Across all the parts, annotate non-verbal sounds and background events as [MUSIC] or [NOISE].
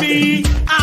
mim. A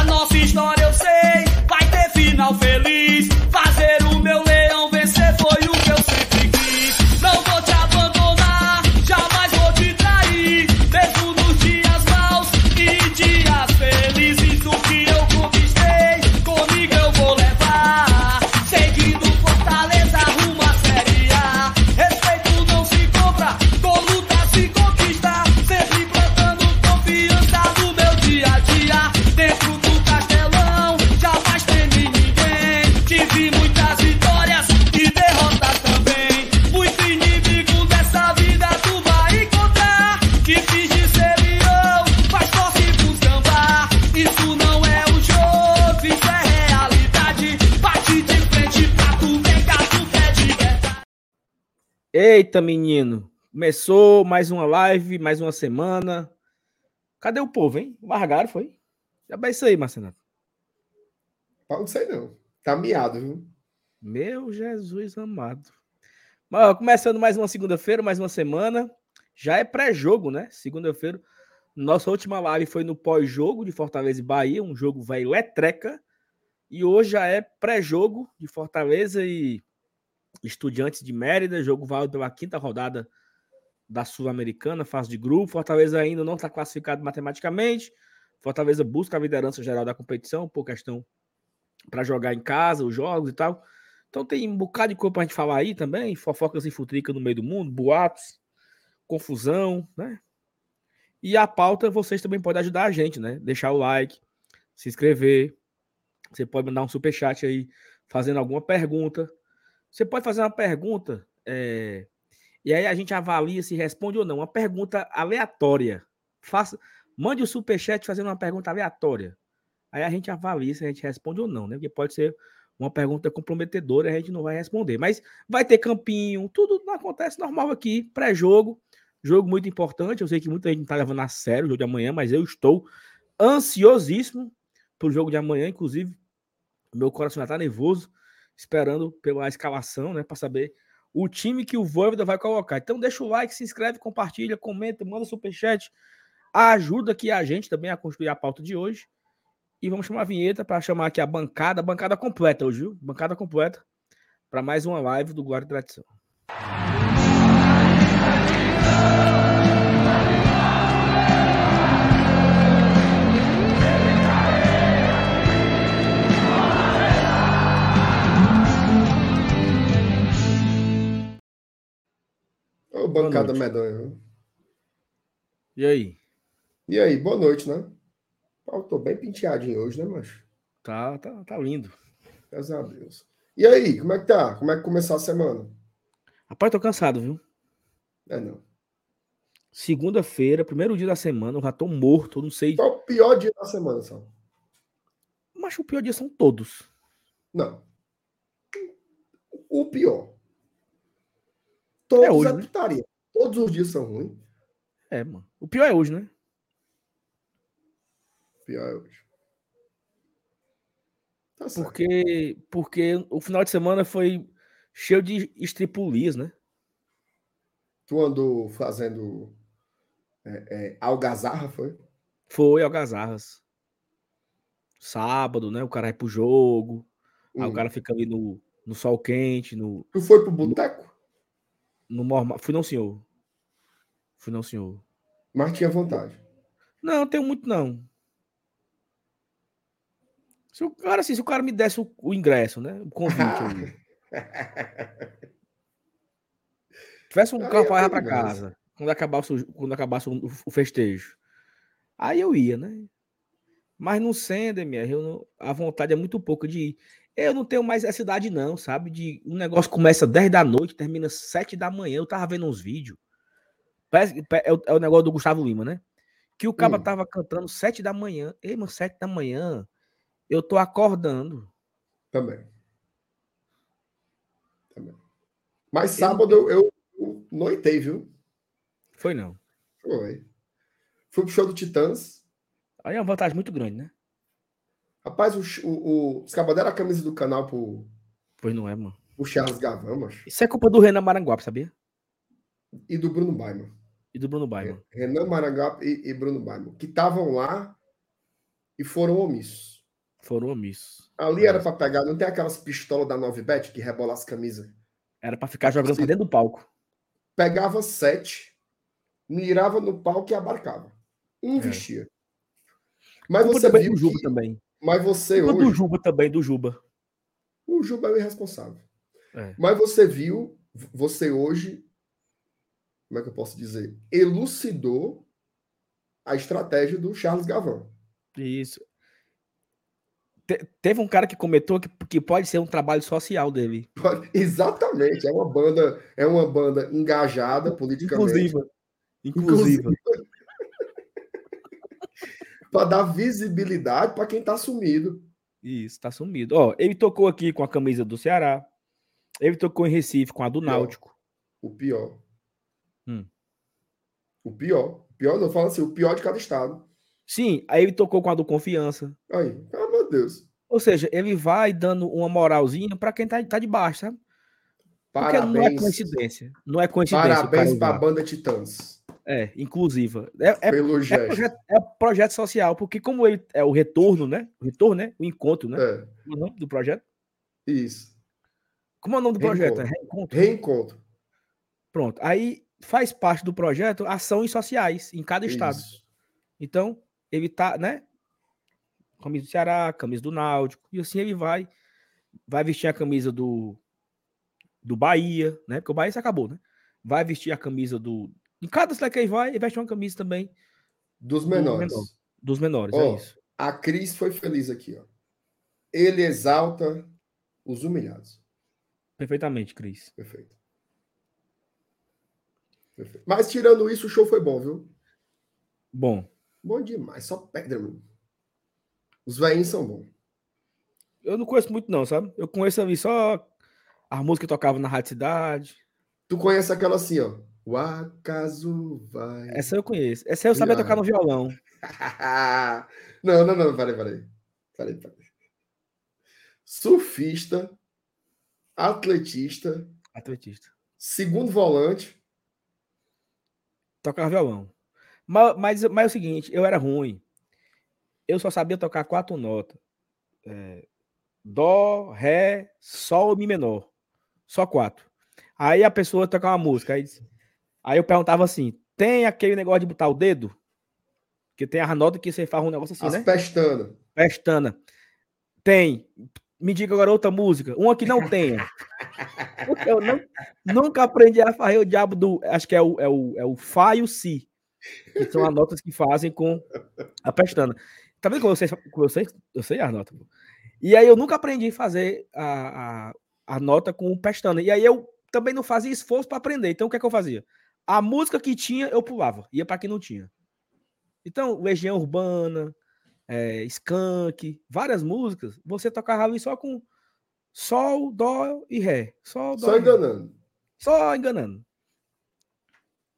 Eita, menino. Começou mais uma live, mais uma semana. Cadê o povo, hein? Largaram, foi? Já é isso aí, Marcelo. Pau, Não sei não. Tá miado, viu? Meu Jesus amado. Mas, começando mais uma segunda-feira, mais uma semana. Já é pré-jogo, né? Segunda-feira. Nossa última live foi no pós-jogo de Fortaleza e Bahia, um jogo velho letreca. E hoje já é pré-jogo de Fortaleza e Estudiantes de Mérida, jogo válido pela quinta rodada da Sul-Americana, fase de grupo. Fortaleza ainda não está classificado matematicamente. Fortaleza busca a liderança geral da competição por questão para jogar em casa, os jogos e tal. Então tem um bocado de coisa pra gente falar aí também, fofocas e futrica no meio do mundo, boatos, confusão, né? E a pauta vocês também podem ajudar a gente, né? Deixar o like, se inscrever. Você pode mandar um super chat aí fazendo alguma pergunta. Você pode fazer uma pergunta é, e aí a gente avalia se responde ou não. Uma pergunta aleatória. Faça, mande o super chat fazendo uma pergunta aleatória. Aí a gente avalia se a gente responde ou não, né? Porque pode ser uma pergunta comprometedora a gente não vai responder. Mas vai ter campinho, tudo acontece normal aqui, pré-jogo. Jogo muito importante. Eu sei que muita gente não tá levando a sério o jogo de amanhã, mas eu estou ansiosíssimo pro jogo de amanhã. Inclusive, meu coração já tá nervoso, esperando pela escalação, né? Para saber o time que o Voivoda vai colocar. Então deixa o like, se inscreve, compartilha, comenta, manda superchat. Ajuda aqui a gente também a construir a pauta de hoje. E vamos chamar a vinheta para chamar aqui a bancada, bancada completa hoje, viu? Bancada completa para mais uma live do Guarda Tradição. Ô, bancada medonha. E aí? E aí, boa noite, né? Tô bem penteadinho hoje, né, macho? Tá, tá, tá lindo. Graças a Deus. E aí, como é que tá? Como é que começou a semana? Rapaz, tô cansado, viu? É, não. Segunda-feira, primeiro dia da semana, eu já tô morto, eu não sei. Qual o pior dia da semana, Sal? Mas o pior dia são todos. Não. O pior. Todos É hoje, né? putaria. Todos os dias são ruins. É, mano. O pior é hoje, né? O pior é hoje. Tá certo. Porque, porque o final de semana foi cheio de estripulias, né? Tu andou fazendo é, é, algazarra, foi? Foi algazarras. Sábado, né? O cara vai pro jogo. Aí Hum. o cara fica ali no, no sol quente, no, Tu foi pro boteco? No normal. Fui não, senhor. Fui não, senhor. Mas tinha vontade. Não, tenho muito não. Se o cara, assim, se o cara me desse o, o ingresso, né? O convite. [LAUGHS] tivesse um Aí carro para ir para perigoso. casa, quando acabasse, o- quando acabasse o, o festejo. Aí eu ia, né? Mas no Sender, minha, não- a vontade é muito pouca de ir. Eu não tenho mais essa idade, não, sabe? De um negócio começa 10 da noite, termina 7 da manhã. Eu tava vendo uns vídeos. Que é, o, é o negócio do Gustavo Lima, né? Que o cara Hum. tava cantando 7 da manhã. Ei, mano, 7 da manhã. Eu tô acordando. Também. Também. Mas sábado eu, eu, eu noitei, viu? Foi não. Foi. Fui pro show do Titãs. Aí é uma vantagem muito grande, né? Rapaz, o, o, o, os cabas deram a camisa do canal pro, Pois não é, mano. pro Charles Gavan, macho, Isso é culpa do Renan Maranguape, sabia? e do Bruno Baiman. E do Bruno Baiman. Renan Maranguape e, e Bruno Baiman. Que estavam lá e foram omissos. Foram omissos. Ali era para pegar, não tem aquelas pistolas da 9bet que rebola as camisas? Era para ficar jogando pra dentro do palco. Pegava sete, mirava no palco e abarcava. Um É. vestia. Mas você também viu do Juba que, também. Mas você Culpa do hoje, Juba também, do Juba. o Juba é o irresponsável. É. Mas você viu, você hoje, como é que eu posso dizer? Elucidou a estratégia do Charles Gavão. Isso. Te- teve um cara que comentou que, que pode ser um trabalho social dele. Exatamente, é uma banda, é uma banda engajada politicamente Inclusiva. Inclusiva. Para dar visibilidade para quem está sumido. Isso, tá sumido. Ó, ele tocou aqui com a camisa do Ceará. Ele tocou em Recife com a do. Náutico. O pior. Hum. O pior. O pior, não fala assim, o pior de cada estado. Sim, aí ele tocou com a do Confiança. Aí, ah, meu Deus. Ou seja, ele vai dando uma moralzinha pra quem tá, tá de baixo, sabe? Porque não é Parabéns. coincidência. Não é coincidência. Parabéns para a banda Titãs. É, inclusiva. É, é, é projeto, é projeto social, porque como ele é o retorno, né? O retorno, né? O encontro, né? É, O nome do projeto? isso. Como é o nome do projeto? É reencontro. Reencontro. Pronto. Aí faz parte do projeto ações sociais em cada estado. Isso. Então, ele tá, né? Camisa do Ceará, camisa do Náutico, e assim ele vai vai vestir a camisa do do Bahia, né? Porque o Bahia se acabou, né? Vai vestir a camisa do em cada cidade que ele vai, ele veste uma camisa também Dos do menores. menor, dos menores, é Ó, isso. A Cris foi feliz aqui, ó. Ele exalta os humilhados. Perfeitamente, Cris. Perfeito. Perfeito. Mas tirando isso, o show foi bom, viu? Bom, Bom demais, só pedra, mano. Os velhinhos são bons. eu não conheço muito não, sabe? Eu conheço ali só as músicas que tocavam na Rádio Cidade. Tu conhece aquela assim, ó. O acaso vai. Essa eu conheço. Essa eu sabia Já. tocar no violão. [LAUGHS] não, não, não, peraí, peraí. Peraí, peraí. Surfista, atletista, Atletista. segundo volante. Tocava violão. Mas, mas, mas é o seguinte, eu era ruim. Eu só sabia tocar quatro notas. É, dó, ré, sol e mi menor. Só quatro. Aí a pessoa tocava uma música. Aí, disse- aí eu perguntava assim: tem aquele negócio de botar o dedo? Que tem a nota que você faz um negócio assim, as né? pestanas. Pestana. Tem. Me diga agora outra música. Uma que não tenha. [LAUGHS] Eu não, nunca aprendi a fazer o diabo do. Acho que é o, é o, é o Fá e o Si. Que são as notas que fazem com a pestana. Tá vendo como eu sei, como eu sei, eu sei as notas? E aí eu nunca aprendi a fazer a, a, a nota com pestana. E aí eu também não fazia esforço para aprender. Então o que é que eu fazia? A música que tinha, eu pulava. Ia para quem não tinha. Então, Legião Urbana, é, Skank, várias músicas, você tocava ali só com Sol, Dó e Ré. Sol, Dó Só enganando. Só enganando.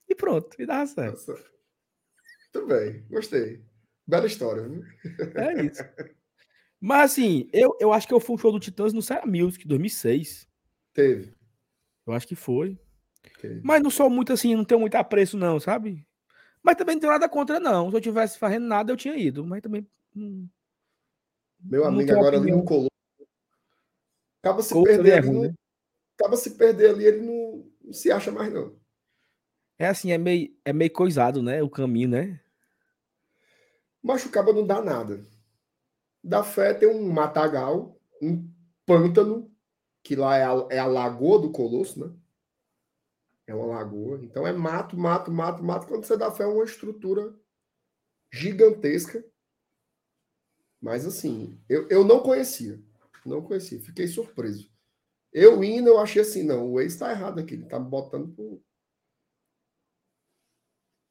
E pronto, e dava certo. Nossa. Muito bem, gostei. Bela história, viu? É isso. Mas assim, eu, eu acho que eu fui um show do Titãs no Serra Music, 2006. Teve. Eu acho que foi. Mas não sou muito assim, não tenho muito apreço, não, sabe? Mas também não tenho nada contra, não. Se eu tivesse fazendo nada, eu tinha ido. Mas também. hum, Meu amigo agora ali no Colo. Acaba se ali perder é ali, ruim, né? acaba se perder ali, ele não, não se acha mais, não. É assim, é meio, é meio coisado, né? O caminho, né? Mas o cabo não dá nada. Da fé tem um matagal, um pântano, que lá é a, é a lagoa do Colosso, né? É uma lagoa. Então é mato, mato, mato, mato. Quando você dá fé, é uma estrutura gigantesca. Mas assim, eu, eu não conhecia. Não conhecia. Fiquei surpreso. Eu indo, eu achei assim, não, o ex tá errado aqui. Ele tá botando pro,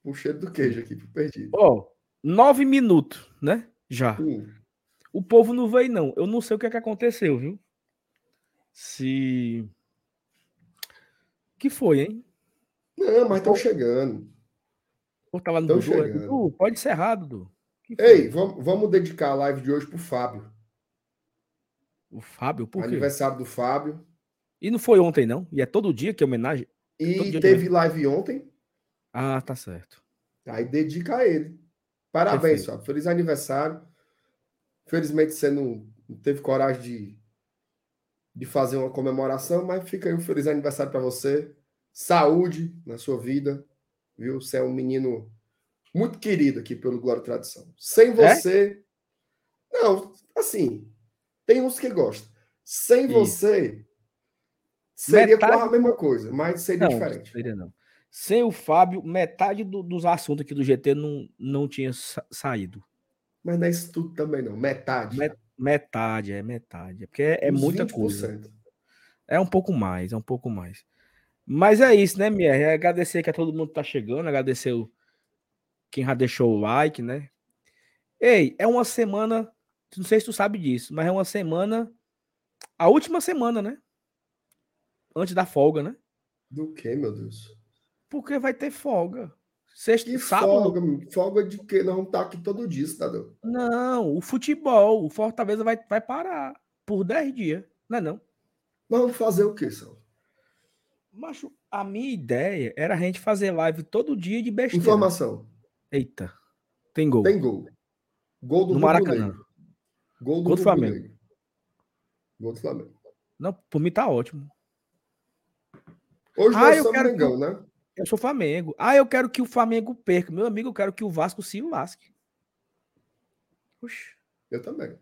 pro cheiro do queijo aqui, pro perdido. Ó, nove minutos, né? Já. Hum. O povo não veio, não. Eu não sei o que, é que aconteceu, viu? Se. que foi, hein? Não, mas estão chegando. Ou tava no Tão Dudu? É, chegando. Dudu, pode ser errado, Dudu. Ei, vamos, vamos dedicar a live de hoje pro Fábio. O Fábio, por quê? Aniversário do Fábio. E não foi ontem, não? E é todo dia que é homenagem? Todo E teve live ontem. Ah, tá certo. Aí dedica a ele. Parabéns. Fábio. Feliz aniversário. Felizmente você não teve coragem de, de fazer uma comemoração, mas fica aí um feliz aniversário para você. Saúde na sua vida, viu? Você é um menino muito querido aqui pelo Glória e Tradição. Sem É? você. Não, assim, tem uns que gostam. Sem Isso. você, seria Metade- quase a mesma coisa, mas seria Não, diferente. seria não. Sem o Fábio, metade do- dos assuntos aqui do GT não, não tinha sa- saído. Mas não é isso tudo também, não. Metade. Met- Metade, é metade. É porque é, é muita 20%. coisa. É um pouco mais, é um pouco mais. Mas é isso, né, Mier? É agradecer que a todo mundo que tá chegando, agradecer o, quem já deixou o like, né? Ei, é uma semana, não sei se tu sabe disso, mas é uma semana, a última semana, né? Antes da folga, né? Do que, meu Deus? Porque vai ter folga. Sexta Que e sábado. folga, folga de que? Nós vamos estar aqui todo dia, cidadão. Não, o futebol, o Fortaleza vai, vai parar por 10 dias, não é não? Nós vamos fazer o quê, Sal? Macho, a minha ideia era a gente fazer live todo dia de besteira. Informação. Eita, tem gol. Tem gol. Gol do Maracanã. Gol do, Gol do Flamengo. Negro. Gol do Flamengo. Não, por mim tá ótimo. Hoje Ah, nós eu somos quero Mengão, né? Eu sou Flamengo. Ah, eu quero que o Flamengo perca. Meu amigo, eu quero que o Vasco se lasque. Oxi. Eu também.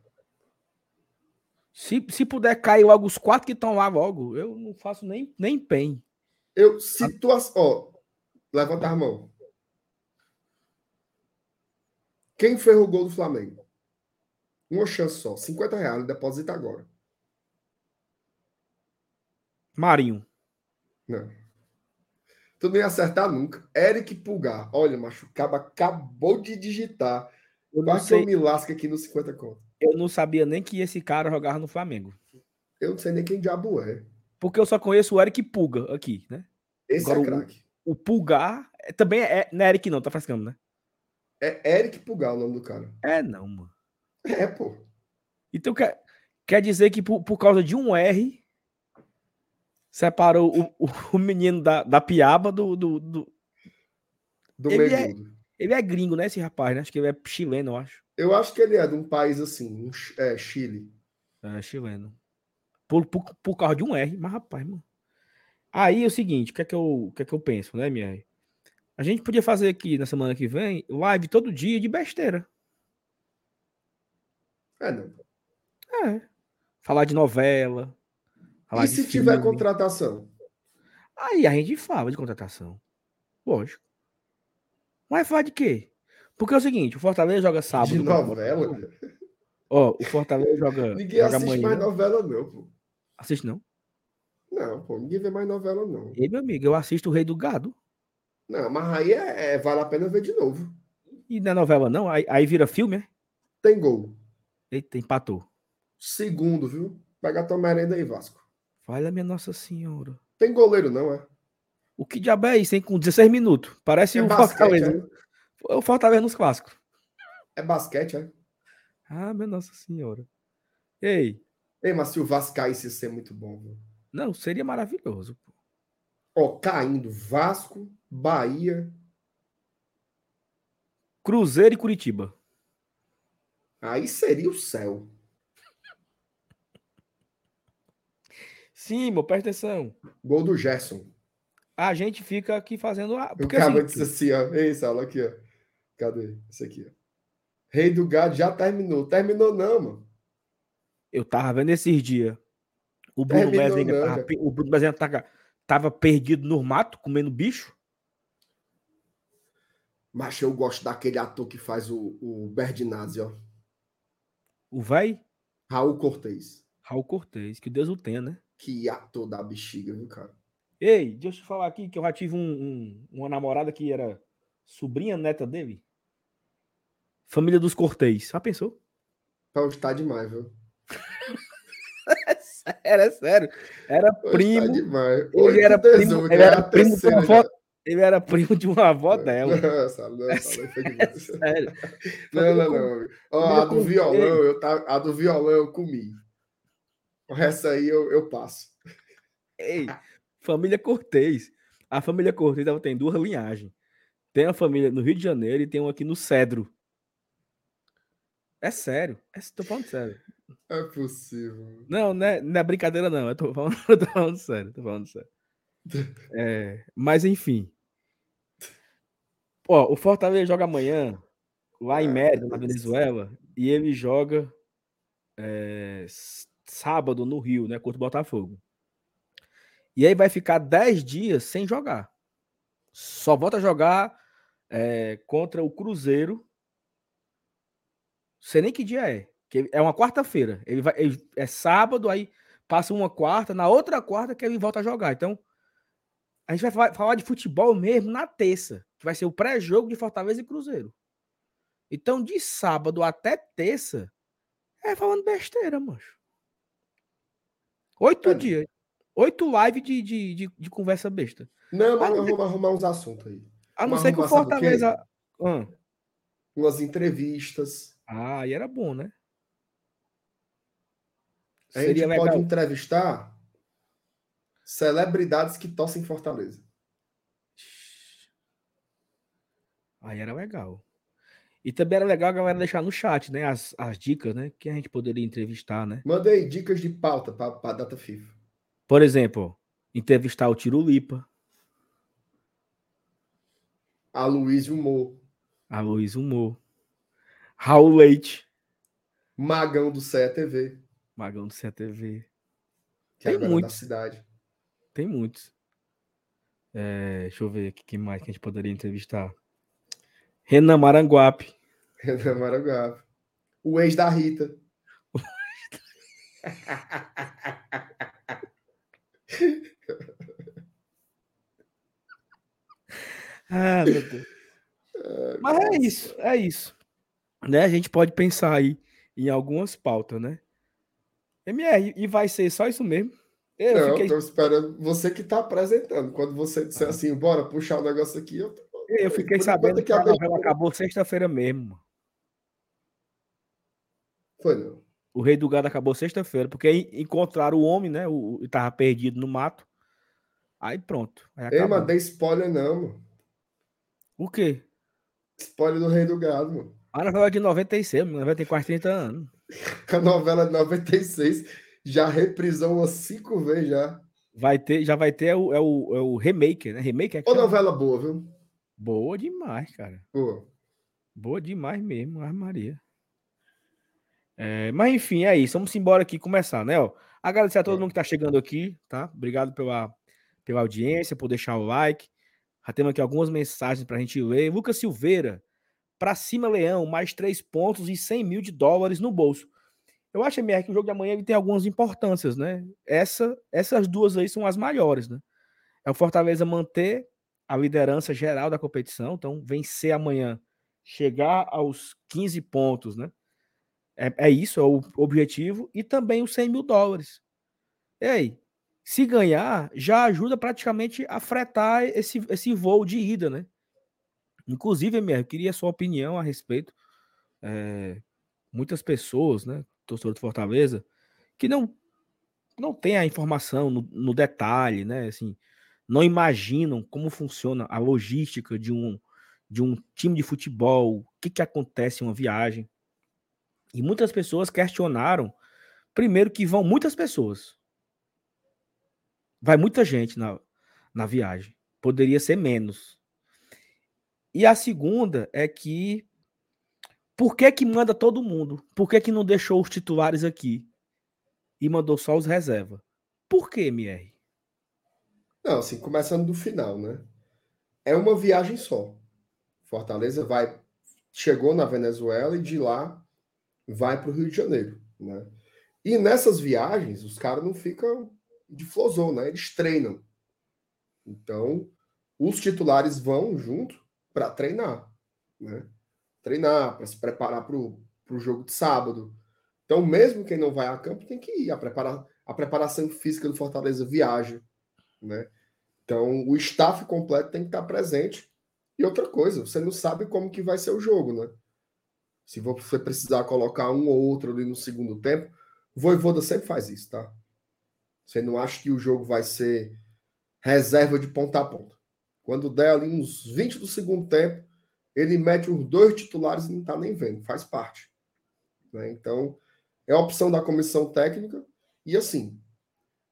Se, se puder cair logo os quatro que estão lá logo, eu não faço nem, nem PEN. Eu, situação. Ó, levanta a mão. Quem fez o gol do Flamengo? Uma chance só. 50 reais. Deposita agora. Marinho. Não. Tu não ia acertar nunca. Eric Pulgar. Olha, macho, cabo acabou de digitar. Eu não, Quase que eu sei, me lasco aqui no 50 conto. Eu não sabia nem que esse cara jogava no Flamengo. Eu não sei nem quem diabo é. Porque eu só conheço o Eric Pulga aqui, né? Esse Agora, é o- craque. O Pulgar é- também é. Não é Eric, não, tá frescando, né? É Eric Pulgar o nome do cara. É, não, mano. É, pô. Então quer, quer dizer que por, por causa de um R separou o, o, o menino da, da piaba do, do, do- Do Ele é-. Ele é gringo, né, esse rapaz, né? Acho que ele é chileno, eu acho. Eu acho que ele é de um país assim, um é, Chile. É chileno. Por, por, por causa de um R, mas rapaz, mano. Aí é o seguinte, o que é que eu, o que é que eu penso, né, minha? A gente podia fazer aqui na semana que vem live todo dia de besteira. É, não. É. Falar de novela. Falar E de se tiver filme. contratação? Aí a gente fala de contratação. Lógico. Mas falar de quê? Porque é o seguinte, o Fortaleza joga sábado. de novela? Botafogo. Ó, o Fortaleza joga, [LAUGHS] Ninguém joga assiste amanhã. mais novela, não, pô. Assiste não? Não, pô, ninguém vê mais novela, não. Ei, meu amigo, eu assisto o Rei do Gado. Não, mas aí é, é- vale a pena ver de novo. E não é novela não, aí, aí vira filme, é? Tem gol. Eita, empatou. Segundo, viu? Pega tua merenda aí, Vasco. Olha minha Nossa Senhora. Tem goleiro, não, é? O que diabo é isso, hein? Com 16 minutos. Parece É o basquete, Fortaleza. É? O Fortaleza nos clássicos. É basquete, é? Ah, minha Nossa Senhora. Ei, Ei, mas se o Vasco caísse, ia ser muito bom, viu? não, seria maravilhoso. pô. Ó, caindo Vasco, Bahia. Cruzeiro e Curitiba. Aí seria o céu. Sim, meu, presta atenção. Gol do Gerson. A gente fica aqui fazendo. A... O Porque, cara assim, disse assim, ó. Ei, Saulo, aqui, ó. Cadê? Isso aqui, ó. Rei do Gado já terminou. Terminou, não, mano. eu tava vendo esses dias. O Bruno Terminou não, tava, cara. o Bruno tava, tava perdido no mato, comendo bicho. Mas eu gosto daquele ator que faz o, o Berdinazzi, ó. O véi, Raul Cortez. Raul Cortez, que Deus o tenha, né? Que ator da bexiga, viu, cara? Ei, deixa eu te falar aqui que eu já tive um, um- uma namorada que era sobrinha neta dele. Família dos Cortez. Já pensou? Hoje tá demais, viu? [LAUGHS] Era é sério. Era primo. tá demais. Ele era primo, ele é era a primo de uma terceira avó, já. ele era primo de uma avó dela. [LAUGHS] Não, não, É É demais. sério. Não, não, não. Ó, a do violão, eu tá, a do violão eu comi. Essa aí eu, eu passo. Ei, família Cortez. A família Cortez ela tem duas linhagens. Tem a família no Rio de Janeiro e tem uma aqui no Cedro. É sério. É, tô falando sério. É possível. Não, não é, não é brincadeira, não. Eu tô falando, [LAUGHS] eu tô falando sério. Tô falando sério. [LAUGHS] É, mas enfim. Ó, o Fortaleza joga amanhã lá em Ah, Mérida, na Deus. Venezuela, e ele joga é, sábado no Rio, né, contra o Botafogo. E aí vai ficar 10 dias sem jogar. Só volta a jogar é, contra o Cruzeiro. Sei nem que dia é. Que é uma quarta-feira. Ele vai, ele- é sábado, aí passa uma quarta, na outra quarta que ele volta a jogar. Então, a gente vai fa- falar de futebol mesmo na terça, que vai ser o pré-jogo de Fortaleza e Cruzeiro. Então, de sábado até terça, é falando besteira, mancho. Oito É. dias. Oito lives de, de, de, de conversa besta. Não, mas não vamos arrumar uns assuntos aí. A não ser que o? Fortaleza. Ah, Umas entrevistas. Ah, aí era bom, né? A gente Seria legal. pode entrevistar celebridades que torcem Fortaleza. Aí era legal. E também era legal a galera deixar no chat, né? As, as dicas, né? Que a gente poderia entrevistar, né? Mandei dicas de pauta para a data FIFA. Por exemplo, entrevistar o Tirulipa, A Luiz Humor, a Luiz Humor, Raul Leite, Magão do CETV, Magão do CTV. que é Tem agora muitos. da cidade. Tem muitos. É, deixa eu ver aqui quem mais que a gente poderia entrevistar. Renan Maranguape. [LAUGHS] Renan Maranguape. O ex da Rita. [LAUGHS] Ah, meu Deus. Mas é isso, é isso. Né? A gente pode pensar aí em algumas pautas, né? MR, e vai ser só isso mesmo? Eu Não, fiquei, tô esperando você que tá apresentando. Quando você disser assim, bora puxar o negócio aqui, eu, tô- eu fiquei por sabendo enquanto que a novela acabou sexta-feira mesmo. Foi não. O Rei do Gado acabou sexta-feira, porque aí encontraram o homem, né? O, o tava perdido no mato. Aí pronto. Aí Ei, acabou. mas dei spoiler não, mano. O quê? Spoiler do Rei do Gado, mano. A novela é de 96, a novela tem quase 30 anos. [LAUGHS] A novela de 96 já reprisou umas cinco vezes já. Vai ter, já vai ter o, é o, é o remake, né? Remake é Ô, chama? novela boa, viu? Boa demais, cara. Boa. Boa demais mesmo, Maria. É, mas enfim, é isso. Vamos embora aqui começar, né? Ó, agradecer a todo Bora. mundo que tá chegando aqui, tá? Obrigado pela, pela audiência, por deixar o like. Já temos aqui algumas mensagens pra gente ler. Lucas Silveira, pra cima, Leão, mais três pontos e 100 mil de dólares no bolso. Eu acho, MR, que o jogo de amanhã tem algumas importâncias, né? Essa, essas duas aí são as maiores, né? É o Fortaleza manter a liderança geral da competição, então vencer amanhã, chegar aos 15 pontos, né? É, é isso, é o objetivo, e também os 100 mil dólares. E aí, se ganhar, já ajuda praticamente a fretar esse, esse voo de ida, né? Inclusive, MR, eu queria sua opinião a respeito. É, muitas pessoas, né, torcedor de Fortaleza, que não não tem a informação no, no detalhe, né, assim, não imaginam como funciona a logística de um de um time de futebol, o que que acontece em uma viagem. E muitas pessoas questionaram, primeiro que vão muitas pessoas. Vai muita gente na, na viagem. Poderia ser menos. E a segunda é que por que que manda todo mundo? Por que que não deixou os titulares aqui e mandou só os reserva? Por que, MR? Não, assim, começando do final, né? É uma viagem só. Fortaleza vai chegou na Venezuela e de lá vai para o Rio de Janeiro, né? E nessas viagens os caras não ficam de flosão, né? Eles treinam. Então, os titulares vão junto para treinar, né? Treinar, para se preparar para o jogo de sábado. Então, mesmo quem não vai a campo tem que ir. A, prepara, a preparação física do Fortaleza viaja, né? Então, o staff completo tem que estar presente. E outra coisa, você não sabe como que vai ser o jogo, né? Se você precisar colocar um ou outro ali no segundo tempo, Voivoda sempre faz isso, tá? Você não acha que o jogo vai ser reserva de ponta a ponta. Quando der ali uns 20 do segundo tempo, ele mete os dois titulares e não tá nem vendo, faz parte. Né? Então, é a opção da comissão técnica. E assim,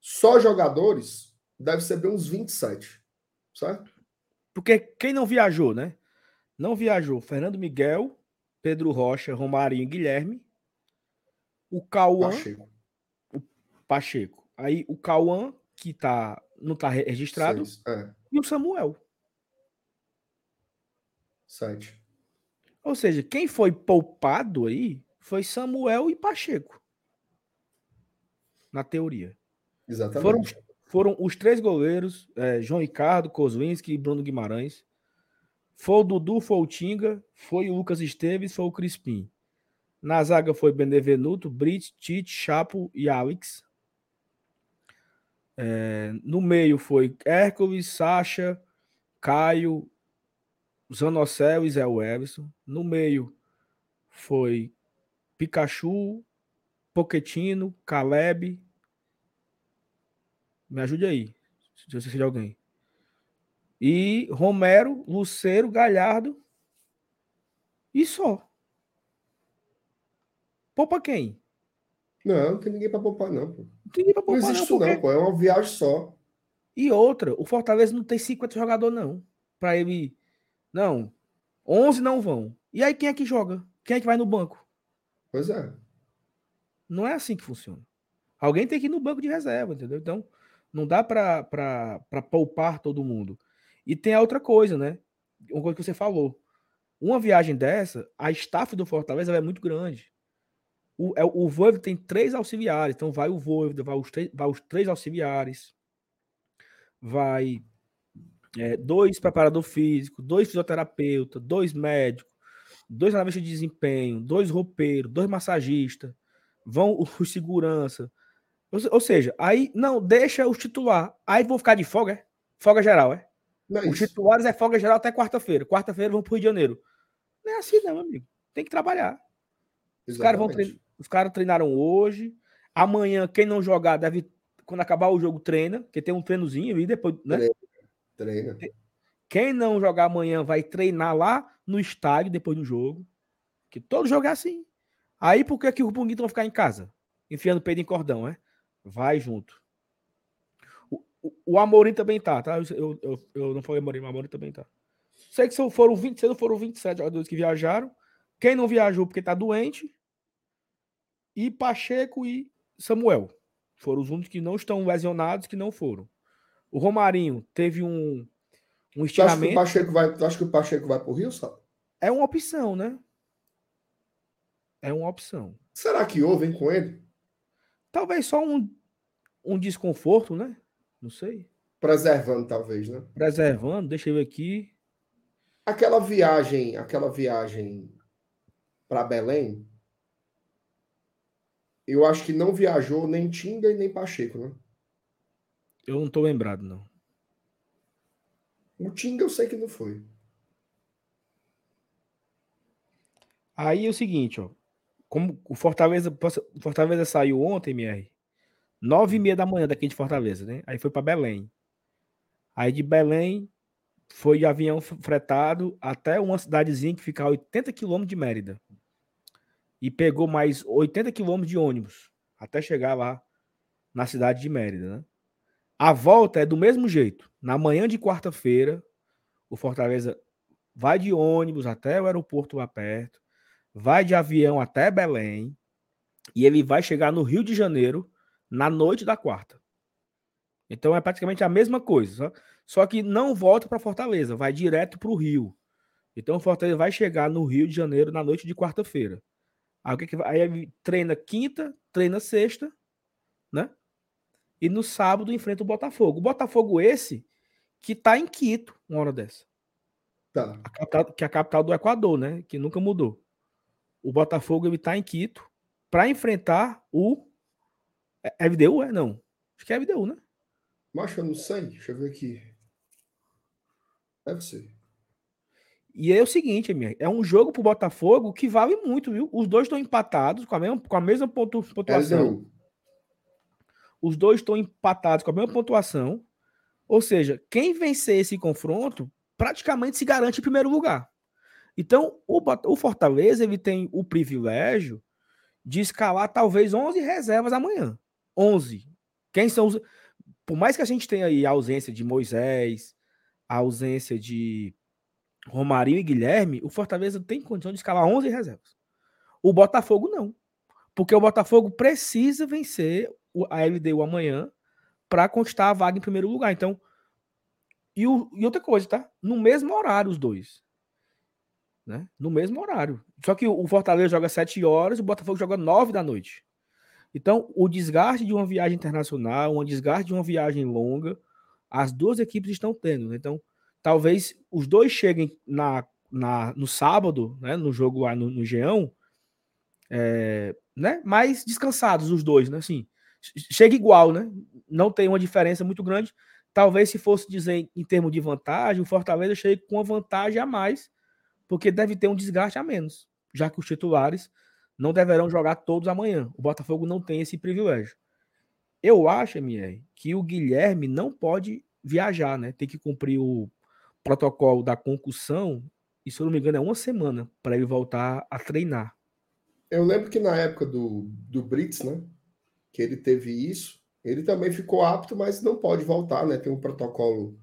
só jogadores deve ser bem uns 27, certo? Porque quem não viajou, né? Não viajou Fernando Miguel, Pedro Rocha, Romarinho e Guilherme. O Cauã. Pacheco. O Pacheco. Aí o Cauã, que tá, não tá registrado. Seis. É, E o Samuel. Sete. Ou seja, quem foi poupado aí foi Samuel e Pacheco. Na teoria. Foram, Exatamente. foram os três goleiros, é, João Ricardo, Kozwinski e Bruno Guimarães. Foi o Dudu, foi o Tinga, foi o Lucas Esteves, foi o Crispim. Na zaga foi Benevenuto, Brit, Tite, Chapo e Alex. É, no meio foi Hércules, Sacha, Caio, Zanocel e Zé Everson. No meio foi Pikachu, Poquetino, Caleb. Me ajude aí, se você de alguém. E Romero, Luceiro, Galhardo. E só. Poupa quem? Não, não tem ninguém para poupar, não. Pô. Não tem ninguém pra Não poupar, existe não, porque- não, pô. É uma viagem só. E outra, o Fortaleza não tem 50 jogadores, não. Pra ele. Não. 11 não vão. E aí quem é que joga? Quem é que vai no banco? Pois é. Não é assim que funciona. Alguém tem que ir no banco de reserva, entendeu? Então, não dá pra poupar todo mundo. E tem a outra coisa, né? Uma coisa que você falou. Uma viagem dessa, a staff do Fortaleza é muito grande. O, é, o Voivoda tem três auxiliares. Então, vai o Voivoda, vai os, vai os três auxiliares. Vai é, dois preparador físico, dois fisioterapeuta, dois médicos, dois analistas de desempenho, dois roupeiros, dois massagistas, vão [LAUGHS] os segurança. Ou, ou seja, aí não deixa os titular. Aí vão ficar de folga, é? Folga geral, é? É Os titulares é folga geral até quarta-feira. Quarta-feira vão pro Rio de Janeiro. Não é assim, não, amigo. Tem que trabalhar. Os caras vão treinar. Os caras treinaram hoje. Amanhã, quem não jogar, deve. Quando acabar o jogo, treina, porque tem um treinozinho e depois, né? Treina. Quem não jogar amanhã vai treinar lá no estádio depois do jogo. Que todo jogo é assim. Aí por que, que o Bunguito vai ficar em casa? Enfiando o peito em cordão, é? Vai junto. O, o, o Amorim também tá, tá? Eu, eu, eu não falei Amorim, mas Amorim também tá. Sei que são, foram 20, se não foram 27 jogadores que viajaram. Quem não viajou porque tá doente. E Pacheco e Samuel. Foram os únicos que não estão lesionados, que não foram. O Romarinho teve um, um Tu acha que o estiramento. Pacheco vai, tu acha que o Pacheco vai pro Rio, sabe? É uma opção, né? É uma opção. Será que houve, hein, com ele? Talvez só um, um desconforto, né? Não sei. Preservando, talvez, né? Preservando, deixa eu ver aqui. Aquela viagem, aquela viagem para Belém, eu acho que não viajou nem Tinga e nem Pacheco, né? Eu não tô lembrado, não. O Tinga eu sei que não foi. Aí é o seguinte, ó. Como o Fortaleza, o Fortaleza saiu ontem, MR, nove e meia da manhã daqui de Fortaleza, né? Aí foi para Belém. Aí de Belém foi de avião fretado até uma cidadezinha que fica a 80 quilômetros de Mérida. E pegou mais 80 quilômetros de ônibus até chegar lá na cidade de Mérida, né? A volta é do mesmo jeito. Na manhã de quarta-feira, o Fortaleza vai de ônibus até o aeroporto lá perto, vai de avião até Belém e ele vai chegar no Rio de Janeiro na noite da quarta. Então é praticamente a mesma coisa, só, que não volta para Fortaleza, vai direto para o Rio. Então o Fortaleza vai chegar no Rio de Janeiro na noite de quarta-feira. Aí, que que aí treina quinta, treina sexta, né? E no sábado enfrenta o Botafogo. O Botafogo esse que tá em Quito, uma hora dessa. Tá. A capital, que é a capital do Equador, né? Que nunca mudou. O Botafogo ele tá em Quito para enfrentar o é é FDU, é não? Acho que é FDU, né? Mas eu não sei. Deixa eu ver aqui. Deve ser. E é o seguinte, MR, é um jogo pro Botafogo que vale muito, viu? Os dois estão empatados com a mesma, com a mesma pontu- pontuação. LDU. Os dois estão empatados com a mesma pontuação. Ou seja, quem vencer esse confronto praticamente se garante em primeiro lugar. Então, o, o Fortaleza ele tem o privilégio de escalar talvez 11 reservas amanhã. 11. Quem são os. Por mais que a gente tenha aí a ausência de Moisés, a ausência de Romarinho e Guilherme, o Fortaleza tem condição de escalar 11 reservas. O Botafogo não. Porque o Botafogo precisa vencer a LDU amanhã para conquistar a vaga em primeiro lugar. Então, e, o, e outra coisa, tá? No mesmo horário, os dois. Né? No mesmo horário. Só que o Fortaleza joga 7 horas, o Botafogo joga 9 da noite. Então, o desgaste de uma viagem internacional, o desgaste de uma viagem longa, as duas equipes estão tendo. Né? Então, talvez os dois cheguem na, na, no sábado, né, no jogo lá no, no Geão, é, né, mais descansados os dois, né? Assim, chega igual, né? Não tem uma diferença muito grande. Talvez se fosse dizer em termos de vantagem, o Fortaleza chegue com uma vantagem a mais, porque deve ter um desgaste a menos, já que os titulares não deverão jogar todos amanhã. O Botafogo não tem esse privilégio. Eu acho, MR, que o Guilherme não pode viajar, né? Tem que cumprir o protocolo da concussão, e se eu não me engano, é uma semana para ele voltar a treinar. Eu lembro que na época do, do Brits, né? Que ele teve isso, ele também ficou apto, mas não pode voltar, né? Tem um protocolo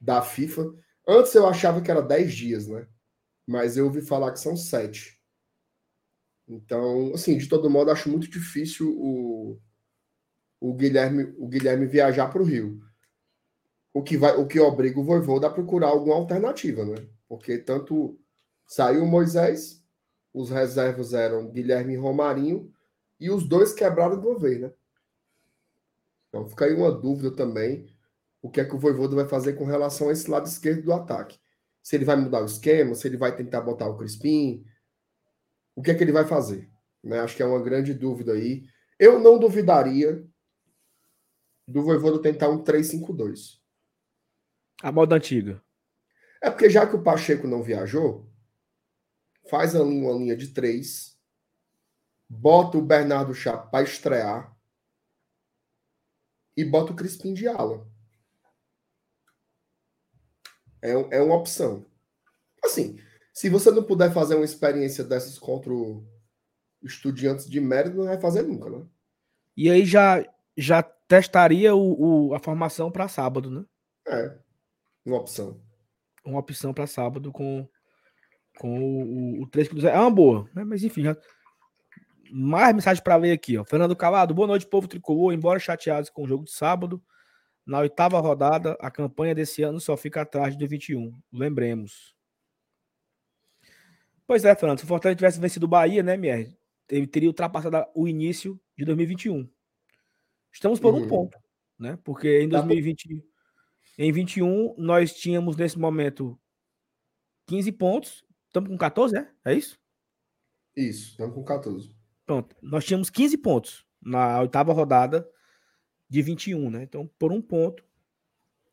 da FIFA. Antes eu achava que era 10 dias, né? Mas eu ouvi falar que são 7. Então, assim, de todo modo, acho muito difícil o, o Guilherme o Guilherme viajar para o Rio o que vai, o que obriga o Voivoda a procurar alguma alternativa, né? Porque tanto saiu Moisés, os reservas eram Guilherme e Romarinho, e os dois quebraram de uma vez, né? Então fica aí uma dúvida também, o que é que o Voivoda vai fazer com relação a esse lado esquerdo do ataque. Se ele vai mudar o esquema, se ele vai tentar botar o Crispim, o que é que ele vai fazer? Né? Acho que é uma grande dúvida aí. Eu não duvidaria do Voivoda tentar um 3-5-2. A moda antiga. É porque já que o Pacheco não viajou, faz ali uma linha de três, bota o Bernardo Chapo para estrear e bota o Crispim de ala. É, é uma opção. Assim, se você não puder fazer uma experiência dessas contra o Estudiantes de Mérida, não vai fazer nunca, né? E aí já, já testaria o, o a formação para sábado, né? É. Uma opção. Uma opção para sábado com, com o, o, o 3 É uma boa, né? Mas enfim, já... mais mensagem para ler aqui. Ó. Fernando Calado, boa noite, povo tricolor. Embora chateados com o jogo de sábado, na oitava rodada, a campanha desse ano só fica atrás de 21. Lembremos. Pois é, Fernando. Se o Fortaleza tivesse vencido o Bahia, né, Mier? Ele teria ultrapassado o início de 2021. Estamos por uhum. um ponto, né? Porque em 2020, em 21, nós tínhamos nesse momento 15 pontos. Estamos com 14, é? É isso? Isso, estamos com 14. Pronto. Nós tínhamos 15 pontos na oitava rodada de 21, né? Então, por um ponto,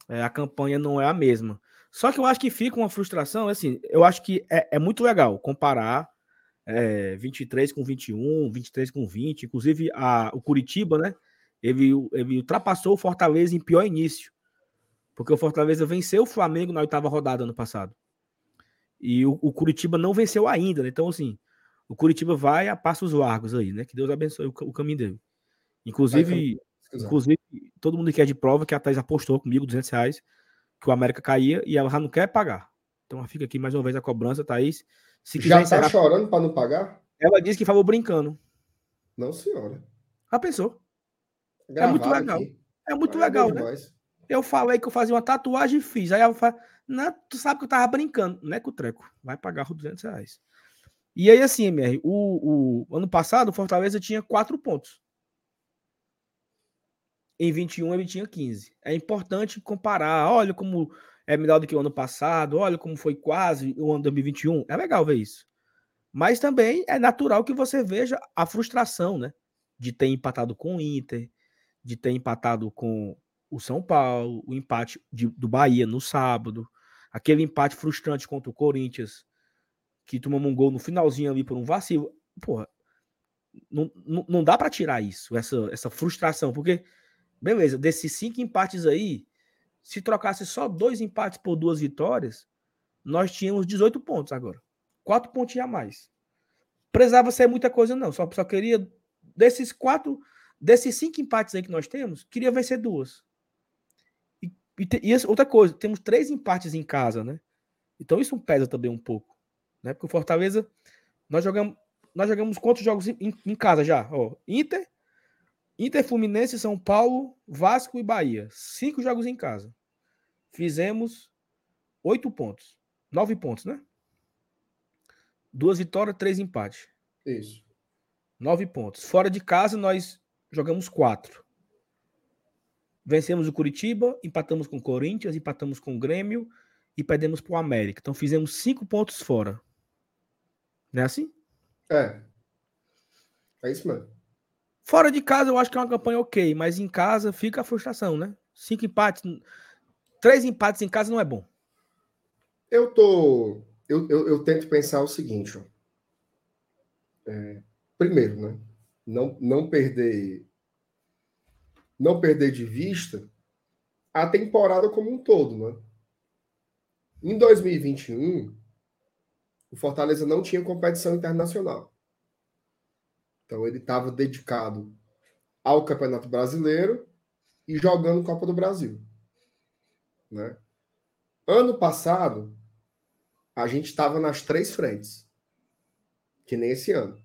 é, a campanha não é a mesma. Só que eu acho que fica uma frustração, assim, eu acho que é, é muito legal comparar é, 23 com 21, 23 com 20, inclusive a, o Curitiba, né? Ele, ele ultrapassou o Fortaleza em pior início. Porque o Fortaleza venceu o Flamengo na oitava rodada ano passado. E o, o Curitiba não venceu ainda, né? Então, assim, o Curitiba vai a passos largos aí, né? Que Deus abençoe o, o caminho dele. Inclusive, inclusive, todo mundo que é de prova, que a Thais apostou comigo 200 reais, que o América caía e ela já não quer pagar. Então, fica aqui mais uma vez a cobrança, Thaís. Se já tá encerrar... chorando para não pagar? Ela disse que falou brincando. Não, senhora. Já pensou? é muito legal. Aqui. É muito ah, legal, né? Eu falei que eu fazia uma tatuagem e fiz. Aí ela fala, não, tu sabe que eu tava brincando. Não é com o treco. Vai pagar os 200 reais. E aí, assim, MR, o, o ano passado o Fortaleza tinha quatro pontos. Em 21 ele tinha 15. É importante comparar. Olha como é melhor do que o ano passado. Olha como foi quase o ano 2021. É legal ver isso. Mas também é natural que você veja a frustração, né? De ter empatado com o Inter, de ter empatado com o São Paulo, o empate de, do Bahia no sábado, aquele empate frustrante contra o Corinthians, que tomamos um gol no finalzinho ali por um vacilo. Porra, não, não, não dá para tirar isso, essa, essa frustração, porque, beleza, desses cinco empates aí, se trocasse só dois empates por duas vitórias, nós tínhamos 18 pontos agora. Quatro pontinhos a mais. precisava ser muita coisa, não. Só, só queria, desses quatro, desses cinco empates aí que nós temos, queria vencer duas. E, e, e outra coisa, temos três empates em casa, né? Então isso pesa também um pouco. Né? Porque o Fortaleza, nós jogamos, nós jogamos quantos jogos em, em casa já? Ó, Inter, Inter, Fluminense, São Paulo, Vasco e Bahia. Cinco jogos em casa. Fizemos oito pontos. Nove pontos, né? Duas vitórias, três empates. Isso. Nove pontos. Fora de casa, nós jogamos quatro. Vencemos o Curitiba, empatamos com o Corinthians, empatamos com o Grêmio e perdemos para o América. Então fizemos cinco pontos fora. Não é assim? É. É isso mesmo. Fora de casa, eu acho que é uma campanha ok, mas em casa fica a frustração, né? Cinco empates, três empates em casa não é bom. Eu tô. Eu, eu, eu tento pensar o seguinte. É, primeiro, né? Não, não perder. Não perder de vista a temporada como um todo, né? Em 2021, o Fortaleza não tinha competição internacional. Então ele estava dedicado ao Campeonato Brasileiro e jogando Copa do Brasil. Né? Ano passado, a gente estava nas três frentes, que nem esse ano.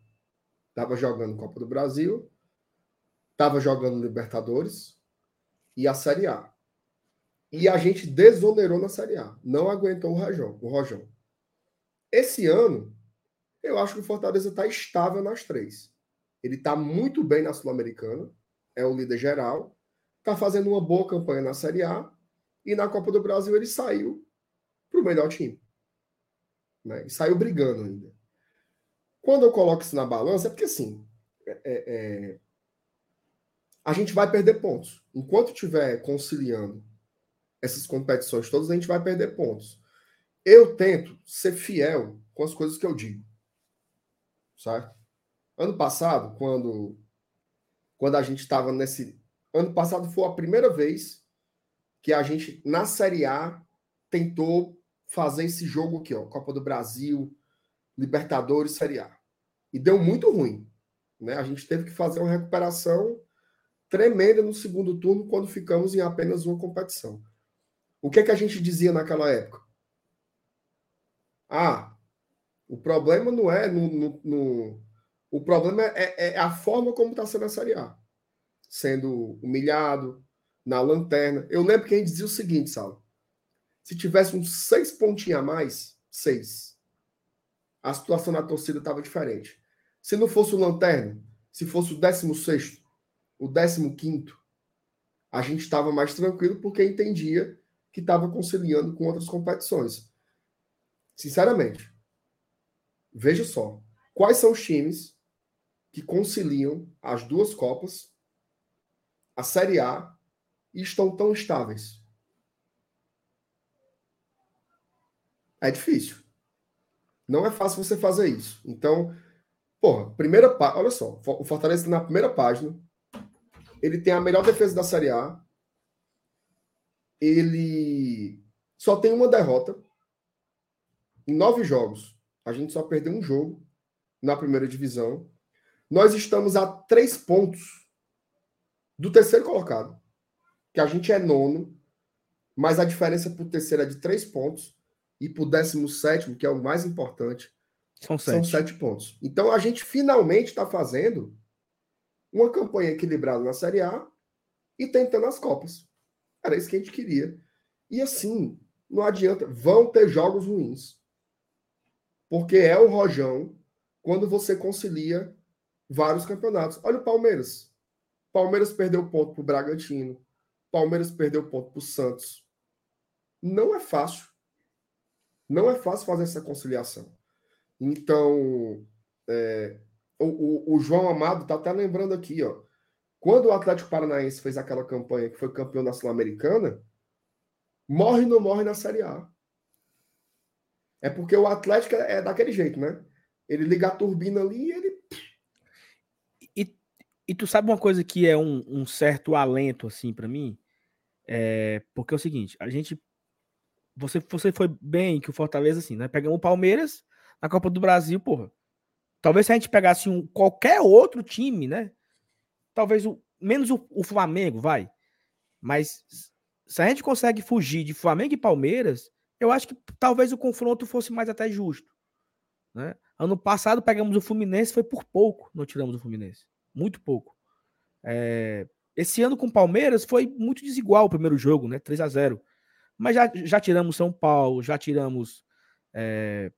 Estava jogando Copa do Brasil, estava jogando Libertadores e a Série A. E a gente desonerou na Série A. Não aguentou o Rojão. O Rojão. Esse ano, eu acho que o Fortaleza está estável nas três. Ele está muito bem na Sul-Americana, é o líder geral, está fazendo uma boa campanha na Série A e na Copa do Brasil ele saiu para o melhor time. Né? E saiu brigando ainda. Quando eu coloco isso na balança, é porque assim, é, é, é a gente vai perder pontos. Enquanto estiver conciliando essas competições todas, a gente vai perder pontos. Eu tento ser fiel com as coisas que eu digo. Certo? Ano passado, quando, quando a gente estava nesse. Ano passado foi a primeira vez que a gente, na Série A, tentou fazer esse jogo aqui, ó, Copa do Brasil, Libertadores, Série A. E deu muito ruim. Né? A gente teve que fazer uma recuperação tremenda no segundo turno quando ficamos em apenas uma competição. O que é que a gente dizia naquela época? Ah, o problema não é no, no, no o problema é, é a forma como está sendo a Série A. Sendo humilhado, na lanterna. Eu lembro que a gente dizia o seguinte, Sala. Se tivesse uns seis pontinhos a mais, seis, a situação na torcida estava diferente. Se não fosse o lanterna, se fosse o décimo sexto, o décimo quinto, a gente estava mais tranquilo porque entendia que estava conciliando com outras competições. Sinceramente, veja só, quais são os times que conciliam as duas Copas, a Série A, e estão tão estáveis? É difícil. Não é fácil você fazer isso. Então, porra, primeira página. Olha só, o Fortaleza na primeira página. Ele tem a melhor defesa da Série A. Ele só tem uma derrota. Em nove jogos, a gente só perdeu um jogo na primeira divisão. Nós estamos a três pontos do terceiro colocado, que a gente é nono, mas a diferença para o terceiro é de três pontos e para o décimo sétimo, que é o mais importante, são sete. são sete pontos. Então a gente finalmente está fazendo uma campanha equilibrada na Série A e tentando as Copas. Era isso que a gente queria. E assim, não adianta, vão ter jogos ruins. Porque é o rojão quando você concilia vários campeonatos. Olha o Palmeiras. Palmeiras perdeu ponto para o Bragantino. Palmeiras perdeu ponto para o Santos. Não é fácil. Não é fácil fazer essa conciliação. Então, é, o, o, o, João Amado está até lembrando aqui, ó. Quando o Atlético Paranaense fez aquela campanha que foi campeão da Sul-Americana, morre não morre na Série A. É porque o Atlético é daquele jeito, né? Ele liga a turbina ali e ele e tu sabe uma coisa que é um, um certo alento, assim, para mim? É, porque é o seguinte, a gente. Você, você foi bem que o Fortaleza, assim, né? Pegamos o Palmeiras na Copa do Brasil, porra. Talvez se a gente pegasse um, qualquer outro time, né? Talvez o, menos o, o Flamengo, vai. Mas se a gente consegue fugir de Flamengo e Palmeiras, eu acho que talvez o confronto fosse mais até justo. Né? Ano passado pegamos o Fluminense, foi por pouco, não tiramos o Fluminense. Muito pouco. É... Esse ano com o Palmeiras foi muito desigual o primeiro jogo, né? 3 a 0 Mas já, já tiramos São Paulo, já tiramos é...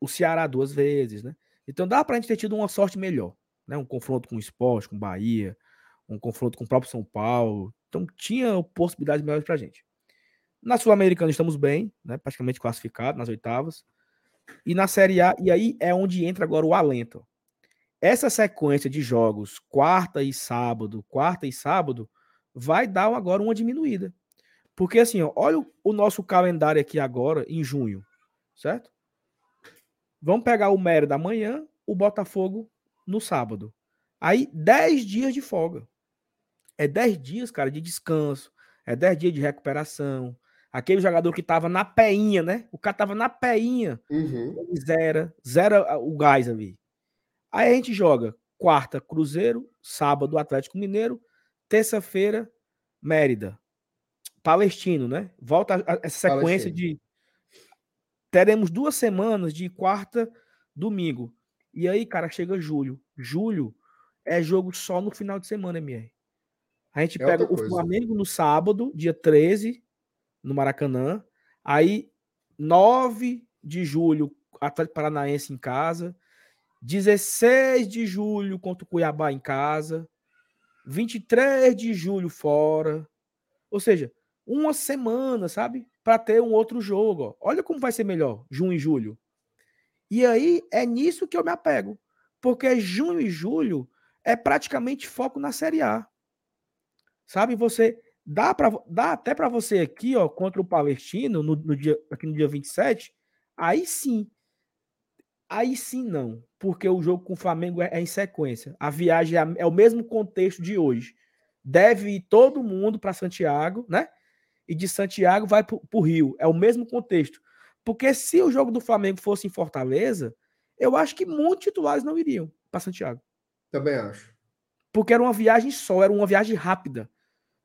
o Ceará duas vezes, né? Então dá pra gente ter tido uma sorte melhor. Né? Um confronto com o esporte, com o Bahia, um confronto com o próprio São Paulo. Então tinha possibilidades melhores pra gente. Na Sul-Americana estamos bem, né? praticamente classificados nas oitavas. E na Série A, e aí é onde entra agora o alento. Essa sequência de jogos, quarta e sábado, quarta e sábado, vai dar agora uma diminuída. Porque assim, ó, olha o nosso calendário aqui agora, em junho, certo? Vamos pegar o Mérida amanhã, o Botafogo no sábado. Aí, 10 dias de folga. É 10 dias, cara, de descanso. É 10 dias de recuperação. Aquele jogador que tava na peinha, né? O cara tava na peinha. Uhum. Zera, zera o gás ali. Aí a gente joga quarta, Cruzeiro, sábado, Atlético Mineiro, terça-feira, Mérida. Palestino, né? Volta essa sequência Palestino. de. Teremos duas semanas de quarta, domingo. E aí, cara, chega julho. Julho é jogo só no final de semana, MR. A gente é pega o Flamengo no sábado, dia 13, no Maracanã. Aí, 9 de julho, Atlético Paranaense em casa. 16 de julho contra o Cuiabá em casa. 23 de julho fora. Ou seja, uma semana, sabe? Para ter um outro jogo. Ó. Olha como vai ser melhor, junho e julho. E aí é nisso que eu me apego. Porque junho e julho é praticamente foco na Série A. Sabe? Você Dá, pra, dá até para você aqui, ó, contra o Palestino, no, no, dia, aqui no dia 27, aí sim. Aí sim não, porque o jogo com o Flamengo é, é em sequência. A viagem é, é, o mesmo contexto de hoje. Deve ir todo mundo para Santiago, né? E de Santiago vai para o Rio. É o mesmo contexto. Porque se o jogo do Flamengo fosse em Fortaleza, eu acho que muitos titulares não iriam para Santiago. Também acho. Porque era uma viagem só, era uma viagem rápida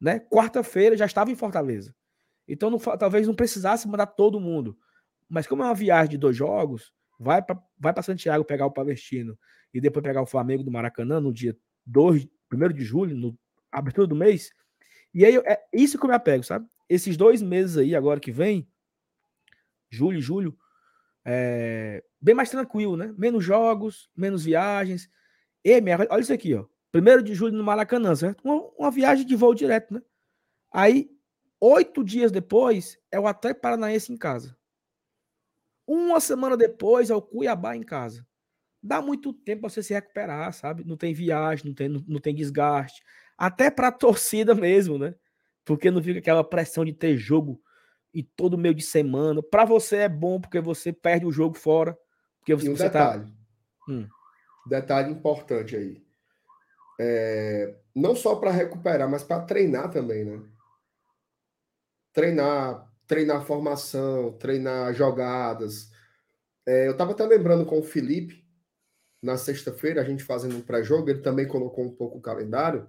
né? Quarta-feira já estava em Fortaleza. Então não, talvez não precisasse mandar todo mundo. Mas como é uma viagem de dois jogos, vai para vai Santiago pegar o Palestino e depois pegar o Flamengo do Maracanã no dia 2, 1 de julho, no abertura do mês. E aí é isso que eu me apego, sabe? Esses dois meses aí, agora que vem, julho e julho, é bem mais tranquilo, né? Menos jogos, menos viagens. E, minha, olha isso aqui, ó. Primeiro de julho no Maracanã, certo? Uma, uma, viagem de voo direto, né? Aí, oito dias depois, é o Atlético Paranaense em casa. Uma semana depois é o Cuiabá em casa. Dá muito tempo para você se recuperar, sabe? Não tem viagem, não tem, não, não tem desgaste. Até para a [LAUGHS] torcida mesmo, né? Porque não fica aquela pressão de ter jogo e todo meio de semana. Para você é bom porque você perde o jogo fora. Porque você, e um você tá detalhe. Tá... Hum. Detalhe importante aí é, não só para recuperar, mas para treinar também, né? Treinar, treinar formação, treinar jogadas. É, eu estava até lembrando com o Felipe, na sexta-feira, a gente fazendo um pré-jogo, ele também colocou um pouco o calendário.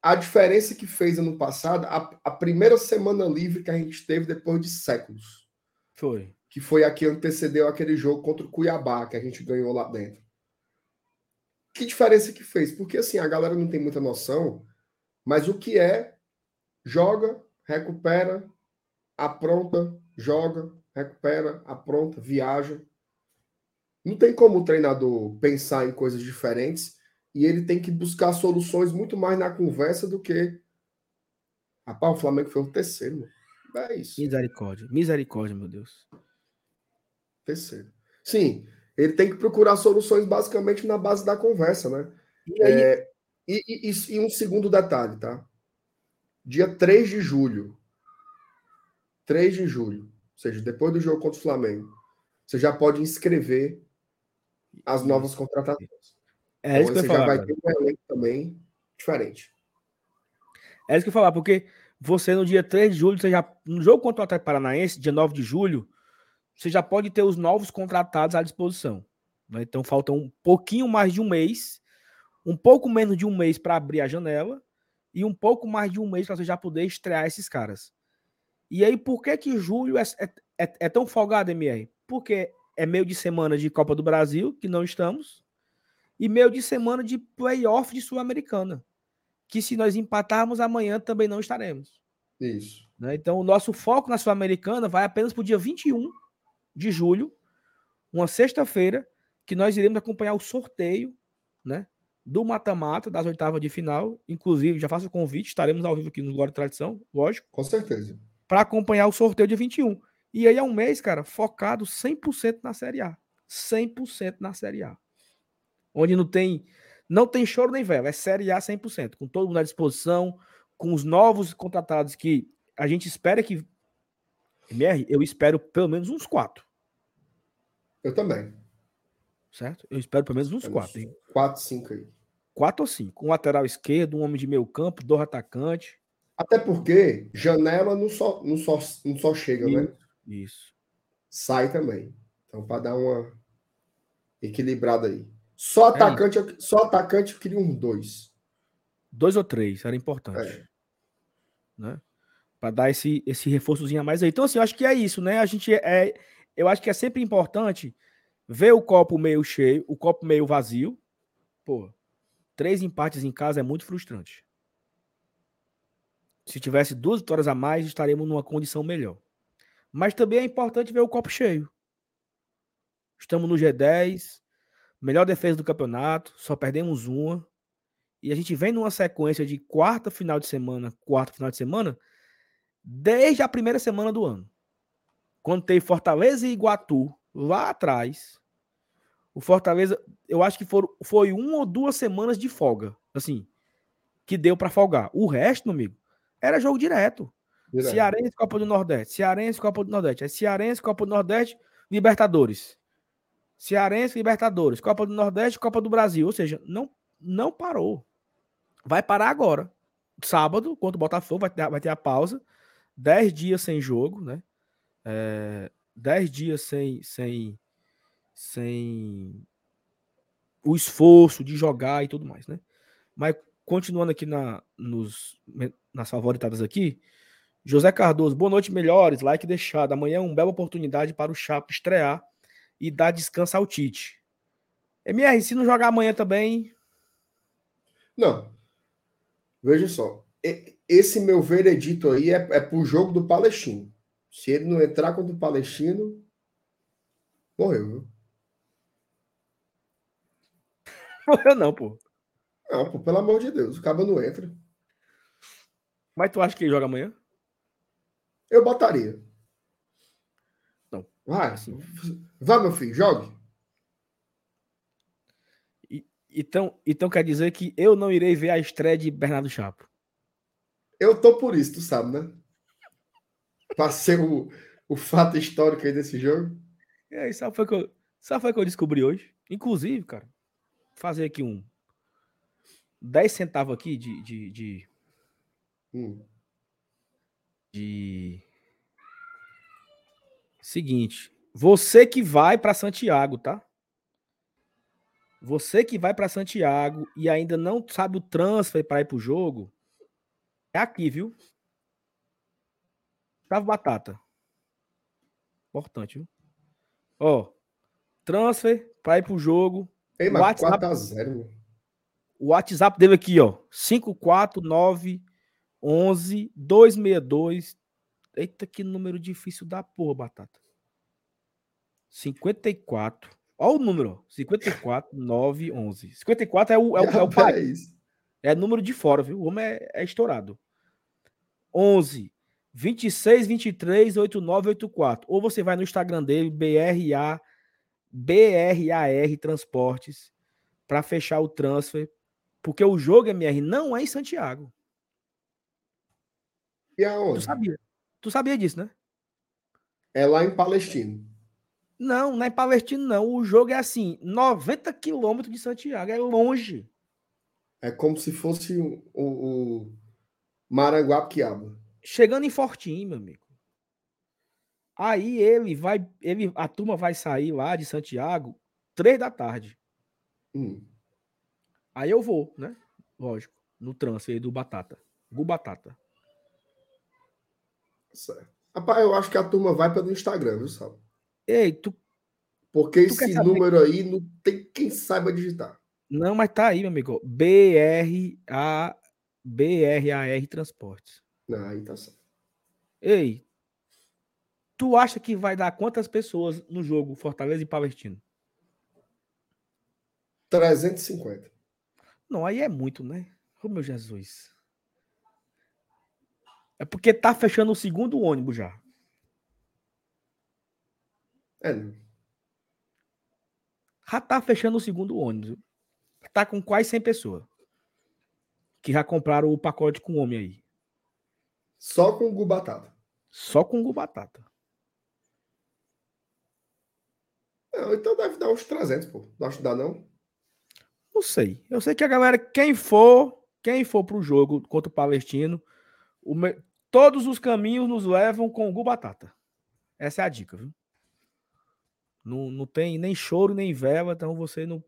A diferença que fez ano passado, a, a primeira semana livre que a gente teve depois de séculos. Foi. Que foi a que antecedeu aquele jogo contra o Cuiabá, que a gente ganhou lá dentro que diferença que fez? Porque assim, a galera não tem muita noção, mas o que é joga, recupera, apronta, joga, recupera, apronta, viaja. Não tem como o treinador pensar em coisas diferentes e ele tem que buscar soluções muito mais na conversa do que. Rapaz, o Flamengo foi o terceiro. Mano. É isso. Misericórdia. Misericórdia, meu Deus. Terceiro. Sim, ele tem que procurar soluções basicamente na base da conversa, né? E, aí... é, e, e, e, um segundo detalhe, tá? Dia 3 de julho. 3 de julho. Ou seja, depois do jogo contra o Flamengo. Você já pode inscrever as novas contratações. É isso então, que eu falar, já vai cara. ter um elenco também diferente. É isso que eu falar, porque você no dia 3 de julho, você já. No jogo contra o Atlético Paranaense, dia 9 de julho, você já pode ter os novos contratados à disposição. Né? Então falta um pouquinho mais de um mês, um pouco menos de um mês para abrir a janela e um pouco mais de um mês para você já poder estrear esses caras. E aí, por que que julho é, é, é, é tão folgado, MR? Porque é meio de semana de Copa do Brasil, que não estamos, e meio de semana de playoff de Sul-Americana, que se nós empatarmos amanhã também não estaremos. Isso. Né? Então, o nosso foco na Sul-Americana vai apenas para o dia 21 de julho, uma sexta-feira, que nós iremos acompanhar o sorteio né, do mata-mata das oitavas de final. Inclusive, já faço o convite, estaremos ao vivo aqui no Glória e Tradição, lógico. Com certeza. Para acompanhar o sorteio de 21. E aí é um mês, cara, focado 100% na Série A. 100% na Série A. Onde não tem não tem choro nem velho, é Série A 100%, com todo mundo à disposição, com os novos contratados que a gente espera que MR, eu espero pelo menos uns quatro. Eu também certo? Eu espero pelo menos uns quatro. Hein? Quatro, cinco aí. Quatro ou cinco. Um lateral esquerdo, um homem de meio campo, dois atacantes. Até porque janela não só, não só, não só chega, isso, né? Isso. Sai também. Então, para dar uma equilibrada aí. Só é atacante, é só atacante eu queria um dois. Dois ou três, era importante. É. Né? Para dar esse, esse reforçozinho a mais aí. Então, assim, eu acho que é isso, né? A gente é. Eu acho que é sempre importante Ver o copo meio cheio, o copo meio vazio. Pô, três empates em casa é muito frustrante. Se tivesse duas vitórias a mais, estaremos numa condição melhor. Mas também é importante ver o copo cheio. Estamos no G10, melhor defesa do campeonato, só perdemos uma. E a gente vem numa sequência de quarta final de semana, quarta final de semana, desde a primeira semana do ano. Quando teve Fortaleza e Iguatu lá atrás, o Fortaleza, eu acho que for, foi uma ou duas semanas de folga, assim, que deu para folgar. O resto, meu amigo, era jogo direto. direto. Cearense, Copa do Nordeste. Cearense, Copa do Nordeste. É Cearense, Copa do Nordeste, Libertadores. Cearense, Libertadores. Copa do Nordeste, Copa do Brasil. Ou seja, não, não parou. Vai parar agora. Sábado, contra o Botafogo, vai ter, vai ter a pausa. Dez dias sem jogo, né? É, dez dias sem, sem, sem o esforço de jogar e tudo mais, né? Mas continuando aqui na, nos, nas favoritadas aqui, José Cardoso, boa noite, melhores, like deixado. Amanhã é uma bela oportunidade para o Chapo estrear e dar descanso ao Tite. MR, se não jogar amanhã também. Não. Veja só. Esse meu veredito aí é, é pro jogo do Palestino. Se ele não entrar contra o Palestino, morreu, viu? [LAUGHS] Morreu não, pô. Não, pô, pelo amor de Deus, o cabo não entra. Mas tu acha que ele joga amanhã? Eu botaria. Não. Vai, assim. Vá, meu filho, jogue. então, então quer dizer que eu não irei ver a estreia de Bernardo Chapo. Eu tô por isso, tu sabe, né? Passei o, o fato histórico aí desse jogo. É, sabe foi que eu, sabe foi que eu descobri hoje? Inclusive, cara, fazer aqui um 10 centavos aqui de. de, de, hum. de... Seguinte, você que vai para Santiago, tá? Você que vai para Santiago e ainda não sabe o transfer para ir pro jogo, é aqui, viu? Tava batata. Importante, viu? Ó, transfer para ir pro jogo, Ei, mas WhatsApp, 4 a 0. O WhatsApp dele aqui, ó. 549 11 262. Eita, que número difícil da porra, Batata. 54. Olha o número, 54 9 11. 54 é o, é o, é o [LAUGHS] país. É número de fora, viu? O homem é, é estourado. 11 26 23 89 84. Ou você vai no Instagram dele, BRA BRAR Transportes para fechar o transfer, porque o jogo MR não é em Santiago. E aonde? Tu sabia? Tu sabia disso, né? É lá em Palestino. Não, não é em Palestino, não. O jogo é assim, 90 quilômetros de Santiago, é longe. É como se fosse o, o, o Maranguapiaba. Chegando em Fortim, meu amigo. Aí ele vai, ele, a turma vai sair lá de Santiago três da tarde. Hum. Aí eu vou, né? Lógico, no transfer aí do Batata. Gu Batata. Certo. Rapaz, eu acho que a turma vai pelo Instagram, viu, Sal? Ei, tu. Porque Tu esse número aí não tem quem saiba digitar. Não, mas tá aí, meu amigo. BRA BRAR Transportes. Aí tá certo. Ei, tu acha que vai dar quantas pessoas no jogo Fortaleza e Palestino? 350. Não, aí é muito, né? Ô meu Jesus. É porque tá fechando o segundo ônibus já. É, não. Já tá fechando o segundo ônibus. Tá com quase 100 pessoas. Que já compraram o pacote com homem aí. Só com o Gu Batata. Só com o batata. Não, então deve dar uns 300, pô. Não acho que dá, não? Não sei. Eu sei que a galera, quem for, quem for pro jogo contra o Palestino, o me- todos os caminhos nos levam com o Gu Batata. Essa é a dica, viu? Não, não tem nem choro, nem vela, então você não.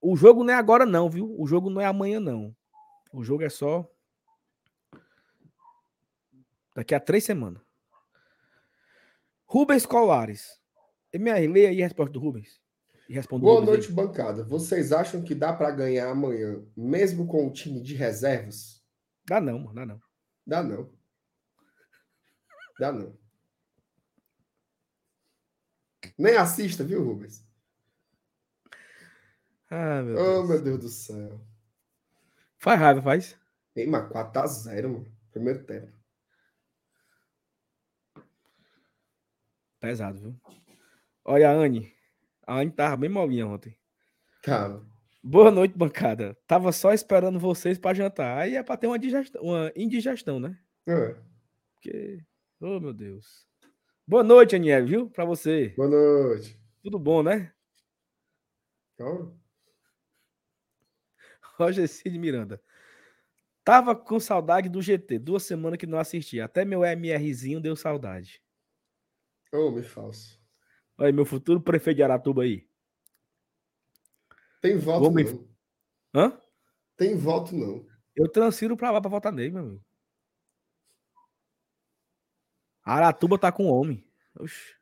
O jogo não é agora, não, viu? O jogo não é amanhã, não. O jogo é só. Daqui a três semanas. Rubens Colares. MR, leia aí a resposta do Rubens. Boa Rubens aí. noite, bancada. Vocês acham que dá para ganhar amanhã, mesmo com o time de reservas? Dá não, mano, dá não. Dá não. Dá não. Nem assista, viu, Rubens? Ah, meu Oh, Deus. meu Deus do céu. Faz raiva, faz. Ei, mas 4x0, mano. Primeiro tempo. Pesado, viu? Olha a Anne. A Anne tava bem molinha ontem. Cara, Boa noite, bancada. Tava só esperando vocês pra jantar. Aí é pra ter uma, digestão, uma indigestão, né? é. Porque. Oh, meu Deus. Boa noite, Aniel, viu? Pra você. boa noite. Tudo bom, né? Calma. Roger Cid Miranda. Tava com saudade do GT. Duas semanas que não assisti. Até meu MRzinho deu saudade. Homem falso. Olha, meu futuro prefeito de Aratuba aí. Tem voto Homem- não. Hã? Tem voto não. Eu transfiro pra lá pra votar nele, meu amigo. Aratuba tá com homem. Oxi.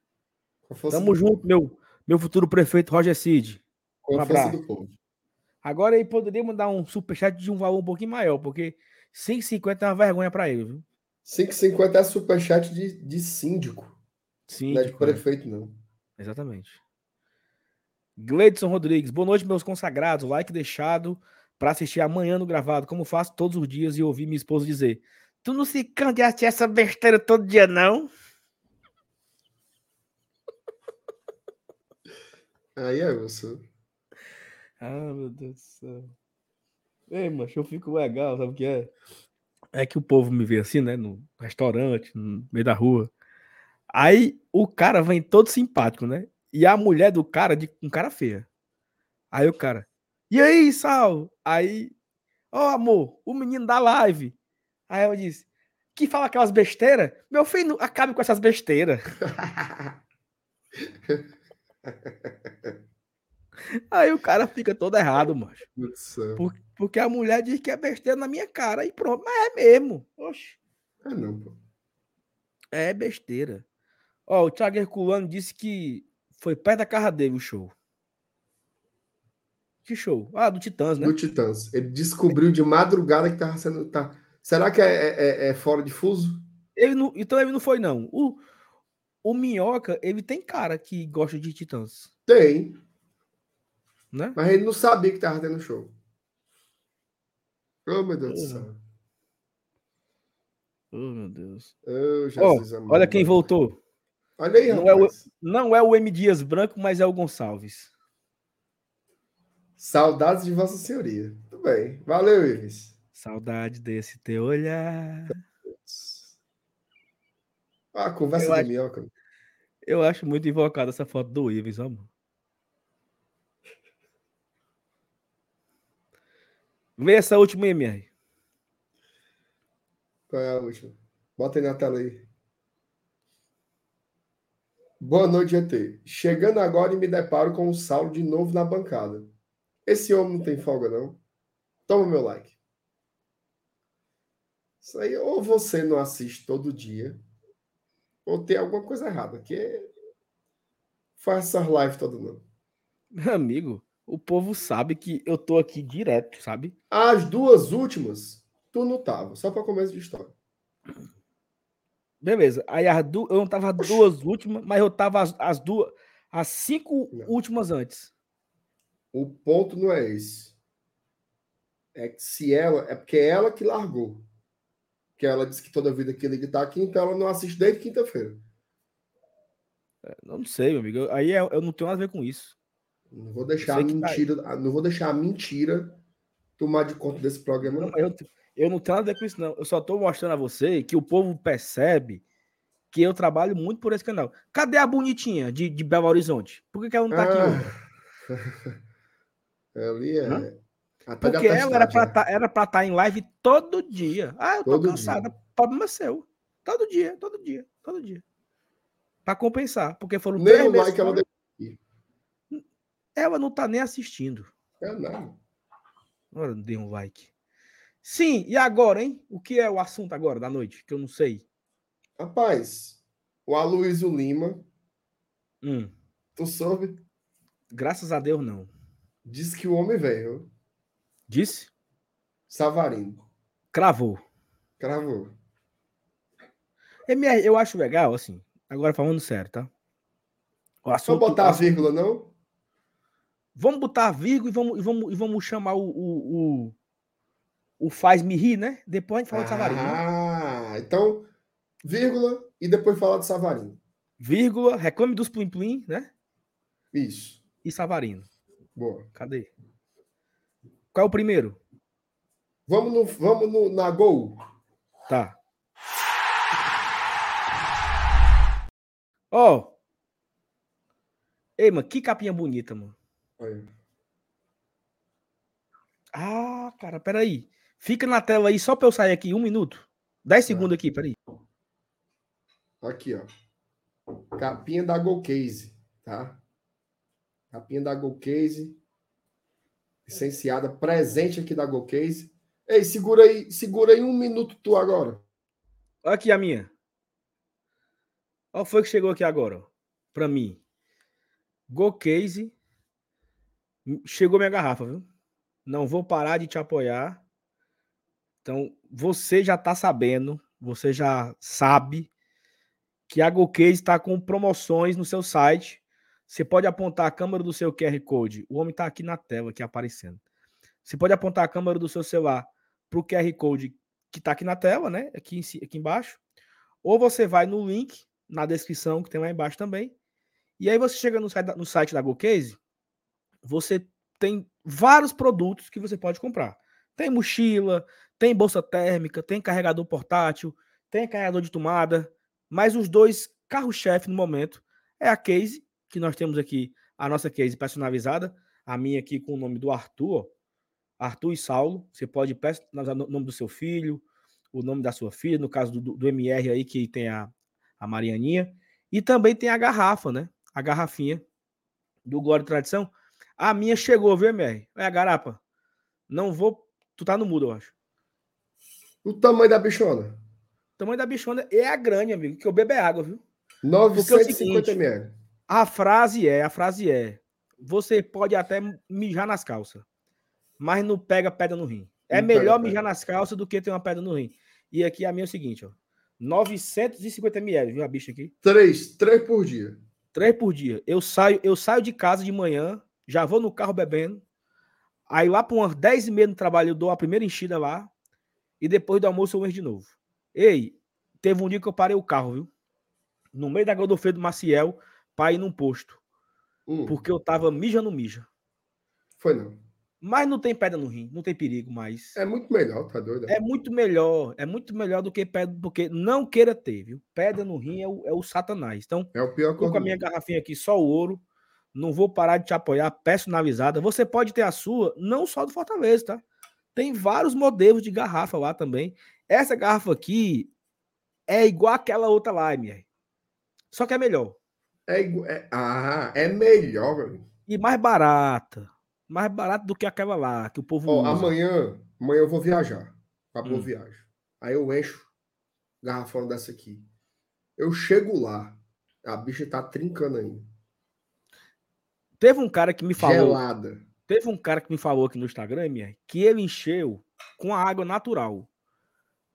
Tamo junto, meu, meu futuro prefeito Roger Cid. com a força abraço. do povo. Agora ele poderia mandar um superchat de um valor um pouquinho maior, porque 5,50 é uma vergonha pra ele, viu? 5,50 é superchat de, de síndico. Sim, não é de prefeito, não. exatamente. Gleidson Rodrigues, boa noite, meus consagrados. Like deixado pra assistir amanhã no gravado, como faço todos os dias e ouvir minha esposa dizer: Tu não se cansa de assistir essa besteira todo dia, não? Aí é isso. Ah, meu Deus do céu. Ei, mas eu fico legal, sabe o que é? É que o povo me vê assim, né? No restaurante, no meio da rua. Aí o cara vem todo simpático, né? E a mulher do cara de um cara feia. Aí o cara, e aí, Sal? Aí, ó, amor, o menino da live. Aí eu disse, que fala aquelas besteiras? Meu filho, acabe com essas besteiras. [LAUGHS] Aí o cara fica todo errado, mano. Por- porque a mulher diz que é besteira na minha cara e pronto. Mas é mesmo. Oxe, É não, pô. é besteira. Ó, o Thiago Herculano disse que foi perto da casa dele o show. Que show? Ah, do Titãs, né? Do Titãs. Ele descobriu de madrugada que tava sendo. Tá... Será que é, é- é fora de fuso? Ele não, então ele não foi, não. O, o Minhoca, ele tem cara que gosta de Titãs, Tem. Né? Mas ele não sabia que tava tendo show. Oh, meu Deus do céu. Oh, meu Deus. Oh, Jesus amado. olha quem voltou. Olha aí, Não é o-. Não é o M. Dias Branco, mas é o Gonçalves. Saudades de Vossa Senhoria. Tudo bem. Valeu, Ives. Saudade desse teu olhar. Ah, conversa Eu de acho- minhoca. Eu acho muito invocada essa foto do Ives, ó, Vê essa última aí, MR. Qual é a última? Bota aí na tela aí. Boa noite, GT. Chegando agora e me deparo com o Saulo de novo na bancada. Esse homem não tem folga, não. Toma meu like. Isso aí, ou você não assiste todo dia, ou tem alguma coisa errada, que faz essa live toda não. Meu amigo, o povo sabe que eu tô aqui direto, sabe? As duas últimas, tu não tava, só para começo de história. Beleza. Aí as du... eu não tava as duas últimas, mas eu tava as, as duas, as cinco Não. últimas antes. O ponto não é esse. É que se ela, é porque é ela que largou. Que ela disse que toda vida que ele tá aqui, então ela não assiste desde quinta-feira. Eu não sei, meu amigo. Aí eu, eu não tenho nada a ver com isso. Não vou deixar a tá- mentira, não vou deixar a mentira tomar de conta desse programa. Não, eu, eu não tenho nada a ver com isso, não. Eu só tô mostrando a você que o povo percebe que eu trabalho muito por esse canal. Cadê a bonitinha de, de Belo Horizonte? Por que, que ela não tá aqui hoje? Ah, ali é. Hã? Até de Porque ela era pra, atestado, tá, era pra estar em live todo dia. Ah, eu tô Todo cansada. Problema seu. Todo dia, todo dia, todo dia. Pra compensar. Porque foram já. três Nem o meses like ela fora. deu. Ela não tá nem assistindo. É nada. Agora dê um like. Sim, e agora, hein? O que é o assunto agora da noite? Que eu não sei. Rapaz, o Aloysio Lima, Hum, tu soube, graças a Deus, não. disse que o homem veio. Disse? Savarino. Cravou. Cravou. MR, eu acho legal, assim. Agora falando sério, tá? O Só assunto, botar a vírgula, não? Vamos botar vírgula e vamos, e vamos, e vamos chamar o, o, o, o faz-me rir, né? Depois a gente fala de Savarino. né? Ah, então, vírgula e depois falar de Savarino. Vírgula, reclame dos Plim Plim, né? Isso. E Savarino. Boa. Cadê? Qual é o primeiro? Vamos, no, vamos no, na Gol. Tá. Ó. Ei, mano, que capinha bonita, mano. Aí. Ah, cara, peraí. Fica na tela aí só pra eu sair aqui um minuto. 10 segundos aqui, peraí. Aqui, ó. Capinha da Go Case, tá? Capinha da Go Case. Licenciada, presente aqui da Go Case. Ei, segura aí, segura aí um minuto tu agora. Olha aqui a minha. Olha foi que chegou aqui agora, ó. Pra mim. Go Case. Chegou minha garrafa, viu? Não vou parar de te apoiar. Então, você já tá sabendo, você já sabe que a Go Case está com promoções no seu site. Você pode apontar a câmera do seu QR Code. O homem tá aqui na tela, aqui aparecendo. Você pode apontar a câmera do seu celular para o QR Code que está aqui na tela, né? Aqui, em aqui embaixo. Ou você vai no link na descrição que tem lá embaixo também. E aí você chega no site no site da GoCase, você tem vários produtos que você pode comprar. Tem mochila, tem bolsa térmica, tem carregador portátil, tem carregador de tomada, mas os dois carro-chefe no momento é a case, que nós temos aqui a nossa case personalizada, a minha aqui com o nome do Arthur, Arthur e Saulo. Você pode personalizar o nome do seu filho, o nome da sua filha, no caso do, do MR aí, que tem a, a Marianinha. E também tem a garrafa, né? A garrafinha do Glória Tradição. A minha chegou, viu, MR? É a garapa. Não vou. Tu tá no mudo, eu acho. O tamanho da bichona. O tamanho da bichona é a grande, amigo, que eu bebo é água, viu? 950 seguinte, ml. A frase é, a frase é: você pode até mijar nas calças, mas não pega pedra no rim. É Não melhor mijar nas calças do que ter uma pedra no rim. E aqui a minha é o seguinte, ó. 950 ml, viu a bicha aqui? Três, três por dia. Três por dia. Eu saio, eu saio de casa de manhã, já vou no carro bebendo. Aí lá para umas 10 e meia no trabalho eu dou a primeira enchida lá. E depois do almoço eu encho de novo. Ei, teve um dia que eu parei o carro, viu? No meio da Godofredo do Maciel, para ir num posto. Hum, Porque eu tava mija no mija. Foi não. Mas não tem pedra no rim, não tem perigo mais. É muito melhor, tá doido? É muito melhor, é muito melhor do que pedra, porque não queira ter, viu? Pedra no rim é o, é o satanás. Então, É o pior tô com a minha garrafinha aqui, só o ouro. Não vou parar de te apoiar, personalizada. Você pode ter a sua, não só do Fortaleza, tá? Tem vários modelos de garrafa lá também. Essa garrafa aqui é igual aquela outra lá, minha. Só que é melhor. É, é- ah, é melhor. E mais barata. Mais barata do que aquela lá, que o povo usa. amanhã, amanhã eu vou viajar. Pra Hum. viagem. Aí eu encho garrafão dessa aqui. Eu chego lá, a bicha tá trincando ainda. Teve um cara que me falou. Gelada. Teve um cara que me falou aqui no Instagram, que ele encheu com a água natural.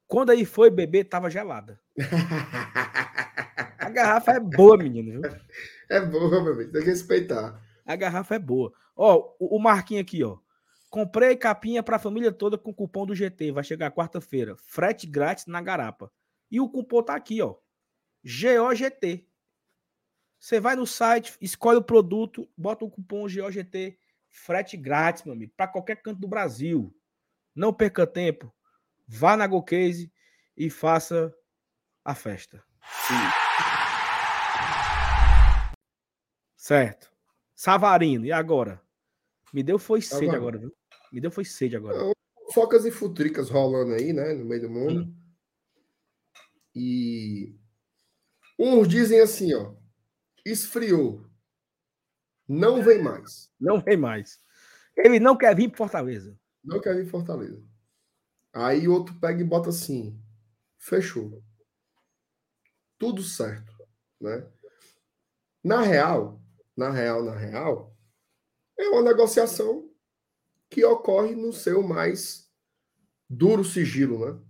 Quando ele foi beber, tava gelada. A garrafa é boa, menino, viu? [LAUGHS] é boa, meu amigo. Tem que respeitar. A garrafa é boa. Ó, o, Marquinho aqui, ó. Comprei capinha pra família toda com cupom do GT. Vai chegar quarta-feira. Frete grátis na garapa. E o cupom tá aqui, ó. GOGT. Você vai no site, escolhe o produto, bota o cupom GOGT, frete grátis, meu amigo, para qualquer canto do Brasil. Não perca tempo. Vá na GoCase e faça a festa. Certo. Savarino, e agora? Me deu foi sede Agora. agora, viu? Me deu foi sede agora. Não. Focas e futricas rolando aí, né? No meio do mundo. E uns dizem assim, ó. Esfriou. Não vem mais. Não vem mais. Ele não quer vir para Fortaleza. Não quer vir em Fortaleza. Aí outro pega e bota assim. Fechou. Tudo certo, né? Na real, na real, na real, é uma negociação que ocorre no seu mais duro sigilo, né?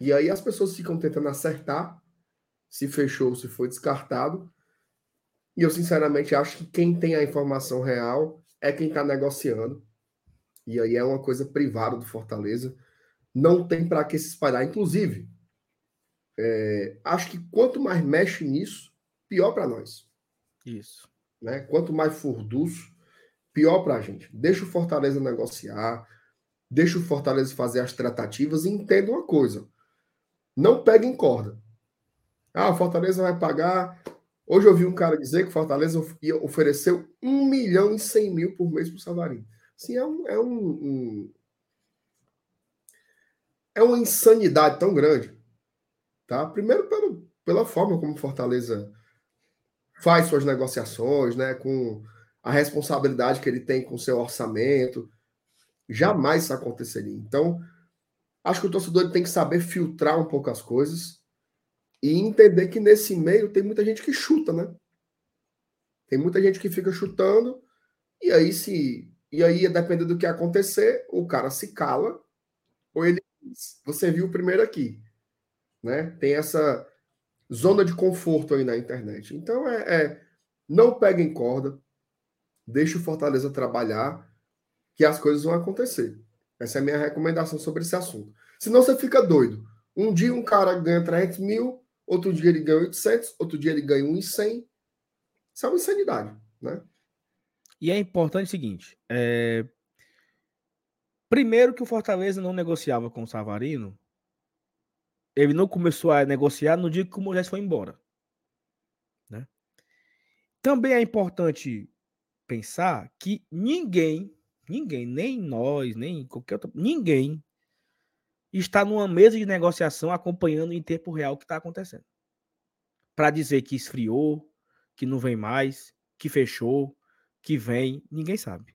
E aí as pessoas ficam tentando acertar se fechou, se foi descartado. E eu sinceramente acho que quem tem a informação real é quem está negociando. E aí é uma coisa privada do Fortaleza. Não tem para que se espalhar. Inclusive, é, acho que quanto mais mexe nisso, pior para nós. Isso. Né? Quanto mais furduço, pior para a gente. Deixa o Fortaleza negociar, deixa o Fortaleza fazer as tratativas e entenda uma coisa: não pegue em corda. Ah, o Fortaleza vai pagar. Hoje eu vi um cara dizer que Fortaleza ofereceu 1 milhão e 100 mil por mês para o Savarino. Assim, é, um, é um, um- É uma insanidade tão grande. Tá? Primeiro, pelo, pela forma como Fortaleza faz suas negociações, né? Com a responsabilidade que ele tem com seu orçamento. Jamais isso aconteceria. Então, acho que o torcedor tem que saber filtrar um pouco as coisas e entender que nesse meio tem muita gente que chuta, né? Tem muita gente que fica chutando e aí se e aí dependendo do que acontecer, o cara se cala ou ele você viu primeiro aqui, né? Tem essa zona de conforto aí na internet. Então é, é não peguem corda, deixe o Fortaleza trabalhar, que as coisas vão acontecer. Essa é a minha recomendação sobre esse assunto. Senão você fica doido. Um dia um cara ganha 300 mil, outro dia ele ganha 800, outro dia ele ganha 1,100. Isso é uma insanidade, né? E é importante o seguinte: é, primeiro que o Fortaleza não negociava com o Savarino, ele não começou a negociar no dia que o Moisés foi embora. Né? Também é importante pensar que ninguém, ninguém, nem nós, nem qualquer outro, ninguém está numa mesa de negociação acompanhando em tempo real o que está acontecendo. Para dizer que esfriou, que não vem mais, que fechou, que vem, ninguém sabe.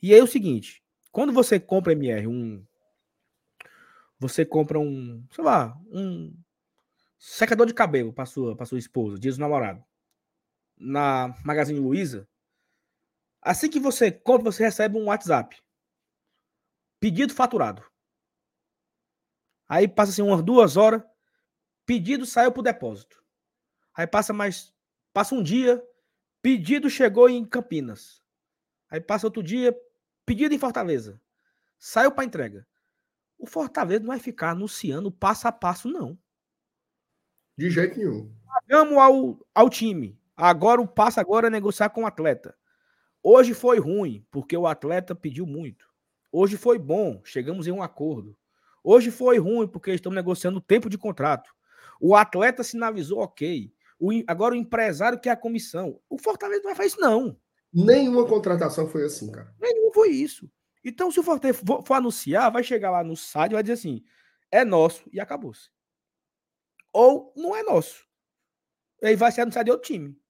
E aí é o seguinte, quando você compra MR um você compra um, sei lá, um secador de cabelo para sua para sua esposa, diz o namorado, na Magazine Luiza, assim que você compra, você recebe um WhatsApp. Pedido faturado. Aí passa assim umas duas horas, pedido saiu para o depósito. Aí passa mais, passa um dia, pedido chegou em Campinas. Aí passa outro dia, pedido em Fortaleza. Saiu para entrega. O Fortaleza não vai ficar anunciando passo a passo, não. De jeito nenhum. Pagamos ao, ao time. Agora o passo agora é negociar com o atleta. Hoje foi ruim, porque o atleta pediu muito. Hoje foi bom, chegamos em um acordo. Hoje foi ruim, porque estamos negociando o tempo de contrato. O atleta sinalizou ok. O, agora o empresário que é a comissão. O Fortaleza não vai fazer isso, não. Nenhuma contratação foi assim, cara. Nenhum foi isso. Então, se o Fortaleza for, for anunciar, vai chegar lá no site e vai dizer assim: é nosso e acabou-se. Ou não é nosso. Aí vai ser anunciado de outro time.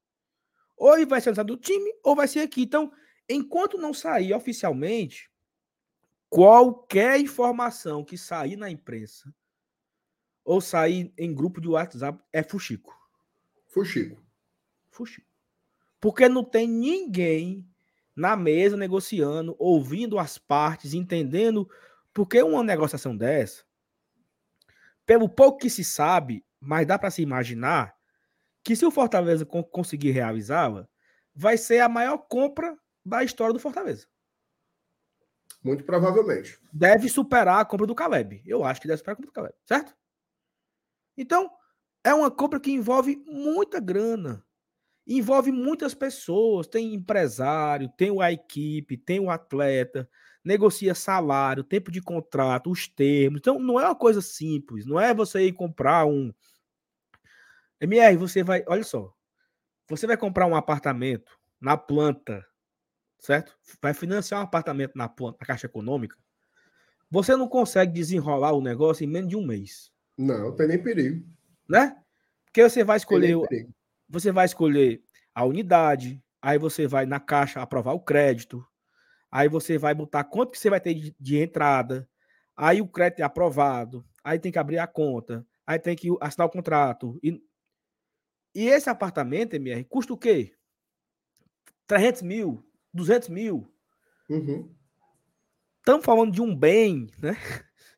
Ou ele vai ser lançado do time, ou vai ser aqui. Então, enquanto não sair oficialmente, qualquer informação que sair na imprensa ou sair em grupo de WhatsApp é fuxico. Fuxico. Fuxico. Porque não tem ninguém na mesa negociando, ouvindo as partes, entendendo. Porque uma negociação dessa, pelo pouco que se sabe, mas dá para se imaginar que se o Fortaleza conseguir realizá-la, vai ser a maior compra da história do Fortaleza. Muito provavelmente. Deve superar a compra do Caleb. Eu acho que deve superar a compra do Caleb, certo? Então, é uma compra que envolve muita grana. Envolve muitas pessoas. Tem empresário, tem a equipe, tem o atleta, negocia salário, tempo de contrato, os termos. Então, não é uma coisa simples. Não é você ir comprar um. MR, você vai. Olha só. Você vai comprar um apartamento na planta, certo? Vai financiar um apartamento na, na Caixa Econômica. Você não consegue desenrolar o negócio em menos de um mês. Não, tem nem perigo. Né? Porque você vai escolher. Você vai escolher a unidade, aí você vai na caixa aprovar o crédito, aí você vai botar quanto que você vai ter de, de entrada, aí o crédito é aprovado, aí tem que abrir a conta, aí tem que assinar o contrato. E, e esse apartamento, MR, custa o quê? 300 mil, 200 mil. Uhum. Estamos falando de um bem, né?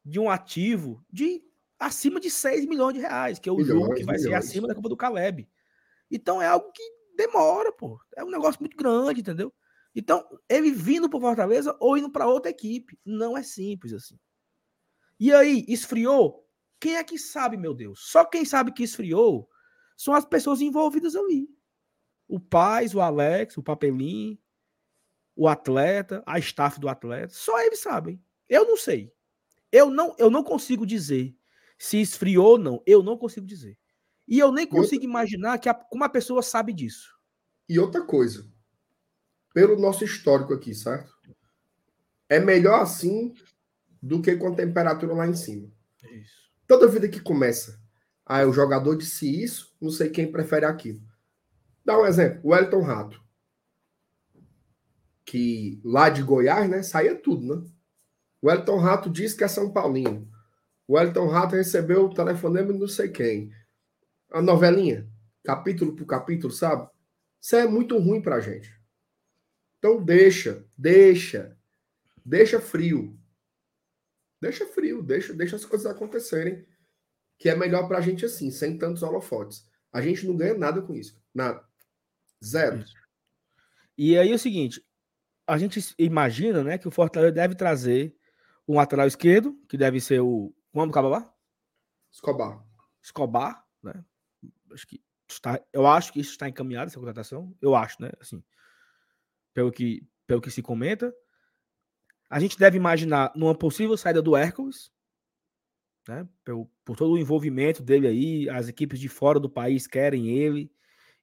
de um ativo de acima de 6 milhões de reais, que é o milhões, jogo que vai milhões. ser acima da Copa do Caleb. Então é algo que demora, pô. É um negócio muito grande, entendeu? Então, ele vindo para Fortaleza ou indo para outra equipe. Não é simples assim. E aí, esfriou? Quem é que sabe, meu Deus? Só quem sabe que esfriou são as pessoas envolvidas ali. O Paz, o Alex, o Papelim, o atleta, a staff do atleta. Só eles sabem. Eu não sei. Eu não, eu não consigo dizer se esfriou ou não. Eu não consigo dizer. E eu nem consigo outra... imaginar que a, uma pessoa sabe disso. E outra coisa, pelo nosso histórico aqui, certo? É melhor assim do que com a temperatura lá em cima. Isso. Toda vida que começa, ah, o jogador disse isso, não sei quem prefere aquilo. Dá um exemplo, o Elton Rato. Que lá de Goiás, né, saía tudo, né? O Elton Rato disse que é São Paulino. O Elton Rato recebeu o telefonema de não sei quem a novelinha, capítulo por capítulo, sabe? Isso é muito ruim pra gente. Então deixa, deixa, deixa frio. Deixa frio, deixa, deixa as coisas acontecerem. Que é melhor pra gente assim, sem tantos holofotes. A gente não ganha nada com isso. Nada. Zero. E aí é o seguinte, a gente imagina, né, que o Fortaleza deve trazer um lateral esquerdo, que deve ser o. Como é o lá? Escobar. Escobar, né? acho que está, eu acho que isso está encaminhado, essa contratação. Eu acho, né? Assim, pelo que, pelo que se comenta. A gente deve imaginar numa possível saída do Hércules, né? Por, por todo o envolvimento dele aí, as equipes de fora do país querem ele.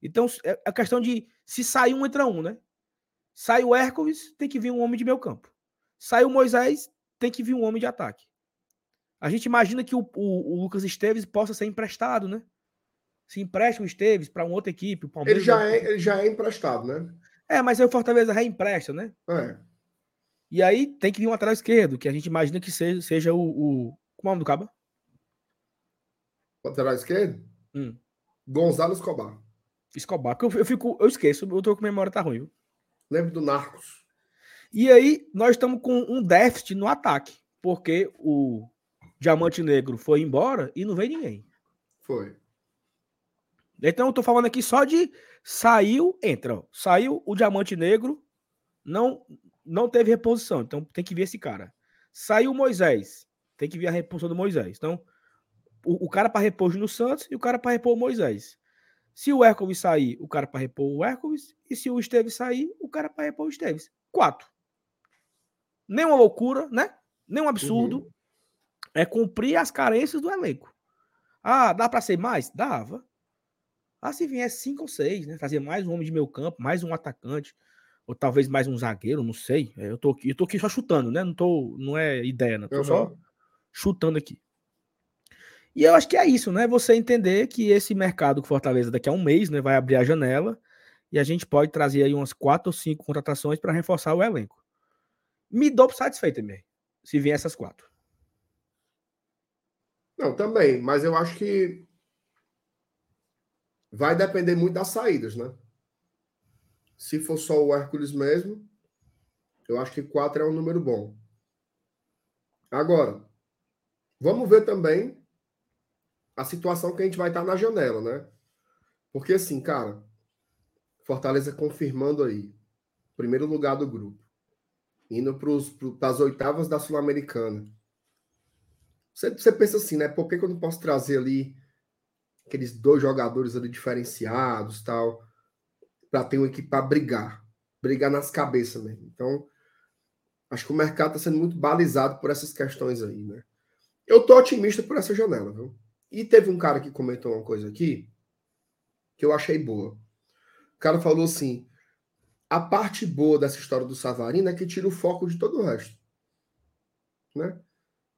Então, é a questão de se sair um, entra um, né? Sai o Hércules, tem que vir um homem de meio campo. Sai o Moisés, tem que vir um homem de ataque. A gente imagina que o, o, o Lucas Esteves possa ser emprestado, né? se empresta o Esteves para uma outra equipe. ele, já é, ele já é emprestado, né? É, mas aí o Fortaleza reempresta, né? É. E aí tem que vir um lateral esquerdo, que a gente imagina que seja, seja o, o. Como é o nome do cabo? Lateral esquerdo? Hum. Gonzalo Escobar. Escobar, eu, eu, fico, eu esqueço, eu tô com a memória tá ruim. Viu? Lembro do Narcos. E aí, nós estamos com um déficit no ataque, porque o Diamante Negro foi embora e não veio ninguém. Foi. Então eu tô falando aqui só de saiu, entra. Saiu o diamante negro, não não teve reposição. Então tem que ver esse cara. Saiu o Moisés, tem que ver a reposição do Moisés. Então o, o cara para repor no Santos e o cara para repor o Moisés. Se o Hércules sair, o cara para repor o Hércules. E se o Esteves sair, o cara para repor o Esteves. Quatro. Nenhuma loucura, né? Nenhum absurdo. Uhum. É cumprir as carências do elenco. Ah, dá para ser mais? Dava. Ah, se viesse cinco ou seis, né? Trazer mais um homem de meio campo, mais um atacante, ou talvez mais um zagueiro, não sei. É, eu tô aqui, eu tô aqui só chutando, né? Não, tô, não é ideia, não. Tô uhum. só chutando aqui. E eu acho que é isso, né? Você entender que esse mercado que Fortaleza daqui a um mês, né, vai abrir a janela E a gente pode trazer aí umas quatro ou cinco contratações para reforçar o elenco. Me dou satisfeito, mesmo, se vier essas quatro. Não, também, mas eu acho que vai depender muito das saídas, né? Se for só o Hércules mesmo, eu acho que quatro é um número bom. Agora, vamos ver também a situação que a gente vai estar na janela, né? Porque assim, cara, Fortaleza confirmando aí, primeiro lugar do grupo, indo para as oitavas da Sul-Americana. Você, você, pensa assim, né? Por que, que eu não posso trazer ali aqueles dois jogadores ali diferenciados tal, para ter uma equipe para brigar, brigar nas cabeças mesmo. Então, acho que o mercado está sendo muito balizado por essas questões aí, né? Eu tô otimista por essa janela, viu? E teve um cara que comentou uma coisa aqui que eu achei boa. O cara falou assim: a parte boa dessa história do Savarino é que tira o foco de todo o resto. Né?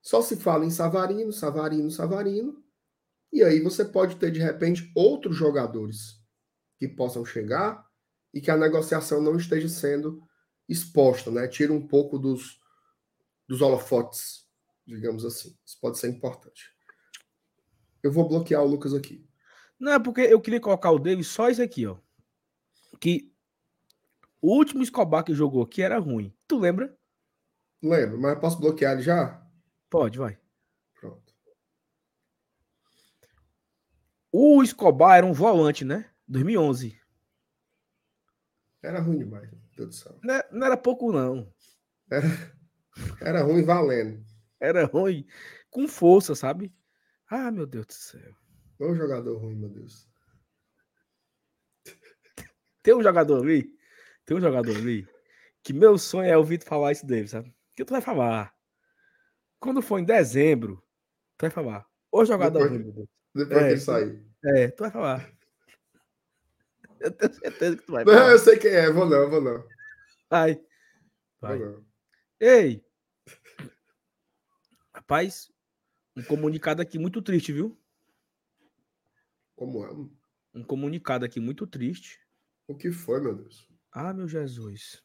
Só se fala em Savarino, Savarino, Savarino. E aí você pode ter, de repente, outros jogadores que possam chegar e que a negociação não esteja sendo exposta, né? Tira um pouco dos, dos holofotes, digamos assim. Isso pode ser importante. Eu vou bloquear o Lucas aqui. Não, é porque eu queria colocar o Davis só isso aqui, ó. Que o último Escobar que jogou aqui era ruim. Tu lembra? Lembro, mas posso bloquear ele já? Pode, vai. Pronto. O Escobar era um volante, né? 2011. Era ruim demais, meu Deus do céu. Não, não era pouco, não. Era, [LAUGHS] era ruim valendo. Era ruim com força, sabe? Ah, meu Deus do céu. Ô jogador ruim, meu Deus. Tem um jogador ali, tem um jogador ali, que meu sonho é ouvir tu falar isso dele, sabe? Que tu vai falar. Quando for em dezembro, tu vai falar. Ô jogador Depois- ruim, meu Deus. Depois É, que ele sair. É, tu vai falar. Eu tenho certeza que tu vai Não, falar. eu sei quem é, vou não, vou não. Vai. Vou Vai. não. Ei! Rapaz, um comunicado aqui muito triste, viu? Como é? Um comunicado aqui muito triste. O que foi, meu Deus? Ah, meu Jesus.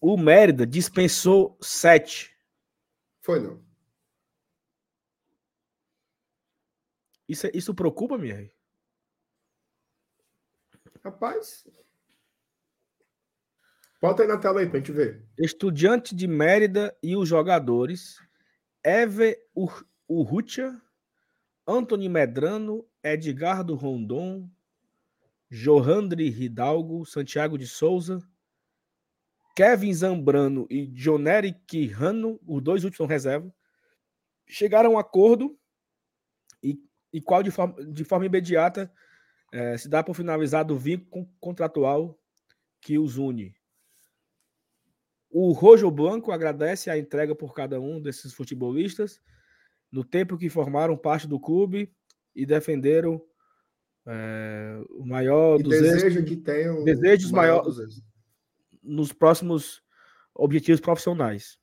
O Mérida dispensou sete. Foi não. Isso, é- isso preocupa, minha? Rapaz. Bota aí na tela aí pra gente ver. Estudiante de Mérida e os jogadores Eve Ur- Urrutia, Antony Medrano, Edgardo Rondon, Johandre Hidalgo, Santiago de Souza, Kevin Zambrano e Joneri Quirrano, os dois últimos são reserva, chegaram a um acordo e, e qual de forma, de forma imediata eh, se dá por finalizado o vínculo con- contratual que os une. O Rojo Blanco agradece a entrega por cada um desses futebolistas no tempo que formaram parte do clube e defenderam eh, o maior E dos êxitos deseja que tenha o desejos maior maior- dos êxitos. nos próximos objetivos profissionais.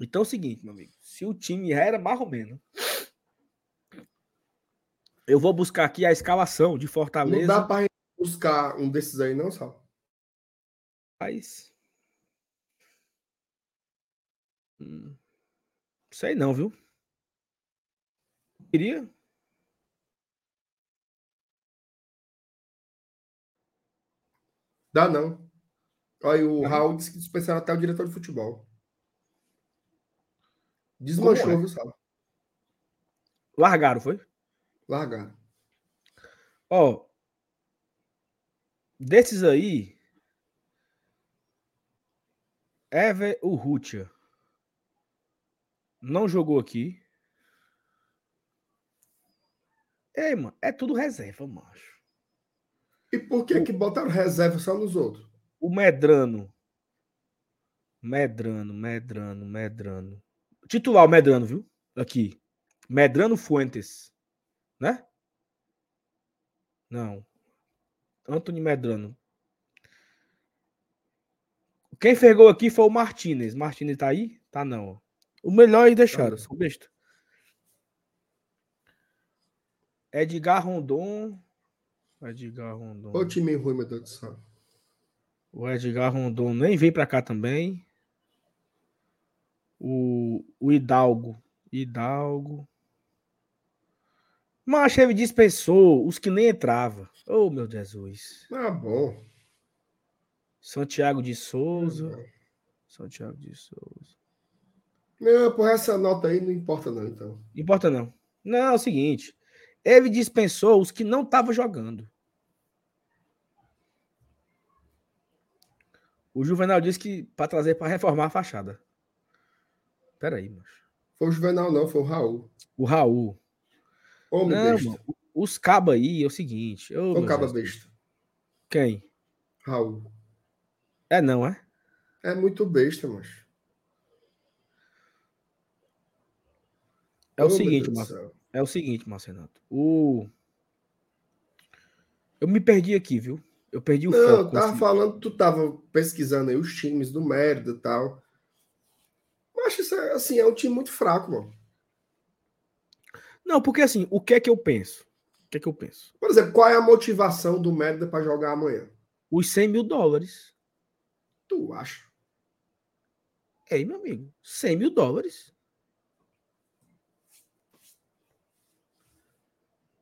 Então é o seguinte, meu amigo. Se o time já era mais ou menos, eu vou buscar aqui a escalação de Não Fortaleza. dá pra gente buscar um desses aí, não, Sal? Mas... Hum, sei não, viu? Queria. Dá não. Olha, o não? Raul disse que dispensaram até o diretor de futebol. Desmanchou, é? viu, Sal? Largaram, foi? Largaram. Ó, desses aí, Ever Urrutia não jogou aqui. Ei, mano, é tudo reserva, macho. E por que que botaram reserva só nos outros? O Medrano. Medrano, Medrano, Medrano. Titular o Medrano, viu? Aqui. Medrano Fuentes. Né? Não. Antônio Medrano. Quem fez gol aqui foi o Martinez. Martinez tá aí? Tá não. O melhor aí deixaram, sou besta. Edgar Rondon. Edgar Rondon. Ô time ruim, meu Deus do céu. O Edgar Rondon nem veio pra cá também. O, o Hidalgo. Hidalgo. Mas ele dispensou os que nem entrava. Oh, meu Jesus. Ah, bom. Santiago de Souza. Santiago de Souza. Não, por essa nota aí não importa não, então. Importa não. Não, é o seguinte. Ele dispensou os que não estavam jogando. O Juvenal disse que para trazer para reformar a fachada. Peraí, macho. Foi o Juvenal, não, foi o Raul. O Raul. Homem Não, besta. mano, os cabos aí é o seguinte. ô, o caba besta. Quem? Raul. É não, é? É muito besta, macho. É o Ô, meu seguinte, Marcelo. É o seguinte, Marcenato. O... Eu me perdi aqui, viu? Eu perdi o Não, eu foco. tava assim. falando, tu tava pesquisando aí os times do Mérida e tal. Mas isso é, assim, é um time muito fraco, mano. Não, porque assim, o que é que eu penso? O que é que eu penso? Por exemplo, qual é a motivação do Mérida para jogar amanhã? Os 100 mil dólares. Tu acha? Ei, meu amigo, 100 mil dólares.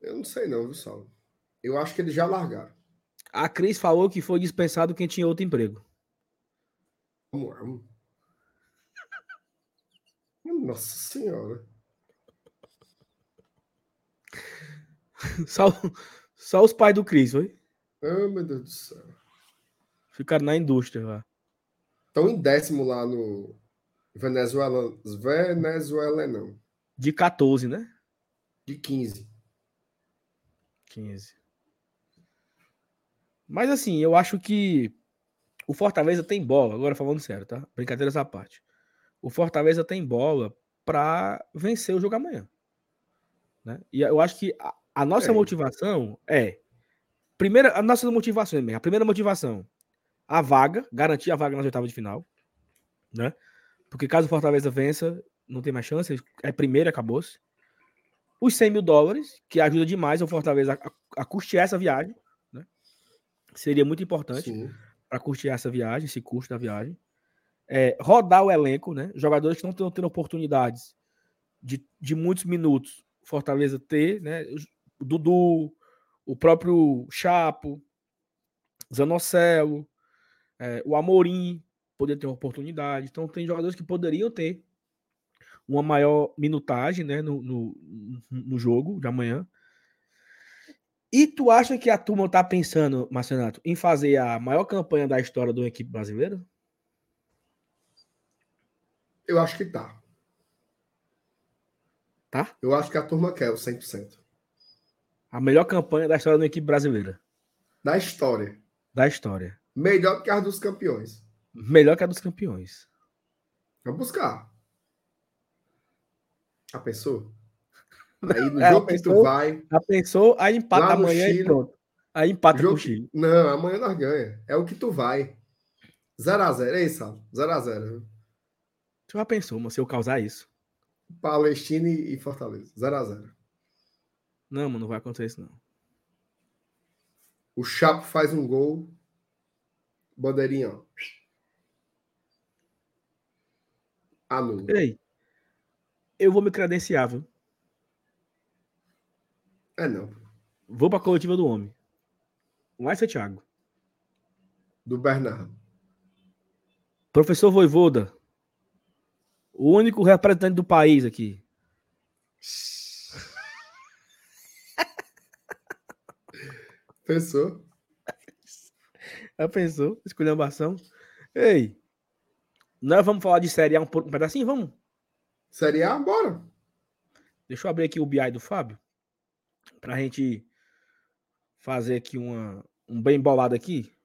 Eu não sei não, viu, Saulo? Eu acho que eles já largaram. A Cris falou que foi dispensado quem tinha outro emprego. Vamos. [LAUGHS] Nossa senhora. Só, só os pais do Cris, foi? Ah, meu Deus do céu. Ficaram na indústria lá. Estão em décimo lá no Venezuela. Venezuela não. De 14, né? De 15. 15. Mas assim, eu acho que o Fortaleza tem bola, agora falando sério, tá? Brincadeiras à parte. O Fortaleza tem bola para vencer o jogo amanhã. Né? E eu acho que a, a nossa Tem. motivação é primeira, a nossa motivação mesmo, a primeira motivação, a vaga, garantir a vaga nas oitavas de final, né? Porque caso o Fortaleza vença, não tem mais chance, é primeiro, acabou-se. Os 100 mil dólares, que ajuda demais o Fortaleza a, a custear essa viagem, né? Seria muito importante para custear essa viagem, esse custo da viagem. É, rodar o elenco, né? Jogadores que não estão tendo oportunidades de, de muitos minutos, Fortaleza ter, né? O Dudu, o próprio Chapo, Zanocelo, é, o Amorim poder ter uma oportunidade. Então tem jogadores que poderiam ter uma maior minutagem né, no, no, no jogo de amanhã. E tu acha que a turma tá pensando, Marcenato, em fazer a maior campanha da história de uma equipe brasileira? Eu acho que tá. Tá? Eu acho que a turma quer o 100%. A melhor campanha da história de uma equipe brasileira. Da história. Da história. Melhor que a dos campeões. Melhor que a dos campeões. Vamos buscar. A pessoa? [LAUGHS] Aí no É, jogo que tu vai. Já pensou? Aí empata amanhã e Chile. pronto. Aí empata jogo com o Chile. Não, amanhã nós ganha. É o que tu vai. 0x0. É isso, 0x0. Tu já pensou, mano, se eu causar isso? Palestina e e Fortaleza. 0x0. Não, mano, não vai acontecer isso, não. O Chapo faz um gol. Bandeirinha, ó. Anula. Ei, eu vou me credenciar, viu? É não. Vou pra coletiva do homem. Vai ser Thiago. Do Bernardo. Professor Voivoda. O único representante do país aqui. [LAUGHS] Pensou? Já pensou? Esculhambação. Ei, nós vamos falar de Série A um, um pedacinho? Vamos? Série A, bora. Deixa eu abrir aqui o BI do Fábio. Pra gente fazer aqui uma, um bem bolado aqui.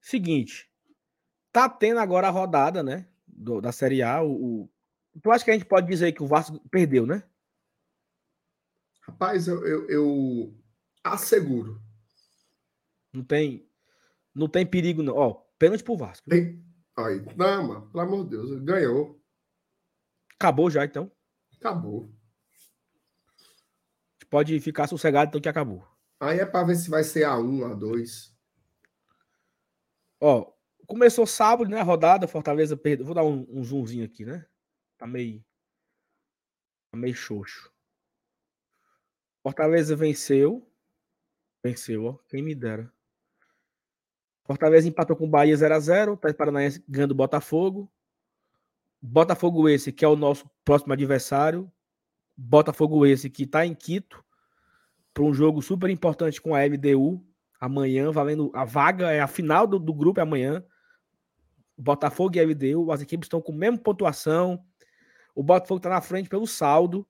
Seguinte. Tá tendo agora a rodada, né? do- da Série A. O, o, eu acho que a gente pode dizer que o Vasco perdeu, né? Rapaz, eu, eu, eu asseguro. Não tem, não tem perigo, não. Ó, pênalti pro Vasco. Tem... Aí, não, mano, pelo amor de Deus, ganhou. Acabou já, então. Acabou. A gente pode ficar sossegado, então que acabou. Aí é para ver se vai ser A1, A2. Ó, começou sábado, né? A rodada, Fortaleza perdeu. Vou dar um, um zoomzinho aqui, né? Tá meio. Tá meio xoxo. Fortaleza venceu. Venceu, ó. Quem me dera. Fortaleza empatou com o Bahia 0x0. Tá Paranaense ganhando o Botafogo. Botafogo esse, que é o nosso próximo adversário. Botafogo esse que tá em Quito. Para um jogo super importante com a MDU. Amanhã, valendo a vaga, é a final do, do grupo é amanhã. Botafogo e MDU. As equipes estão com a mesma pontuação. O Botafogo tá na frente pelo saldo.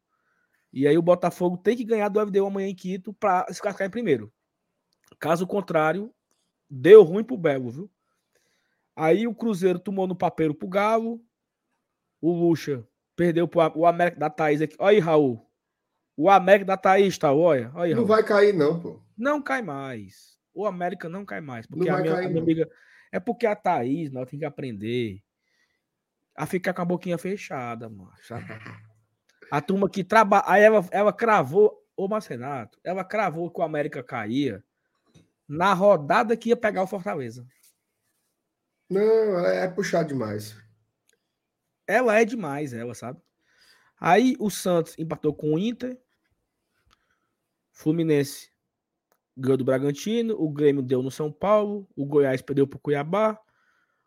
E aí o Botafogo tem que ganhar do FDU amanhã em Quito para se classificar em primeiro. Caso contrário, deu ruim pro Belo, viu? Aí o Cruzeiro tomou no papeiro pro Galo. O Lucha perdeu pro o América da Thaís aqui. Olha aí, Raul. O América da Thaís, tá? Olha. olha aí, não vai cair, não, pô. Não cai mais. O América não cai mais. Porque não a, minha, cair, a minha amiga. É porque a Thaís, nós tem que aprender a ficar com a boquinha fechada, mano. Sabe? [LAUGHS] A turma que trabalha. Aí ela, ela cravou, ô Marcenato, ela cravou que o América caía na rodada que ia pegar o Fortaleza. Não, é puxar demais. Ela é demais, ela, sabe? Aí o Santos empatou com o Inter. Fluminense ganhou do Bragantino. O Grêmio deu no São Paulo. O Goiás perdeu pro Cuiabá.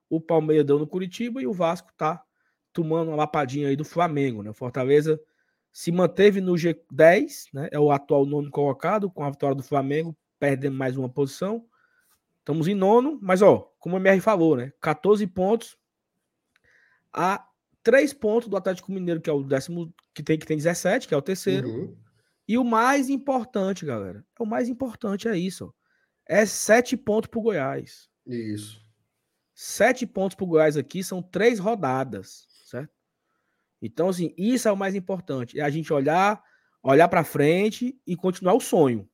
O Palmeiras deu no Curitiba. E o Vasco tá tomando uma lapadinha aí do Flamengo, né? Fortaleza se manteve no G10, né? É o atual nono colocado, com a vitória do Flamengo, perdendo mais uma posição. Estamos em nono, mas ó, como o MR falou, né? 14 pontos a 3 pontos do Atlético Mineiro, que é o décimo, que tem, que tem 17, que é o terceiro. Uhum. E o mais importante, galera, o mais importante é isso. É 7 pontos pro Goiás. Isso. 7 pontos pro Goiás aqui são três rodadas, certo? Então, assim, isso é o mais importante. É a gente olhar, olhar para frente e continuar o sonho.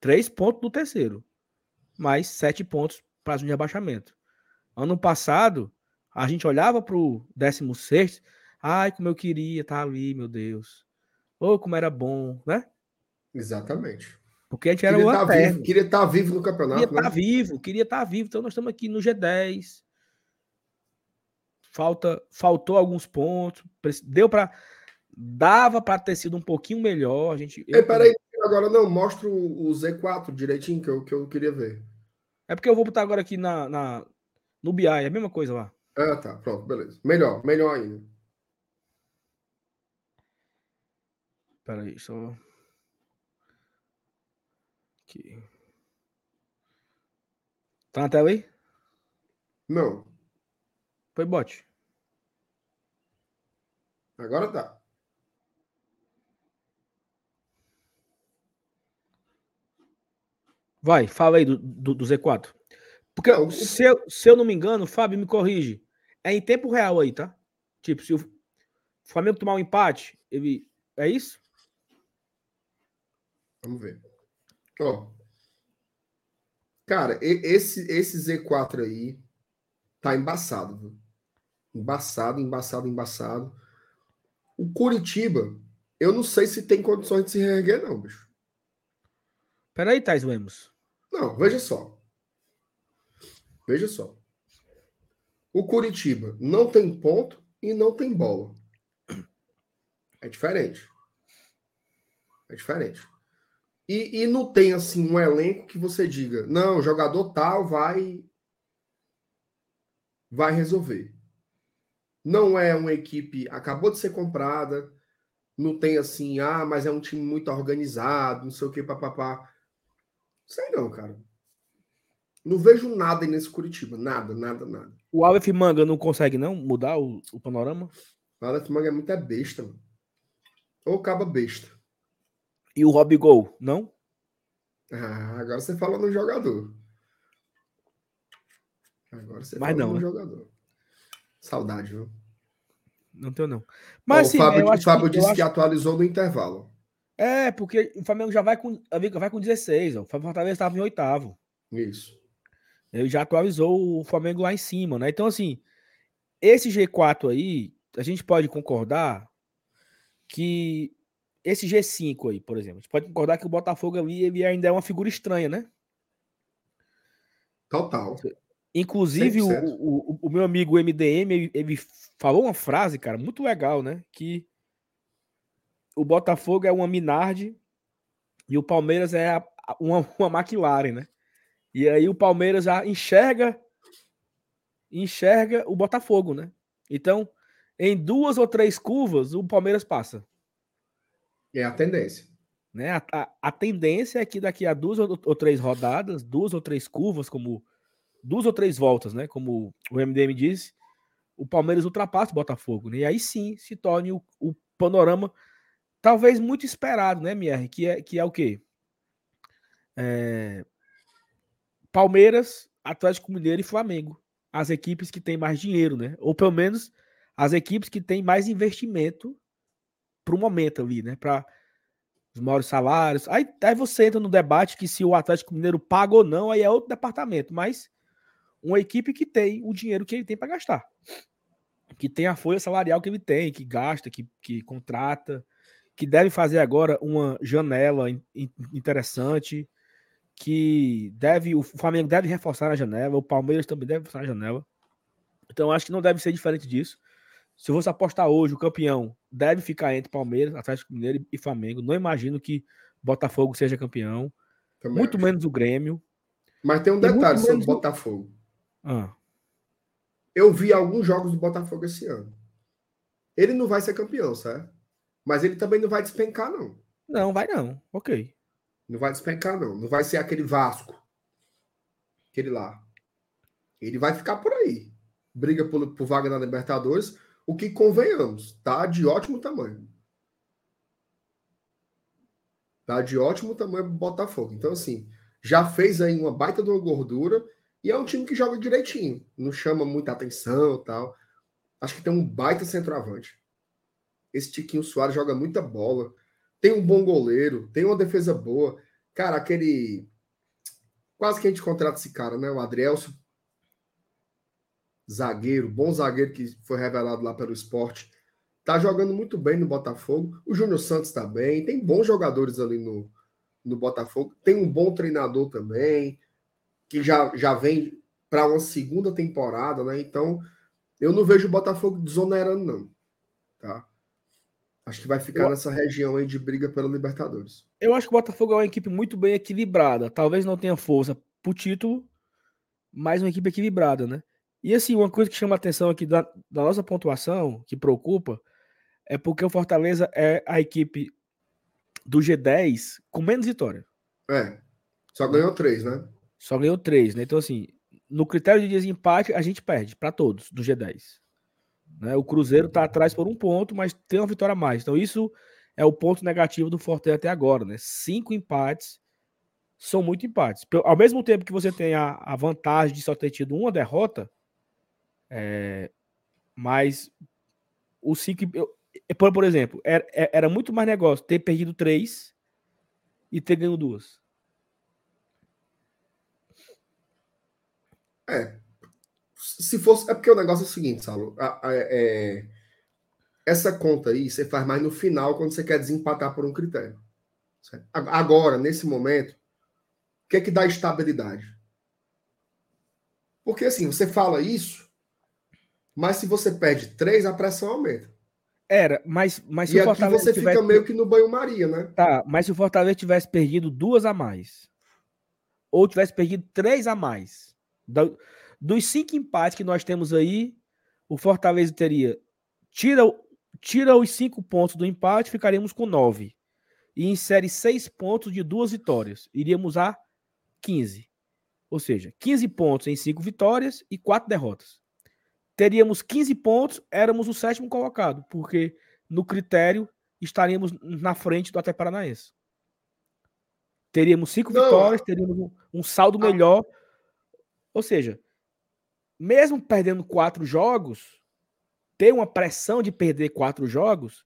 Três pontos do terceiro, mais sete pontos para de rebaixamento. Ano passado, a gente olhava para o 16, ai, como eu queria estar tá ali, meu Deus. Ou oh, como era bom, né? Exatamente. Porque a gente era queria o tá vivo, Queria estar tá vivo no campeonato. Queria estar né? vivo, queria estar vivo. Então nós estamos aqui no G10 falta, faltou alguns pontos, deu para dava para ter sido um pouquinho melhor, a gente eu... peraí, agora não, mostra o Z4 direitinho que eu, que eu queria ver. É porque eu vou botar agora aqui na, na no BI, é a mesma coisa lá. Ah, tá, pronto, beleza. Melhor, melhor ainda. Peraí, só aqui. Tá na tela aí? Não. Foi bot. Agora tá. Vai, fala aí do, do, do Z4. Porque, não, se, eu, se eu não me engano, Fábio, me corrige. É em tempo real aí, tá? Tipo, se o Flamengo tomar um empate, ele. É isso? Vamos ver. Ó. Cara, esse, esse Z4 aí tá embaçado, viu? Embaçado, embaçado, embaçado. O Curitiba, eu não sei se tem condições de se reerguer, não, bicho. Peraí, Thais Lemos. Não, veja só. Veja só. O Curitiba não tem ponto e não tem bola. É diferente. É diferente. E, e não tem assim um elenco que você diga, não, jogador tal vai vai resolver. Não é uma equipe, acabou de ser comprada, não tem assim, ah, mas é um time muito organizado, não sei o que, papapá. Sei não, cara. Não vejo nada aí nesse Curitiba. Nada, nada, nada. O Aleph Manga não consegue não mudar o, o panorama? O Aleph Manga é muito é besta, mano. Ou acaba besta. E o Rob Gol, não? Ah, agora você fala no jogador. Agora você Mas fala não, no né? jogador. Saudade, viu? Não tenho, não. Mas assim, o Fábio, o Fábio que, disse acho... que atualizou no intervalo. É, porque o Flamengo já vai com, vai com 16. Ó. O Fortaleza estava em oitavo. Isso. Ele já atualizou o Flamengo lá em cima, né? Então, assim, esse G4 aí, a gente pode concordar que esse G5 aí, por exemplo, a gente pode concordar que o Botafogo ali ele ainda é uma figura estranha, né? Total. Inclusive, o, o, o, meu amigo MDM, ele, ele, falou uma frase, cara, muito legal, né? Que o Botafogo é uma Minardi e o Palmeiras é a, uma, uma McLaren, né? E aí o Palmeiras já enxerga enxerga o Botafogo, né? Então, em duas ou três curvas, o Palmeiras passa. É a tendência. Né? A, a, a tendência é que daqui a duas ou, ou, três rodadas, duas ou três curvas, como duas ou três voltas, né? Como o MDM disse, o Palmeiras ultrapassa o Botafogo. Né? E aí sim se torne o, o panorama talvez muito esperado, né, Mier? Que é, que é o quê? É... Palmeiras, Atlético Mineiro e Flamengo. As equipes que têm mais dinheiro, né? Ou pelo menos as equipes que têm mais investimento para o momento ali, né? Para os maiores salários. Aí, aí você entra no debate que se o Atlético Mineiro paga ou não, aí é outro departamento. Mas uma equipe que tem o dinheiro que ele tem para gastar. Que tem a folha salarial que ele tem, que gasta, que, que contrata, que deve fazer agora uma janela interessante, que deve o Flamengo deve reforçar a janela, o Palmeiras também deve reforçar a janela. Então acho que não deve ser diferente disso. Se você apostar hoje, o campeão deve ficar entre Palmeiras, Atlético Mineiro e Flamengo. Não imagino que Botafogo seja campeão. Também muito acho. menos o Grêmio. Mas tem um detalhe sobre o Botafogo. Ah. Eu vi alguns jogos do Botafogo esse ano. Ele não vai ser campeão, certo? Mas ele também não vai despencar, não. Não, vai não. Ok. Não vai despencar, não. Não vai ser aquele Vasco. Aquele lá. Ele vai ficar por aí. Briga por, por vaga na Libertadores. O que convenhamos, tá de ótimo tamanho. Tá de ótimo tamanho pro Botafogo. Então, assim, já fez aí uma baita de uma gordura e é um time que joga direitinho. Não chama muita atenção tal. Acho que tem um baita centroavante. Esse Tiquinho Soares joga muita bola. Tem um bom goleiro, tem uma defesa boa. Cara, aquele. Quase que a gente contrata esse cara, né? O Adrielso. Zagueiro, bom zagueiro que foi revelado lá pelo esporte. Tá jogando muito bem no Botafogo. O Júnior Santos tá bem. Tem bons jogadores ali no, no Botafogo. Tem um bom treinador também, que já, já vem para uma segunda temporada, né? Então, eu não vejo o Botafogo desonerando, não. Tá? Acho que vai ficar eu... nessa região aí de briga pela Libertadores. Eu acho que o Botafogo é uma equipe muito bem equilibrada. Talvez não tenha força pro título, mas uma equipe equilibrada, né? E assim, uma coisa que chama a atenção aqui da, da nossa pontuação, que preocupa, é porque o Fortaleza é a equipe do G10 com menos vitória. É. Só ganhou três, né? Só ganhou três, né? Então, assim, no critério de desempate, a gente perde para todos do G10. Né? O Cruzeiro está atrás por um ponto, mas tem uma vitória a mais. Então, isso é o ponto negativo do Fortaleza até agora. Né? Cinco empates são muito empates. Ao mesmo tempo que você tem a, a vantagem de só ter tido uma derrota, é, mas o cinco. Eu, por, por exemplo, era, era muito mais negócio ter perdido três e ter ganho duas. É, se fosse. É porque o negócio é o seguinte, Saulo. É, essa conta aí você faz mais no final quando você quer desempatar por um critério. Certo? Agora, nesse momento, o que é que dá estabilidade? Porque assim, você fala isso, mas se você perde três, a pressão aumenta. Era, mas, mas se e o Fortaleza você tivesse... fica meio que no banho-maria, né? Tá, mas se o Fortaleza tivesse perdido duas a mais, ou tivesse perdido três a mais, dos cinco empates que nós temos aí, o Fortaleza teria. Tira, tira os cinco pontos do empate, ficaríamos com nove. E insere seis pontos de duas vitórias. Iríamos a 15. Ou seja, 15 pontos em cinco vitórias e quatro derrotas. Teríamos 15 pontos, éramos o sétimo colocado, porque no critério estaríamos na frente do Até Paranaense. Teríamos cinco Não. vitórias, teríamos um, um saldo ah. melhor. Ou seja, mesmo perdendo quatro jogos, ter uma pressão de perder quatro jogos,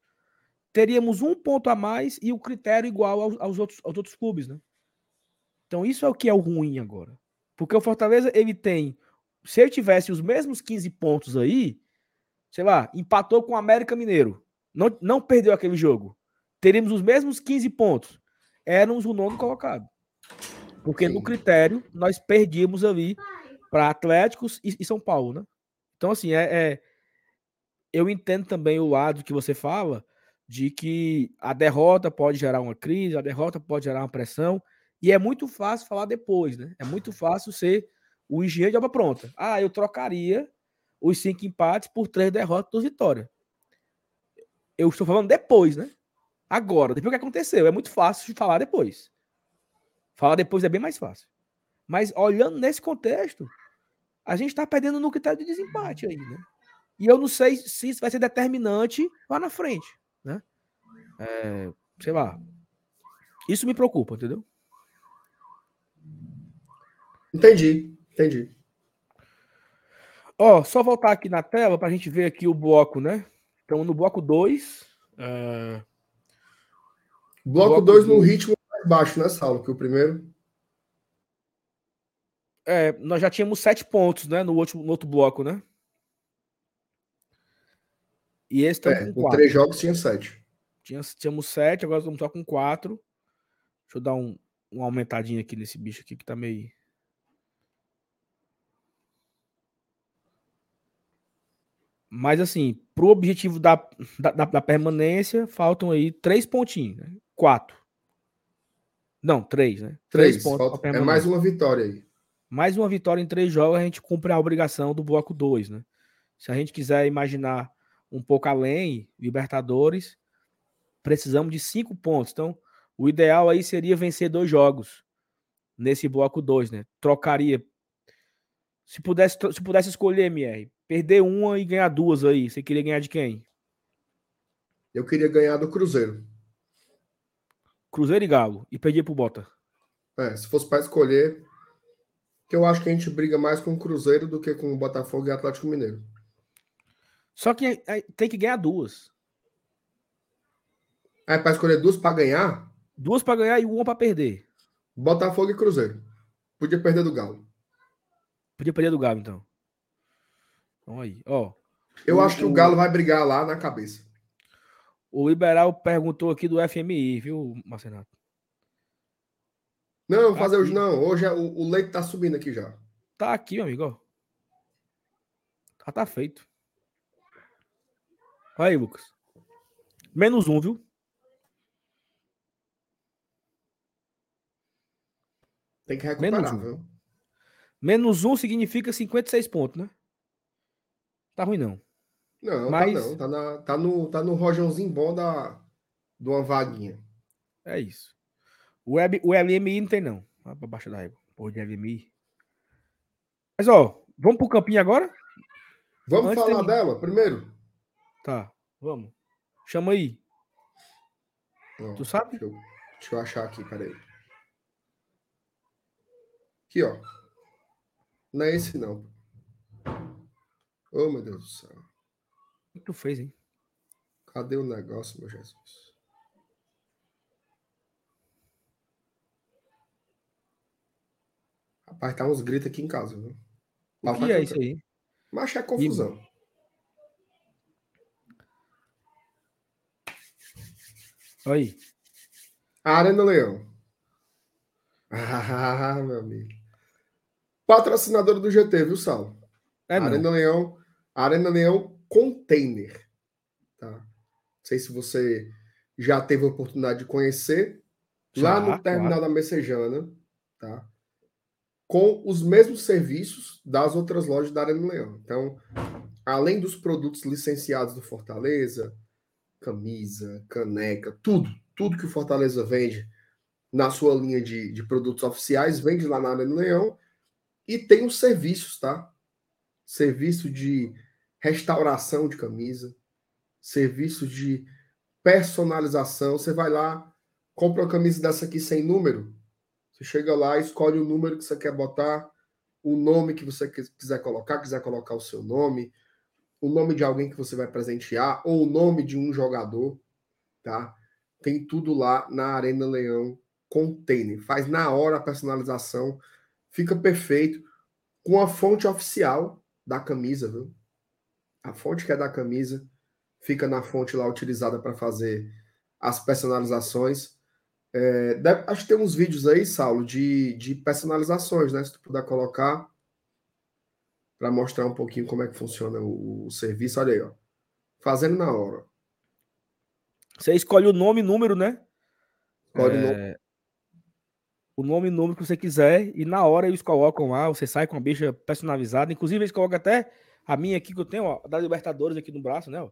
teríamos um ponto a mais e o critério igual aos, aos, outros, aos outros clubes, né? Então isso é o que é o ruim agora. Porque o Fortaleza, ele tem, se ele tivesse os mesmos 15 pontos aí, sei lá, empatou com o América Mineiro, não, não perdeu aquele jogo, teríamos os mesmos 15 pontos. Éramos o nono colocado. Porque no critério, nós perdíamos ali para Atléticos e, e São Paulo, né? Então, assim, é, é- eu entendo também o lado que você fala de que a derrota pode gerar uma crise, a derrota pode gerar uma pressão, e é muito fácil falar depois, né? É muito fácil ser o engenheiro de obra pronta. Ah, eu trocaria os cinco empates por três derrotas duas vitórias. Eu estou falando depois, né? Agora, depois que aconteceu, é muito fácil de falar depois. Falar depois é bem mais fácil. Mas olhando nesse contexto, a gente está perdendo no critério de desempate aí, né? E eu não sei se isso vai ser determinante lá na frente, né? É, sei lá. Isso me preocupa, entendeu? Entendi, entendi. Ó, só voltar aqui na tela para a gente ver aqui o bloco, né? Então, no bloco 2. Bloco Bloco 2 no ritmo mais baixo, né, Saulo? Que o primeiro. É, nós já tínhamos sete pontos, né? No, último, no outro bloco, né? E esse tá É, com com quatro. três jogos tinha sete. Tinha, tínhamos sete, agora estamos só com quatro. Deixa eu dar um, uma aumentadinha aqui nesse bicho aqui que tá meio. Mas assim, pro objetivo da, da, da- permanência, faltam aí três pontinhos, né? Quatro. Não, três, né? Três. pontos falta- é mais uma vitória aí. Mais uma vitória em três jogos, a gente cumpre a obrigação do bloco 2, né? Se a gente quiser imaginar um pouco além, Libertadores, precisamos de cinco pontos. Então, o ideal aí seria vencer dois jogos nesse bloco 2, né? Trocaria. Se pudesse, se pudesse escolher, MR, perder uma e ganhar duas aí, você queria ganhar de quem? Eu queria ganhar do Cruzeiro. Cruzeiro e Galo. E perder pro Bota. É, se fosse para escolher, que eu acho que a gente briga mais com o Cruzeiro do que com o Botafogo e Atlético Mineiro. Só que é, tem que ganhar duas. É para escolher duas para ganhar, Duas para ganhar e uma para perder. Botafogo e Cruzeiro. Podia perder do Galo. Podia perder do Galo, então. Então aí, ó. Eu O- acho que o o- Galo vai brigar lá na cabeça. O Liberal perguntou aqui do FMI, viu, Marcenato? Não, vou fazer hoje não. Hoje é- o, o leite tá subindo aqui já. Tá aqui, meu amigo. Já tá feito. Aí, Lucas. Menos um, viu? Tem que recuperar, Menos um. viu? Menos um significa 56 pontos, né? Tá ruim, não. Não, Mas- tá não. Tá, na, tá, no, tá no rojãozinho bom da, de uma vaguinha. É isso. O, Web, o LMI não tem, não. Vai pra baixo da régua. Porra de LMI. Mas, ó, vamos pro campinho agora? Vamos Antes falar tem- dela primeiro? Tá, vamos. Chama aí. Ó, Tu sabe? Deixa eu, deixa eu achar aqui, peraí. Aqui, ó. Não é esse, não. Oh, meu Deus do céu. O que tu fez, hein? Cadê o negócio, meu Jesus? Rapaz, tá uns gritos aqui em casa, viu? O Lá que é isso aí? Mas é confusão. Aí. Arena Leão. [LAUGHS] Ah, meu amigo. Patrocinador do GT, viu, Sal? É não. Arena Leão, Arena Leão Container. Tá? Não sei se você já teve a oportunidade de conhecer. lá Já, no terminal claro. da Messejana, tá? Com os mesmos serviços das outras lojas da Arena Leão. Então, além dos produtos licenciados do Fortaleza, camisa, caneca, tudo, tudo que o Fortaleza vende na sua linha de, de produtos oficiais, vende lá na Arena Leão. E tem os serviços, tá? Serviço de restauração de camisa, serviço de personalização. Você vai lá, compra uma camisa dessa aqui sem número. Chega lá, escolhe o número que você quer botar, o nome que você quis- quiser colocar, quiser colocar o seu nome, o nome de alguém que você vai presentear, ou o nome de um jogador, tá? Tem tudo lá na Arena Leão Container. Faz na hora a personalização, fica perfeito, com a fonte oficial da camisa, viu? A fonte que é da camisa fica na fonte lá utilizada para fazer as personalizações. É, deve, acho que tem uns vídeos aí, Saulo, de, de personalizações, né? Se tu puder colocar para mostrar um pouquinho como é que funciona o, o, serviço. Olha aí, ó. Fazendo na hora. Você escolhe o nome e número, né? Escolhe é... o nome. O nome e número que você quiser, e na hora eles colocam lá, você sai com a bicha personalizada. Inclusive, eles colocam até a minha aqui que eu tenho, ó, da Libertadores aqui no braço, né? Ó.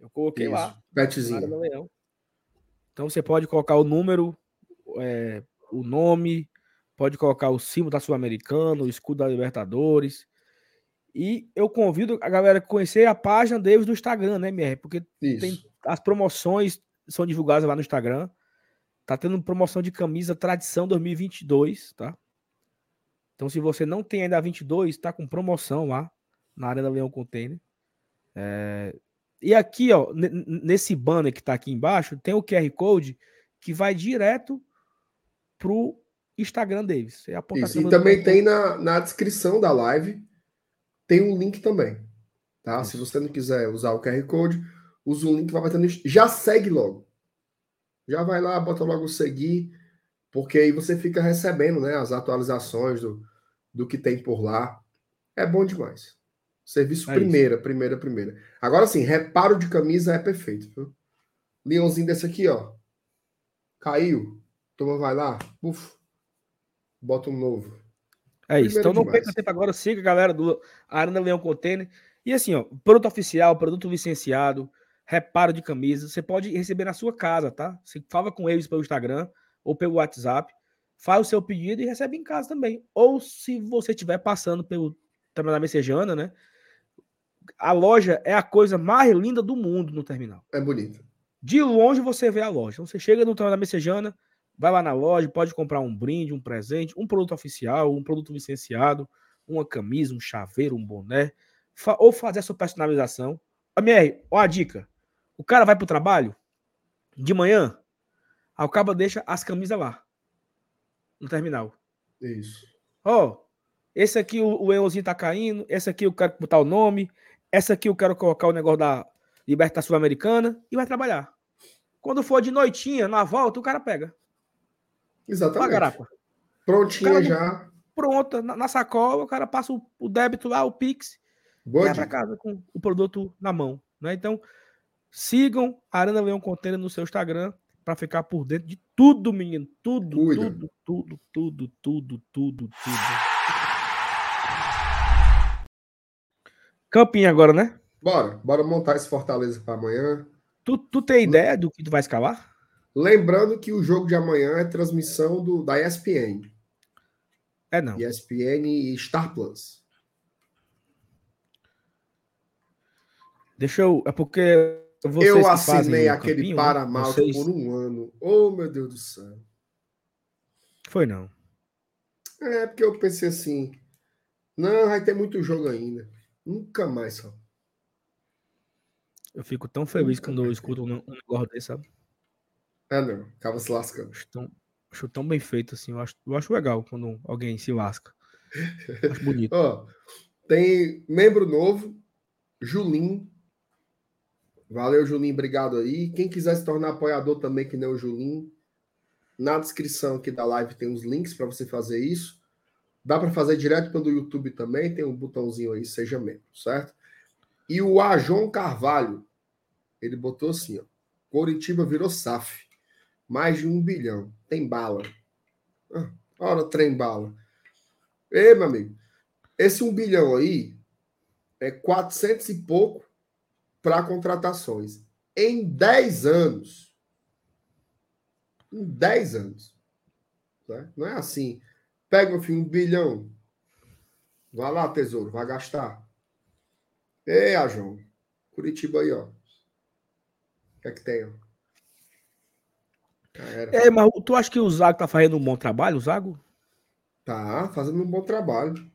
Eu coloquei Isso. lá. Petzinho. Então você pode colocar o número, é, o nome, pode colocar o símbolo da Sul-Americana, o escudo da Libertadores. E eu convido a galera a conhecer a página deles do Instagram, né, MR? Porque tem, as promoções são divulgadas lá no Instagram. Tá tendo promoção de camisa Tradição 2022, tá? Então, se você não tem ainda a 22, tá com promoção lá na Arena Leão Container. É... E aqui, ó, nesse banner que tá aqui embaixo, tem o QR Code que vai direto pro Instagram deles. Isso, e também tem na, na descrição da live tem um link também. Tá? Se você não quiser usar o QR Code, usa o link vai batendo. Já segue logo. Já vai lá, bota logo seguir, porque aí você fica recebendo né, as atualizações do, do que tem por lá. É bom demais. Serviço é primeira, isso. primeira, primeira. Agora sim, reparo de camisa é perfeito. Viu? Leãozinho desse aqui, ó. Caiu. Toma, vai lá. Uf. Bota um novo. É isso. Então não perca tempo agora, siga a galera do Arena Leão Container. E assim, ó, produto oficial, produto licenciado, reparo de camisa, você pode receber na sua casa, tá? Você fala com eles pelo Instagram ou pelo WhatsApp, faz o seu pedido e recebe em casa também. Ou se você estiver passando pelo terminal Messejana, né? A loja é a coisa mais linda do mundo no terminal. É bonita. De longe você vê a loja. Então você chega no terminal Messejana, Vai lá na loja, pode comprar um brinde, um presente, um produto oficial, um produto licenciado, uma camisa, um chaveiro, um boné, fa ou fazer a sua personalização. A MR, ó a dica. O cara vai pro trabalho de manhã, aí o cabo deixa as camisas lá no terminal. Isso. Ó, esse aqui o, o EOzinho tá caindo, esse aqui eu quero botar o nome, essa aqui eu quero colocar o negócio da Libertação Americana e vai trabalhar. Quando for de noitinha, na volta, o cara pega. Exatamente. Prontinha já. Pronta, na, na, sacola, o cara passa o, o débito lá, o Pix, Boa e vai para casa com o produto na mão. Né? Então, sigam a Arana Leão Container no seu Instagram para ficar por dentro de tudo, menino. Tudo, Cuida. tudo, tudo, tudo, tudo, tudo, tudo. Campinho agora, né? Bora, bora montar esse Fortaleza para amanhã. Tu, tu tem ideia do que tu vai escalar? Lembrando que o jogo de amanhã é transmissão do, da ESPN. É não. ESPN e Star Plus. Deixa eu. É porque. Eu assinei aquele campinho, né? Paramount vocês... por um ano. Oh, meu Deus do céu. Foi não. É, porque eu pensei assim. Não, vai ter muito jogo ainda. Nunca mais, só. Eu fico tão feliz Nunca quando eu escuto um negócio desse, sabe? É, não. Acaba se lascando. Acho tão, acho tão bem feito, assim. Eu acho, eu acho legal quando alguém se lasca. Acho bonito. [LAUGHS] Ó, tem membro novo, Julim. Valeu, Julim. Obrigado aí. Quem quiser se tornar apoiador também, que nem o Julim, na descrição aqui da live tem os links para você fazer isso. Dá para fazer direto pelo YouTube também, tem um botãozinho aí, seja membro, certo? E o Ajon Carvalho, ele botou assim, ó. Coritiba virou SAF. Mais de um bilhão. Tem bala. Ah, trem bala. Ei, meu amigo. Esse um bilhão aí é 400 e pouco para contratações. Em 10 anos. Em 10 anos. Né? Não é assim. Pega, meu filho, um bilhão. Vai lá, tesouro, vai gastar. Ei, João. Curitiba aí, ó. O que é que tem, ó? É, mas tu acha que o Zago tá fazendo um bom trabalho, o Zago? Tá, fazendo um bom trabalho.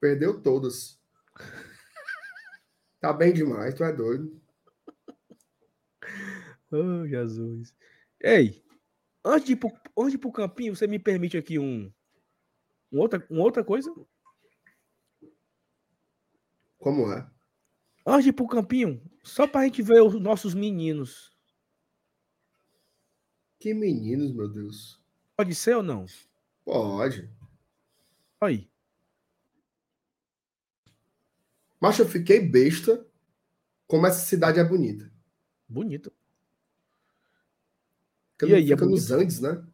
Perdeu todas. Tá bem demais, tu é doido. [LAUGHS] Oh, Jesus. Ei, antes de ir pro, antes de ir pro campinho, você me permite aqui um, um outra, uma outra coisa? Como é? Antes de ir pro campinho, só pra gente ver os nossos meninos Que meninos, meu Deus. Pode ser ou não? Pode. Aí. Mas eu fiquei besta como essa cidade é bonita. Bonito. Fica, E aí, é fica nos bonito? Andes, né?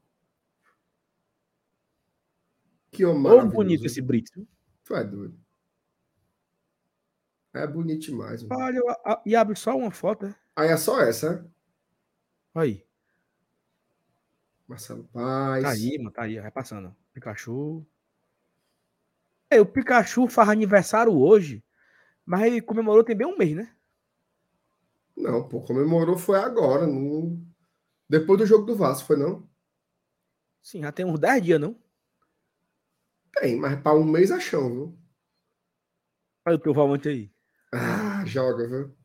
Que homem Ou maravilhoso. bonito esse Brito. Tu é doido. É bonito demais. mano. Olha, e abre só uma foto, né? Aí é só essa, né? Aí. Marcelo Paz. Tá aí, mano. Tá aí. Vai passando. Pikachu. É, o Pikachu faz aniversário hoje. Mas ele comemorou tem bem um mês, né? Não, pô, comemorou foi agora. No... Depois do jogo do Vasco, foi não? Sim, já tem uns 10 dias, não? Tem, mas para um mês é chão, viu? Olha o teu volante aí. Ah, joga, viu?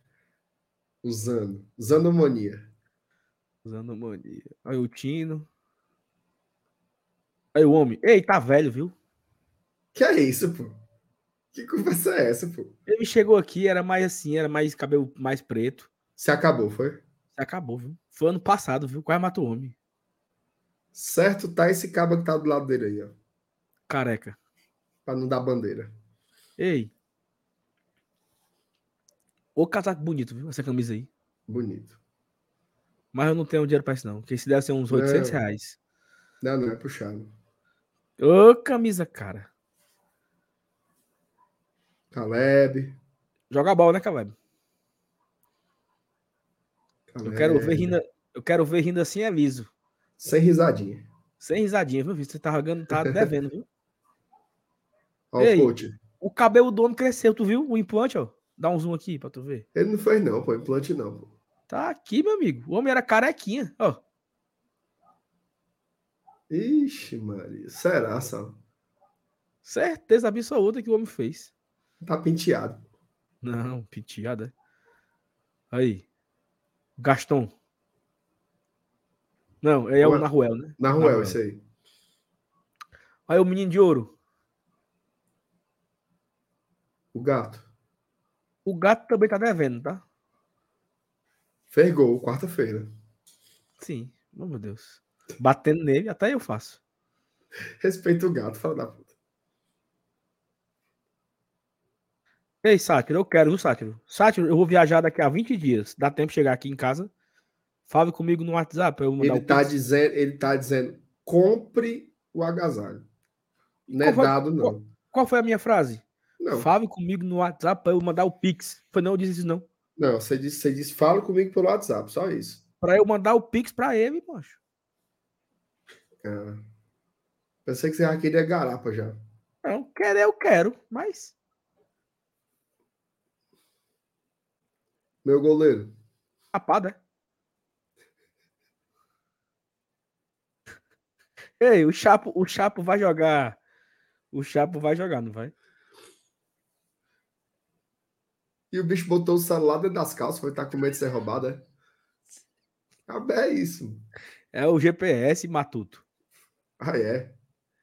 Usando. Usando mania. Usando mania. Olha o Tino. Aí o homem. Ei, tá velho, viu? Que é isso, pô? Que conversa é essa, pô? Ele chegou aqui, era mais assim, era mais cabelo mais preto. Se acabou, foi? Acabou, viu? Foi ano passado, viu? Quase matou o homem. Certo, tá esse cabo que tá do lado dele aí, ó. Careca. Pra não dar bandeira. Ei. Ô casaco bonito, viu? Essa camisa aí. Bonito. Mas eu não tenho dinheiro pra isso, não. Porque esse deve ser uns 800 Não. reais. Não, não é puxado. Ô, camisa, cara. Caleb. Joga bola, né, Caleb? Caleb. Eu quero ver rindo. Eu quero ver rindo assim é liso. Sem risadinha. Sem risadinha, viu? Você tá jogando, tá devendo, viu? [LAUGHS] Ó, Ei. o. O cabelo do homem cresceu, tu viu? O implante, ó. Dá um zoom aqui pra tu ver. Ele não fez, não, pô. Implante não, pô. Tá aqui, meu amigo. O homem era carequinha, ó. Ixi, Maria. Será, Sal? Certeza absoluta que o homem fez. Tá penteado. Não, penteada. Aí. Gaston. Não, é o. Naruel, né? Na Naruel. Ruel, isso aí. Aí o menino de ouro. O gato. O gato também tá devendo, tá? Fez gol, quarta-feira. Sim. Oh, meu Deus. Batendo nele, até eu faço. Respeita o gato, fala da puta. Ei, Sátiro, eu quero, viu, Sátiro? Sátiro, eu vou viajar daqui a 20 dias. Dá tempo de chegar aqui em casa. Fale comigo no WhatsApp eu mandar Ele o tá, dizendo, ele tá dizendo, compre o agasalho. Não é Qual foi- dado, não. Qual foi a minha frase? Não, Fale comigo no WhatsApp pra eu mandar o Pix. Foi não, eu disse isso não. não você, disse, você disse, fala comigo pelo WhatsApp, só isso. Pra eu mandar o Pix pra ele, poxa. Ah. Pensei que você já queria garapa já. Não, querer eu quero, mas. Meu goleiro. Rapada. [LAUGHS] Ei, o Chapo, o Chapo vai jogar. O Chapo vai jogar, não vai? E o bicho botou o celular dentro das calças, foi estar com medo de ser roubado, é? Ah, é isso. É o GPS Matuto. Ah, é.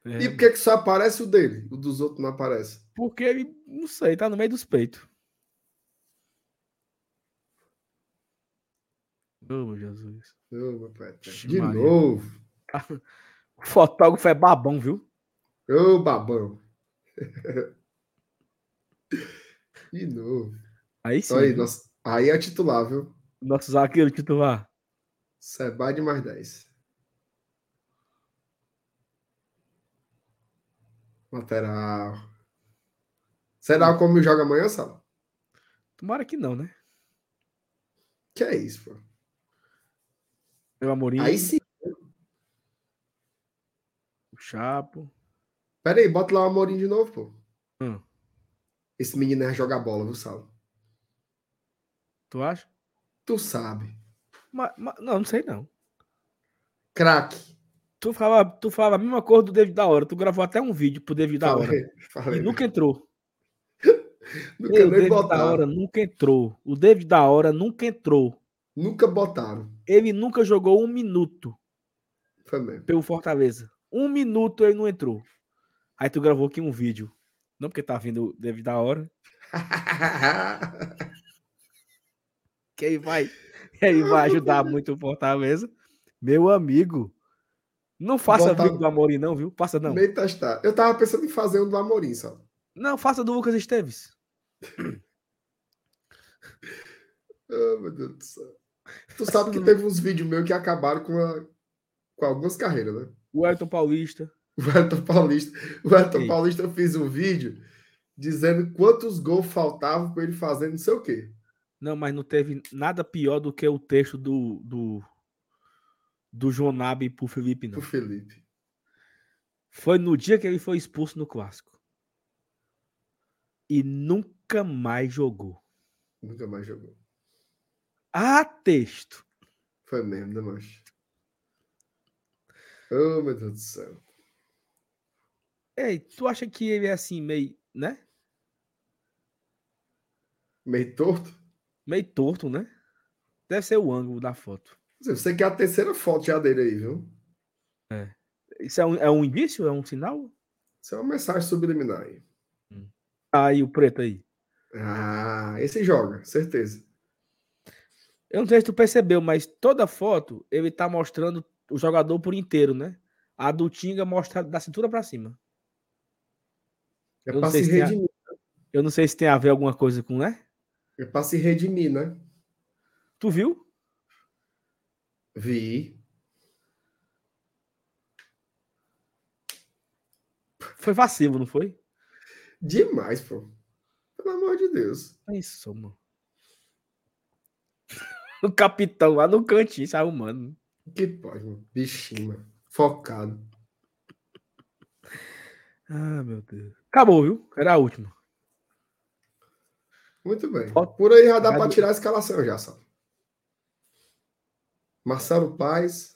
É, E por que, que só aparece o dele? O dos outros não aparece? Porque ele, não sei, tá no meio dos peitos. Oh, Jesus. Meu pai, Ixi, De Maria. novo. O [LAUGHS] fotógrafo é babão, viu? Ô, babão. [LAUGHS] De novo. Aí sim. Aí, viu? nossa, aí é titular, viu? Nosso zagueiro titular. Seba de mais 10. Lateral. Será como joga amanhã, Sala? Tomara que não, né? Que é isso, pô? Meu Amorim, Aí sim. o Chapo. Pera aí, bota lá o Amorim de novo, pô. Hum. Esse menino é jogar bola, viu, Sala? Tu acha? Tu sabe. Ma- ma- não, não sei não. Craque. Tu falava, tu falava a mesma coisa do David da hora. Tu gravou até um vídeo pro David da hora. Falei, E falei. nunca entrou. [LAUGHS] Nunca Ei, o David da botaram. hora nunca entrou. O David da hora nunca entrou. Nunca botaram. Ele nunca jogou um minuto Foi mesmo. pelo Fortaleza. Um minuto ele não entrou. Aí tu gravou aqui um vídeo. Não porque tá vindo o David da hora. [LAUGHS] Que aí vai, [LAUGHS] ele vai [LAUGHS] ajudar muito o Fortaleza. Meu amigo. Não faça Botar- vídeo do Amorim, não, viu? Faça não. Meio testar. Eu tava pensando em fazer um do Amorim, sabe? Não, faça do Lucas Esteves. Oh, [COUGHS] meu Deus do céu. Tu sabe que teve uns vídeos meus que acabaram com, a- com algumas carreiras, né? O Elton Paulista. [LAUGHS] O Elton Paulista. O Elton Ei. Paulista fez um vídeo dizendo quantos gols faltavam para ele fazer não sei o quê. Não, mas não teve nada pior do que o texto do, do, do João Nabi pro Felipe, não. Pro Felipe. Foi no dia que ele foi expulso no clássico. E nunca mais jogou. Nunca mais jogou. Ah, texto. Foi mesmo, né, mancha? Oh, meu Deus do céu. Ei, tu acha que ele é assim, meio, né? Meio torto. Meio torto, né? Deve ser o ângulo da foto. Você quer a terceira foto já dele aí, viu? Isso é um, é um indício? É um sinal? Isso é uma mensagem subliminar aí. Aí, o preto aí. Ah, esse joga, certeza. Eu não sei se tu percebeu, mas toda foto ele tá mostrando o jogador por inteiro, né? A do Tinga mostra da cintura pra cima. É Eu não pra sei se tem a- redimir. Eu não sei se tem a ver alguma coisa com, né? É pra se redimir, né? Tu viu? Vi. Foi vacilo, não foi? Demais, pô. Pelo amor de Deus. Isso, mano. [LAUGHS] O capitão lá no cantinho se arrumando. Que pode, mano. Bichinho, mano. Focado. Ah, meu Deus. Acabou, viu? Era a última. Muito bem. Por aí já dá do- tirar a escalação já, sabe? Marcelo Paz,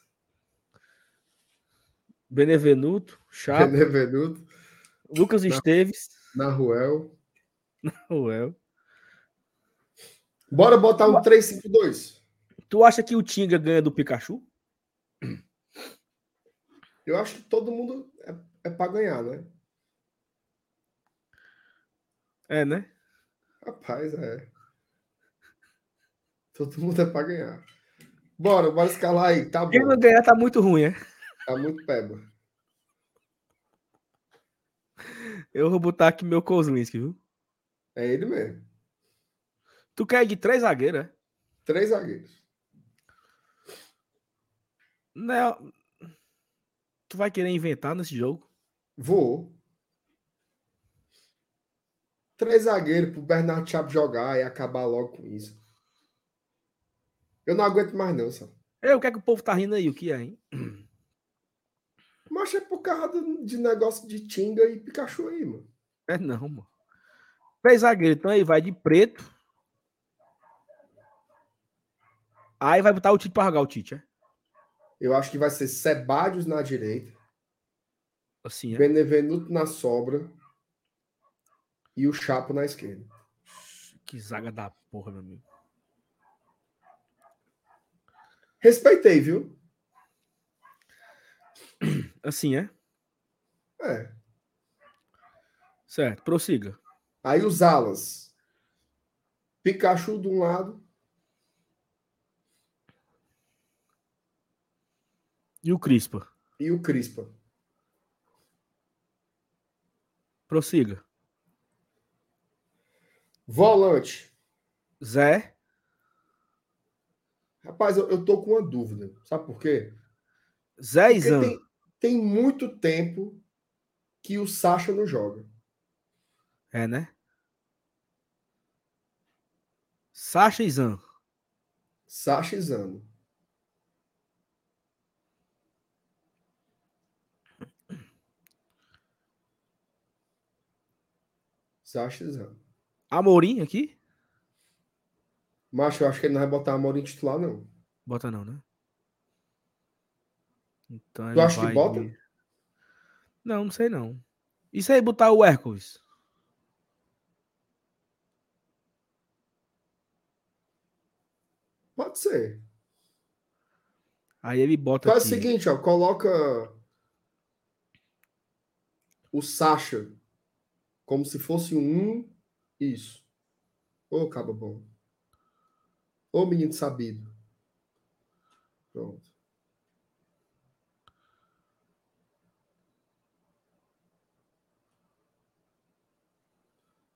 Benevenuto, Chapo, Benevenuto, Lucas Não. Esteves, Naruel. Ruel. Bora botar um 3-5-2. Tu acha que o Tinga ganha do Pikachu? Eu acho que todo mundo é, é para ganhar, né? É, né? Rapaz, é. Todo mundo é para ganhar. Bora, bora escalar aí. Tá Quem bom. não ganhar tá muito ruim, é? Tá muito peba. Eu vou botar aqui meu Kozlinski, viu? É ele mesmo. Tu quer ir de três zagueiros, é? Três zagueiros. Não. Tu vai querer inventar nesse jogo? Vou. Três zagueiros pro Bernardo Chapo jogar e acabar logo com isso. Eu não aguento mais, não, sabe? Ei, o que é que o povo tá rindo aí? O que é, hein? Mas é por causa de negócio de Tinga e Pikachu aí, mano. É não, mano. Três zagueiros, então aí vai de preto. Aí vai botar o Tite pra jogar o Tite, é? Eu acho que vai ser Sebadios na direita, Assim, é? Benevenuto na sobra e o Chapo na esquerda. Que zaga da porra, meu amigo. Respeitei, viu? Assim, é? É. Certo, prossiga. Aí os alas. Pikachu de um lado, E o Crispa? e o Crispa. Prossiga. Volante. Zé. Rapaz, eu, eu tô com uma dúvida. Sabe por quê? Zé e Zan. tem, tem muito tempo que o Sacha não joga. É, né? Sacha e Zan. Sacha e Zano. Sacha e Zano. Amorim aqui? Macho, eu acho que ele não vai botar Amorim titular, não. Bota não, né? Então Tu acha que bota? de- Não, não sei não. E se aí botar o Hércules? Pode ser. Aí ele bota Faz o aqui. seguinte, ó. Coloca o Sacha como se fosse um. Isso. Ô, oh, cabo bom. Ô, oh, menino sabido. Pronto.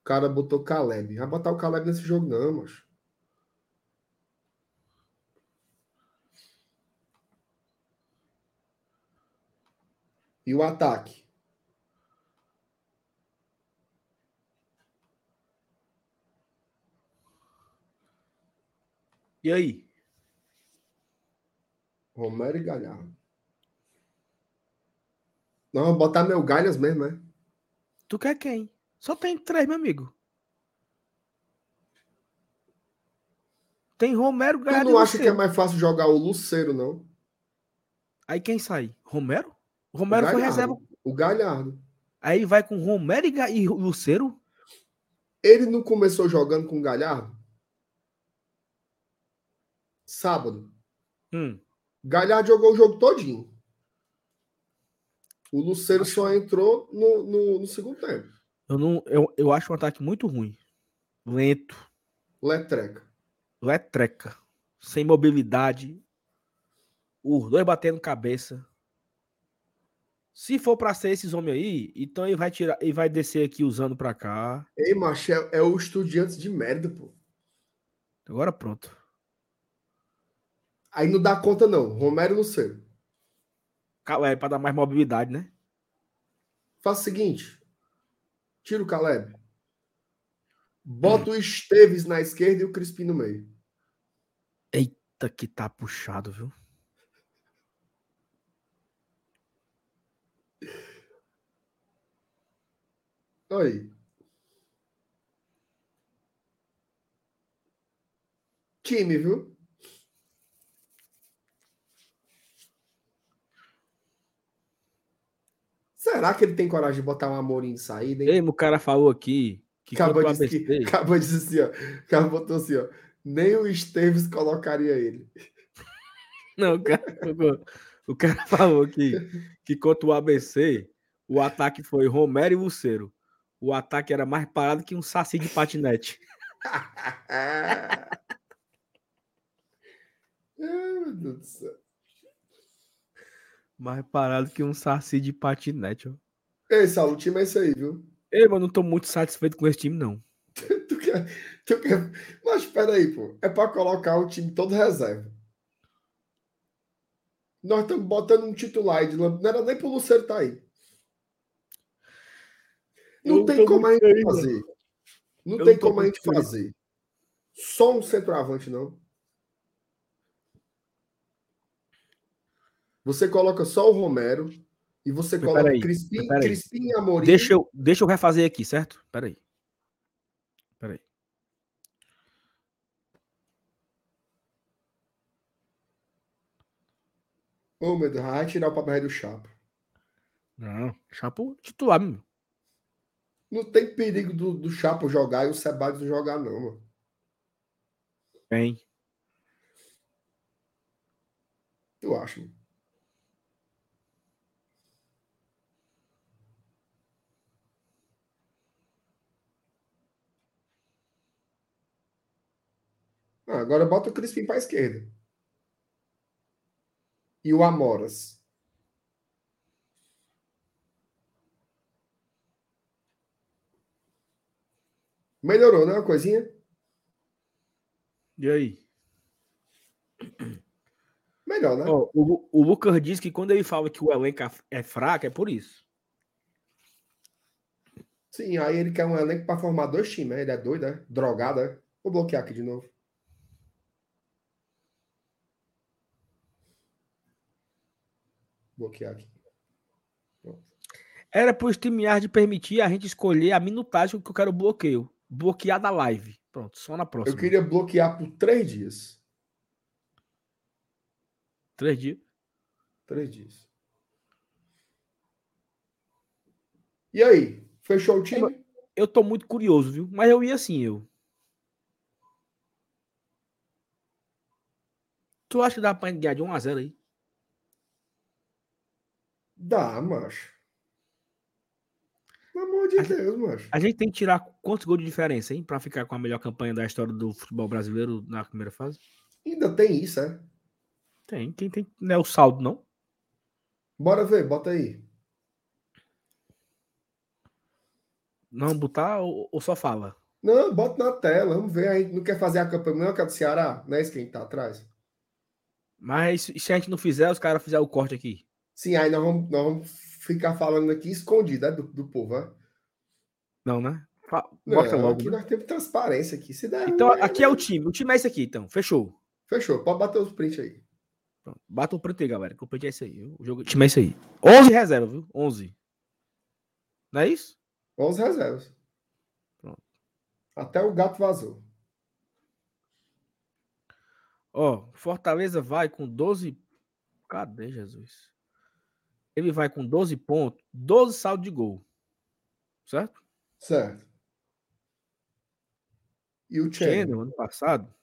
O cara botou Caleb. Vai botar o Caleb nesse jogo, não, macho. E o ataque? E aí? Romero e Galhardo. Não, vou botar meu Galhas mesmo, é? Tu quer quem? Só tem três, meu amigo. Tem Romero, Tu Galhardo não e acha que é mais fácil jogar o Luceiro, não? Aí quem sai? Romero? O Romero foi reserva. O Galhardo. Aí vai com Romero e, Ga- e Luceiro? Ele não começou jogando com o Galhardo? Sábado. Hum. Galhardo jogou o jogo todinho. O Luceiro só entrou no, no, no segundo tempo. Eu, não, eu, eu acho um ataque muito ruim. Lento. Letreca. Letreca. Sem mobilidade. Os dois batendo cabeça. Se for pra ser esses homens aí, então ele vai tirar e vai descer aqui usando pra cá. Ei, macho, é, é o Estudiantes de merda, pô. Agora pronto. Aí não dá conta, não. Romero e Luceiro. Ca- É pra dar mais mobilidade, né? Faz o seguinte. Tira o Caleb. Bota o Esteves na esquerda e o Crispim no meio. Eita, que tá puxado, viu? Aí. Time, viu? Será que ele tem coragem de botar um Amorim de saída, hein? Ei, o cara falou aqui que Acabou de, dizer que- acabou de dizer assim, ó. Cara botou assim, ó. Nem o Esteves colocaria ele. Não, o cara, [LAUGHS] o cara falou que, que contra o ABC, o ataque foi Romero e Luceiro. O ataque era mais parado que um saci de patinete. [LAUGHS] [LAUGHS] Ai, meu Deus do céu. Mais parado que um saci de patinete, ó. Ei, Saulo, o time é esse aí, viu? Ei, mas não tô muito satisfeito com esse time, não. [LAUGHS] Tu quer, tu quer... Mas espera aí, pô. É pra colocar o time todo reserva. Nós estamos botando um titular de. Não era nem pro Luceiro tá aí. Não Eu tem como a gente fazer. Não Eu tem não como a gente fazer. Só um centroavante, não. Você coloca só o Romero e você Mas coloca peraí, Crispim, peraí. Crispim e Amorim. Deixa eu, deixa eu refazer aqui, certo? Peraí. Peraí. Ô, meu Deus, vai tirar o papel do Chapo. Não, Chapo titular, meu. Não tem perigo do, do Chapo jogar e o Sebades não jogar, não, mano. Tem. Tu acha, mano? Ah, agora bota o Crispim pra esquerda. E o Amoras. Melhorou, né? Uma coisinha? E aí? Melhor, né? Ó, o, o Lucas diz que quando ele fala que o elenco é fraco, é por isso. Sim, aí ele quer um elenco pra formar dois times, né? Ele é doido, né? Drogado, né? Vou bloquear aqui de novo. Bloquear aqui. Era pro StreamYard permitir a gente escolher a minutagem que eu quero bloqueio. Bloquear da live. Pronto, só na próxima. Eu queria bloquear por três dias. Três dias. Três dias. E aí? Fechou o time? Eu tô muito curioso, viu? Mas eu ia assim, eu. Tu acha que dá pra ganhar de 1x0 aí? Dá, macho. Pelo amor de A gente- Deus, macho. A gente tem que tirar quantos gols de diferença, hein? Pra ficar com a melhor campanha da história do futebol brasileiro na primeira fase? Ainda tem isso, é? Tem. Quem tem. Não é o saldo, não? Bora ver, bota aí. Não botar ou, ou só fala? Não, bota na tela, vamos ver. A gente não quer fazer a campanha não que é do Ceará, não é isso que a gente tá atrás? Mas se a gente não fizer, os caras fizerem o corte aqui. Sim, aí nós vamos, nós vamos ficar falando aqui escondido né, do, do povo, né? Não, né? Mostra Não, logo. aqui né? nós temos transparência aqui. Se der, Então, ruim, aqui é o time. O time é esse aqui, então. Fechou. Fechou, pode bater os prints aí. Pronto. Bata o print aí, galera. que O print é esse aí. viu? O jogo, o time é esse aí. 11 reserva, viu? 11. Não é isso? 11 reservas. Pronto. Até o gato vazou. Ó, Fortaleza vai com 12. Cadê Jesus? Ele vai com 12 pontos, 12 saldo de gol. Certo? Certo. E o? Chandler, ano passado,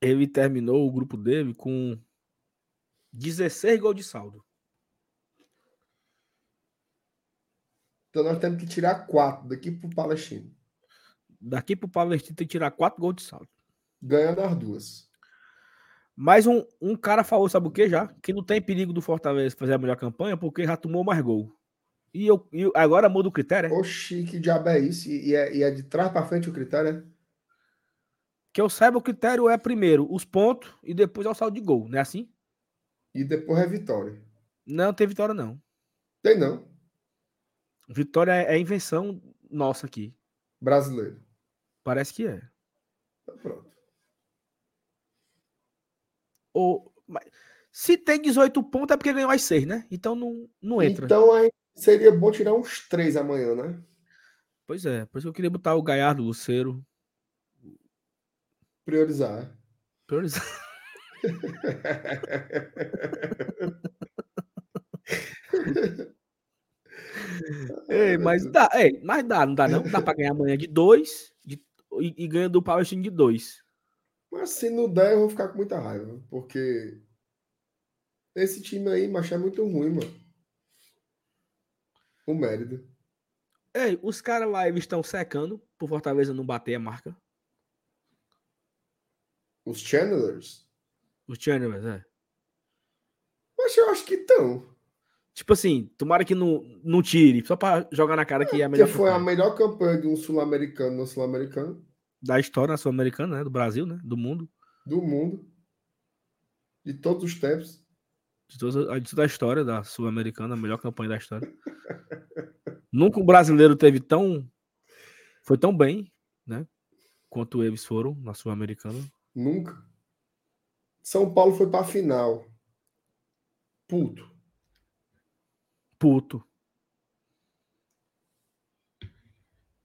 ele terminou o grupo dele com 16 gols de saldo. Então nós temos que tirar 4 daqui pro Palestino. Daqui pro Palestino tem que tirar 4 gols de saldo. Ganhando as duas. Mas um, um cara falou, sabe o que já? Que não tem perigo do Fortaleza fazer a melhor campanha porque já tomou mais gol. E, eu, e agora muda o critério, é? Oxi, que diabo é isso? E, é, e é de trás para frente o critério, né? Que eu saiba, o critério é primeiro os pontos e depois é o saldo de gol, não é assim? E depois é vitória. Não tem vitória, não. Tem não. Vitória é, é invenção nossa aqui. Brasileiro. Parece que é. Então, pronto. Ou, se tem 18 pontos é porque ganhou as 6, né? Então não, não entra. Então aí seria bom tirar uns 3 amanhã, né? Pois é, por isso que eu queria botar o Galhardo, o Luceiro. Priorizar. priorizar. [LAUGHS] Ei, mas dá, ei, mas dá, não dá não? Dá pra ganhar amanhã de 2 e, e ganha do Palestino de 2. Mas se não der, eu vou ficar com muita raiva. Porque esse time aí, macho, é muito ruim, mano. O Mérida. Ei, os caras lá eles estão secando pro Fortaleza não bater a marca. Os Channelers. Os Channels, é. Mas eu acho que estão. Tipo assim, tomara que não, não tire, só pra jogar na cara que é a Porque melhor foi a campanha melhor campanha de um sul-americano no sul-americano da história sul-americana, né? Do Brasil, né? Do mundo. do mundo. De todos os tempos. De toda, de toda a história da Sul-Americana, a melhor campanha da história. [LAUGHS] Nunca um brasileiro teve tão. Foi tão bem, né? Quanto eles foram na Sul-Americana. Nunca. São Paulo foi para a final. Puto. Puto.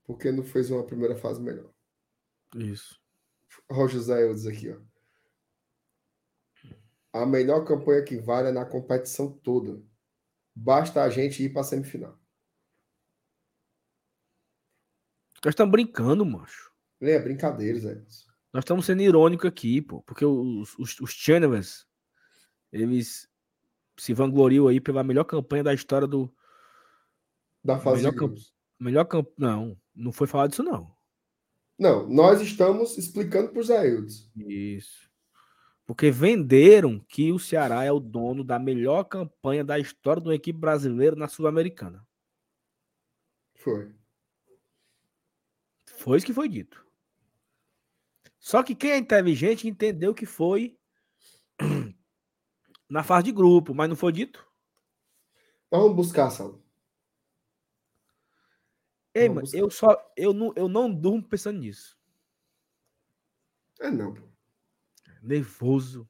Porque não fez uma primeira fase melhor. Isso. Roger Zé Eudes aqui, ó. A melhor campanha que vale é na competição toda. Basta a gente ir para semifinal. Nós estamos brincando, macho. É brincadeira, Zé. Nós estamos sendo irônicos aqui, pô. Porque os, os, os Channels, eles se vangloriam aí pela melhor campanha da história do. Da fase Melhor de grupos. Melhor camp... Não, não foi falado disso, não. Não, nós estamos explicando para o Zé Eudes. Isso. Porque venderam que o Ceará é o dono da melhor campanha da história de uma equipe brasileira na Sul-Americana. Foi. Foi isso que foi dito. Só que quem é inteligente entendeu que foi [CLEARS THROAT] na fase de grupo, mas não foi dito. Vamos buscar, Saulo. Ei, mano, eu só eu não, eu não durmo pensando nisso. É não, pô. Nervoso.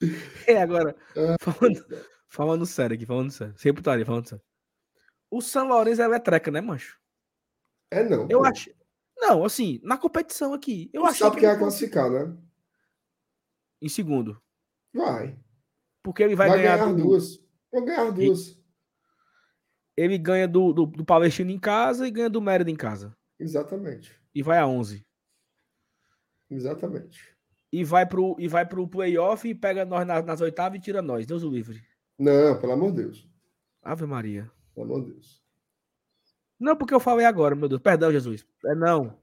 [LAUGHS] É, agora, falando, falando sério aqui, falando sério. Sem putaria, falando sério. O São Lourenço é letreca, né, mancho? É não. Eu pô. acho. Não, assim, na competição aqui. Eu acho sabe que que ele vai classificar, né? em segundo. Vai. Porque ele vai, Vai, ganhar, ganhar do, duas. Vou ganhar duas. Ele ganha do, do, do Palestino em casa e ganha do Mérida em casa. Exatamente. E vai a 11. Exatamente. E vai pro, e vai pro playoff e pega nós nas, nas oitavas e tira nós. Deus o livre. Não, pelo amor de Deus. Ave Maria. Pelo amor de Deus. Não, porque eu falei agora, meu Deus. Perdão, Jesus. É não.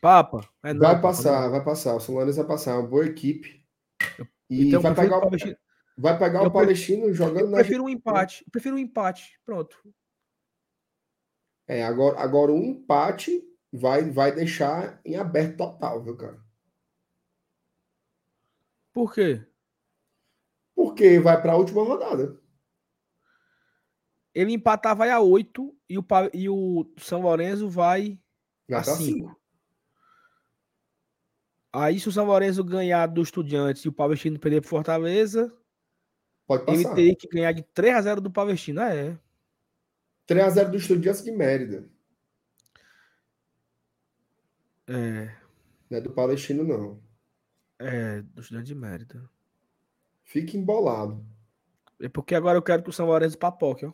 Papa. É não. Vai papa, passar, não. vai passar. O Lourenço vai passar. É uma boa equipe. E Então, vai pegar o... Palestino, Vai pegar Eu o Palestino jogando Eu na prefiro um empate. Prefiro um empate. Pronto. É, agora, agora um empate vai, vai deixar em aberto total, viu, cara? Por quê? Porque vai para a última rodada. Ele empatar vai a 8 e o, e o São Lourenço vai a para 5. 5. Aí, se o São Lourenço ganhar do Estudiantes e o Palestino perder pro Fortaleza, Pode ele passar. teria que ganhar de 3 a 0 do Palestino. Ah, é. 3x0 do Estudiantes de Mérida. É. Não é do Palestino, não. É, do Estudante de Mérida. Fique embolado. É porque agora eu quero que o São Lourenço papoque, ó.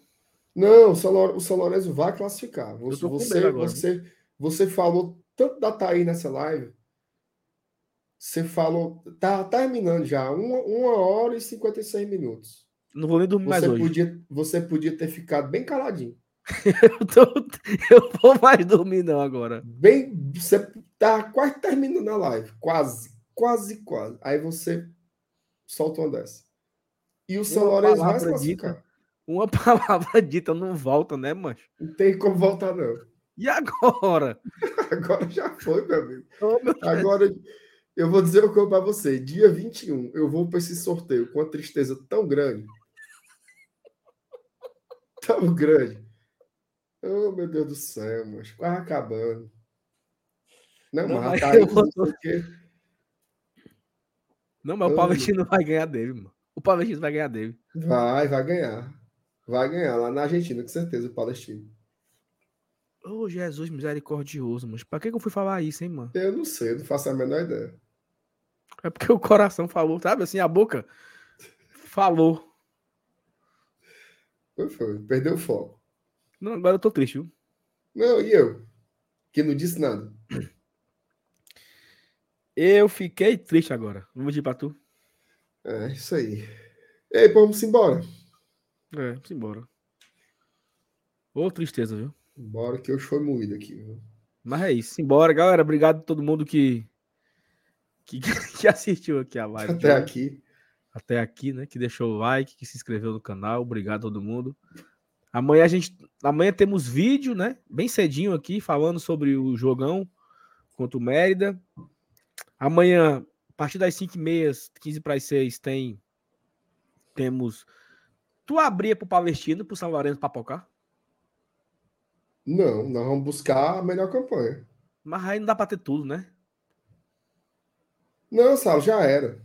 Não, o São, Lou- o São Lourenço vai classificar. Você, você, você, você falou tanto da Thaí nessa live. Você falou. Tá terminando já. Uma, uma hora e 56 minutos. Não vou nem dormir mais Você hoje. podia, você podia ter ficado bem caladinho. [LAUGHS] Eu, tô- eu vou mais dormir não agora. Bem. Você tá quase terminando a live. Quase. Quase, quase. Aí você solta uma dessa. E o São Lourenço vai se palavra classificar. Uma [LAUGHS] palavra dita não volta, né, mancho? Não tem como voltar, não. E agora? [LAUGHS] Agora já foi, meu amigo. Ô, meu Agora, eu vou dizer o que para você. Dia 21, eu vou para esse sorteio com uma tristeza tão grande. Tão grande. Oh, meu Deus do céu, mas quase acabando. Não, Não, mas tá aí, eu vou- não mas o Palestino vai ganhar dele, mano. O Palestino vai ganhar dele. Vai, vai ganhar. Vai ganhar lá na Argentina, com certeza, o Palestino. Ô, Jesus misericordioso, mas pra que, que eu fui falar isso, hein, mano? Eu não sei, não faço a menor ideia. É porque [LAUGHS] o coração falou, sabe? Assim, a boca falou. Foi, foi. Perdeu o foco. Não, agora eu tô triste, viu? Não, e eu? Que não disse nada. Eu fiquei triste agora. Vou mentir pra tu. É, isso aí. Ei, pô, vamos embora. É, vamos embora. Ô, tristeza, viu? Bora que eu foi moído aqui. Viu? Mas é isso. Embora, galera. Obrigado a todo mundo que, que, [LAUGHS] que assistiu aqui a live. Até hoje. aqui. Até aqui, né? Que deixou o like, que se inscreveu no canal. Obrigado a todo mundo. Amanhã a gente. Amanhã temos vídeo, né? Bem cedinho aqui, falando sobre o jogão contra o Mérida. Amanhã, a partir das 5h30, 15 para as 6, tem. Temos. Tu abria pro Palestino, pro São Lourenço papocar? Não, nós vamos buscar a melhor campanha. Mas aí não dá pra ter tudo, né? Não, Sal, já era.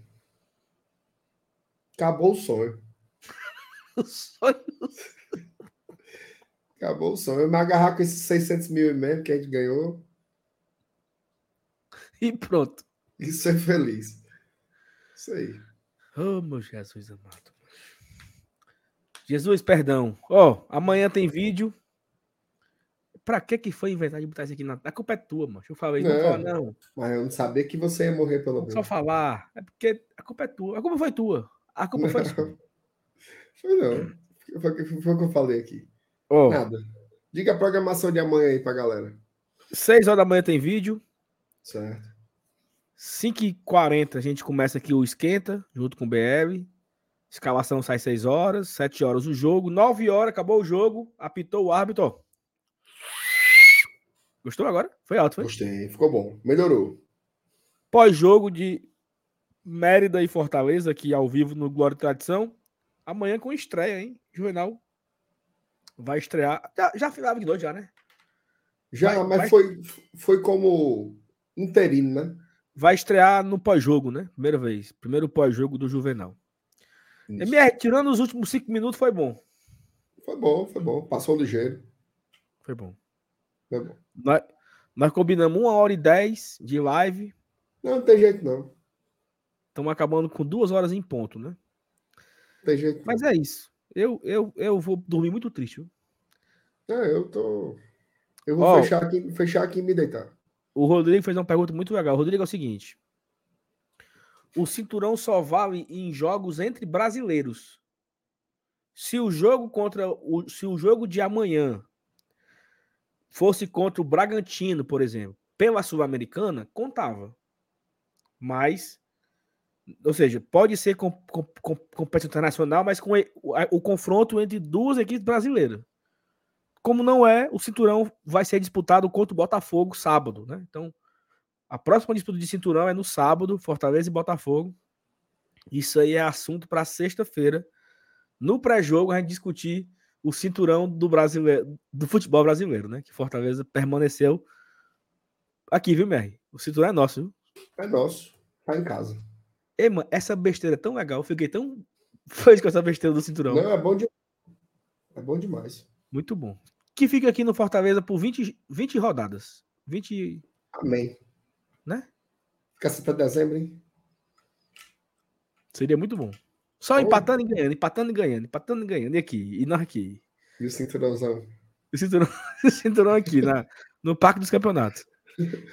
Acabou o sonho. [LAUGHS] Acabou o sonho. Eu me agarrar com esses 600 mil mesmo que a gente ganhou e pronto. e ser feliz. Isso aí. Oh, meu Jesus amado. Jesus, perdão. Ó, amanhã tem vídeo. Pra que que foi inventar de botar isso aqui na... A culpa é tua, mano. Eu falei, não, Não. fala, não. Mas eu não sabia que você ia morrer pelo menos. só falar. É porque a culpa é tua. A culpa foi tua. A culpa foi sua. [LAUGHS] Foi não. Foi o que foi o que eu falei aqui. Ó, Nada. Diga a programação de amanhã aí pra galera. 6 horas da manhã tem vídeo. Certo. 5h40 a gente começa aqui o Esquenta, junto com o BR. Escalação sai 6 horas. 7 horas o jogo. 9 horas, acabou o jogo. Apitou o árbitro. ó. Gostou agora? Foi alto, foi? Gostei. Ficou bom. Melhorou. Pós-jogo de Mérida e Fortaleza, aqui ao vivo no Glória e Tradição. Amanhã com estreia, hein? Juvenal vai estrear. Já, já finava de noite, já, né? Já, Vai- mas vai- Foi, foi como interino, né? Vai estrear no pós-jogo, né? Primeira vez. Primeiro pós-jogo do Juvenal. Isso. MR, tirando os últimos cinco minutos, foi bom. Foi bom, foi bom. Passou ligeiro. Foi bom. Bom. Nós, nós combinamos uma hora e dez de live. Não, não tem jeito não. Estamos acabando com duas horas em ponto, né? Não tem jeito Mas não. é isso. Eu, eu, eu vou dormir muito triste. viu? É, eu tô. Eu vou fechar, aqui, fechar aqui e me deitar. O Rodrigo fez uma pergunta muito legal. O Rodrigo é o seguinte: o cinturão só vale em jogos entre brasileiros. Se o jogo contra o, se o jogo de amanhã fosse contra o Bragantino, por exemplo, pela Sul-Americana, contava. Mas Ou seja, pode ser com, com, com, competição internacional, mas com o, o confronto entre duas equipes brasileiras. Como não é, o cinturão vai ser disputado contra o Botafogo sábado, né? Então, a próxima disputa de cinturão é no sábado, Fortaleza e Botafogo. Isso aí é assunto para sexta-feira. No pré-jogo, a gente discutir o cinturão do brasileiro, do futebol brasileiro, né? Que Fortaleza permaneceu aqui, viu, Merri? O cinturão é nosso, viu? É nosso. Tá em casa. Ei, mano, essa besteira é tão legal. Eu fiquei tão [LAUGHS] feliz com essa besteira do cinturão. Não, é bom demais. É bom demais. Muito bom. Que fica aqui no Fortaleza por 20, 20 rodadas. 20. Amém. Né? Fica assim pra dezembro, hein? Seria muito bom. Só empatando e ganhando, empatando e ganhando, empatando e ganhando. E aqui, e nós aqui. E o cinturãozão? O cinturão, [LAUGHS] o cinturão aqui, na, no Parque dos Campeonatos.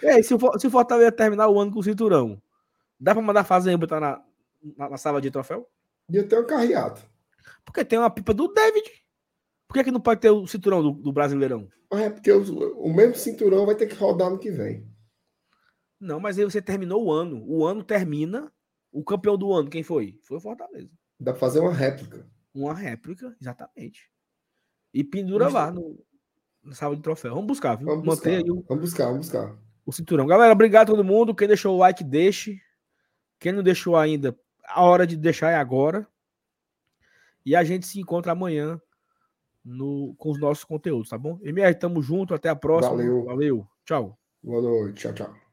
E aí, se o, se o Fortaleza terminar o ano com o cinturão, dá pra mandar fazer botar na, na, na, sala de troféu? E ter um carreado. Porque tem uma pipa do David. Por que, que não pode ter o cinturão do, do Brasileirão? É porque o, o mesmo cinturão vai ter que rodar no que vem. Não, mas aí você terminou o ano. O ano termina. O campeão do ano, quem foi? Foi o Fortaleza. Dá pra fazer uma réplica. Uma réplica, exatamente. E pendura lá no, na sala de troféu. Vamos buscar, viu? Vamos buscar. Manter o, vamos buscar, vamos buscar. O cinturão. Galera, obrigado a todo mundo. Quem deixou o like, deixe. Quem não deixou ainda, a hora de deixar é agora. E a gente se encontra amanhã no, com os nossos conteúdos, tá bom? MR, tamo junto. Até a próxima. Valeu. Valeu. Tchau. Boa noite. Tchau, tchau.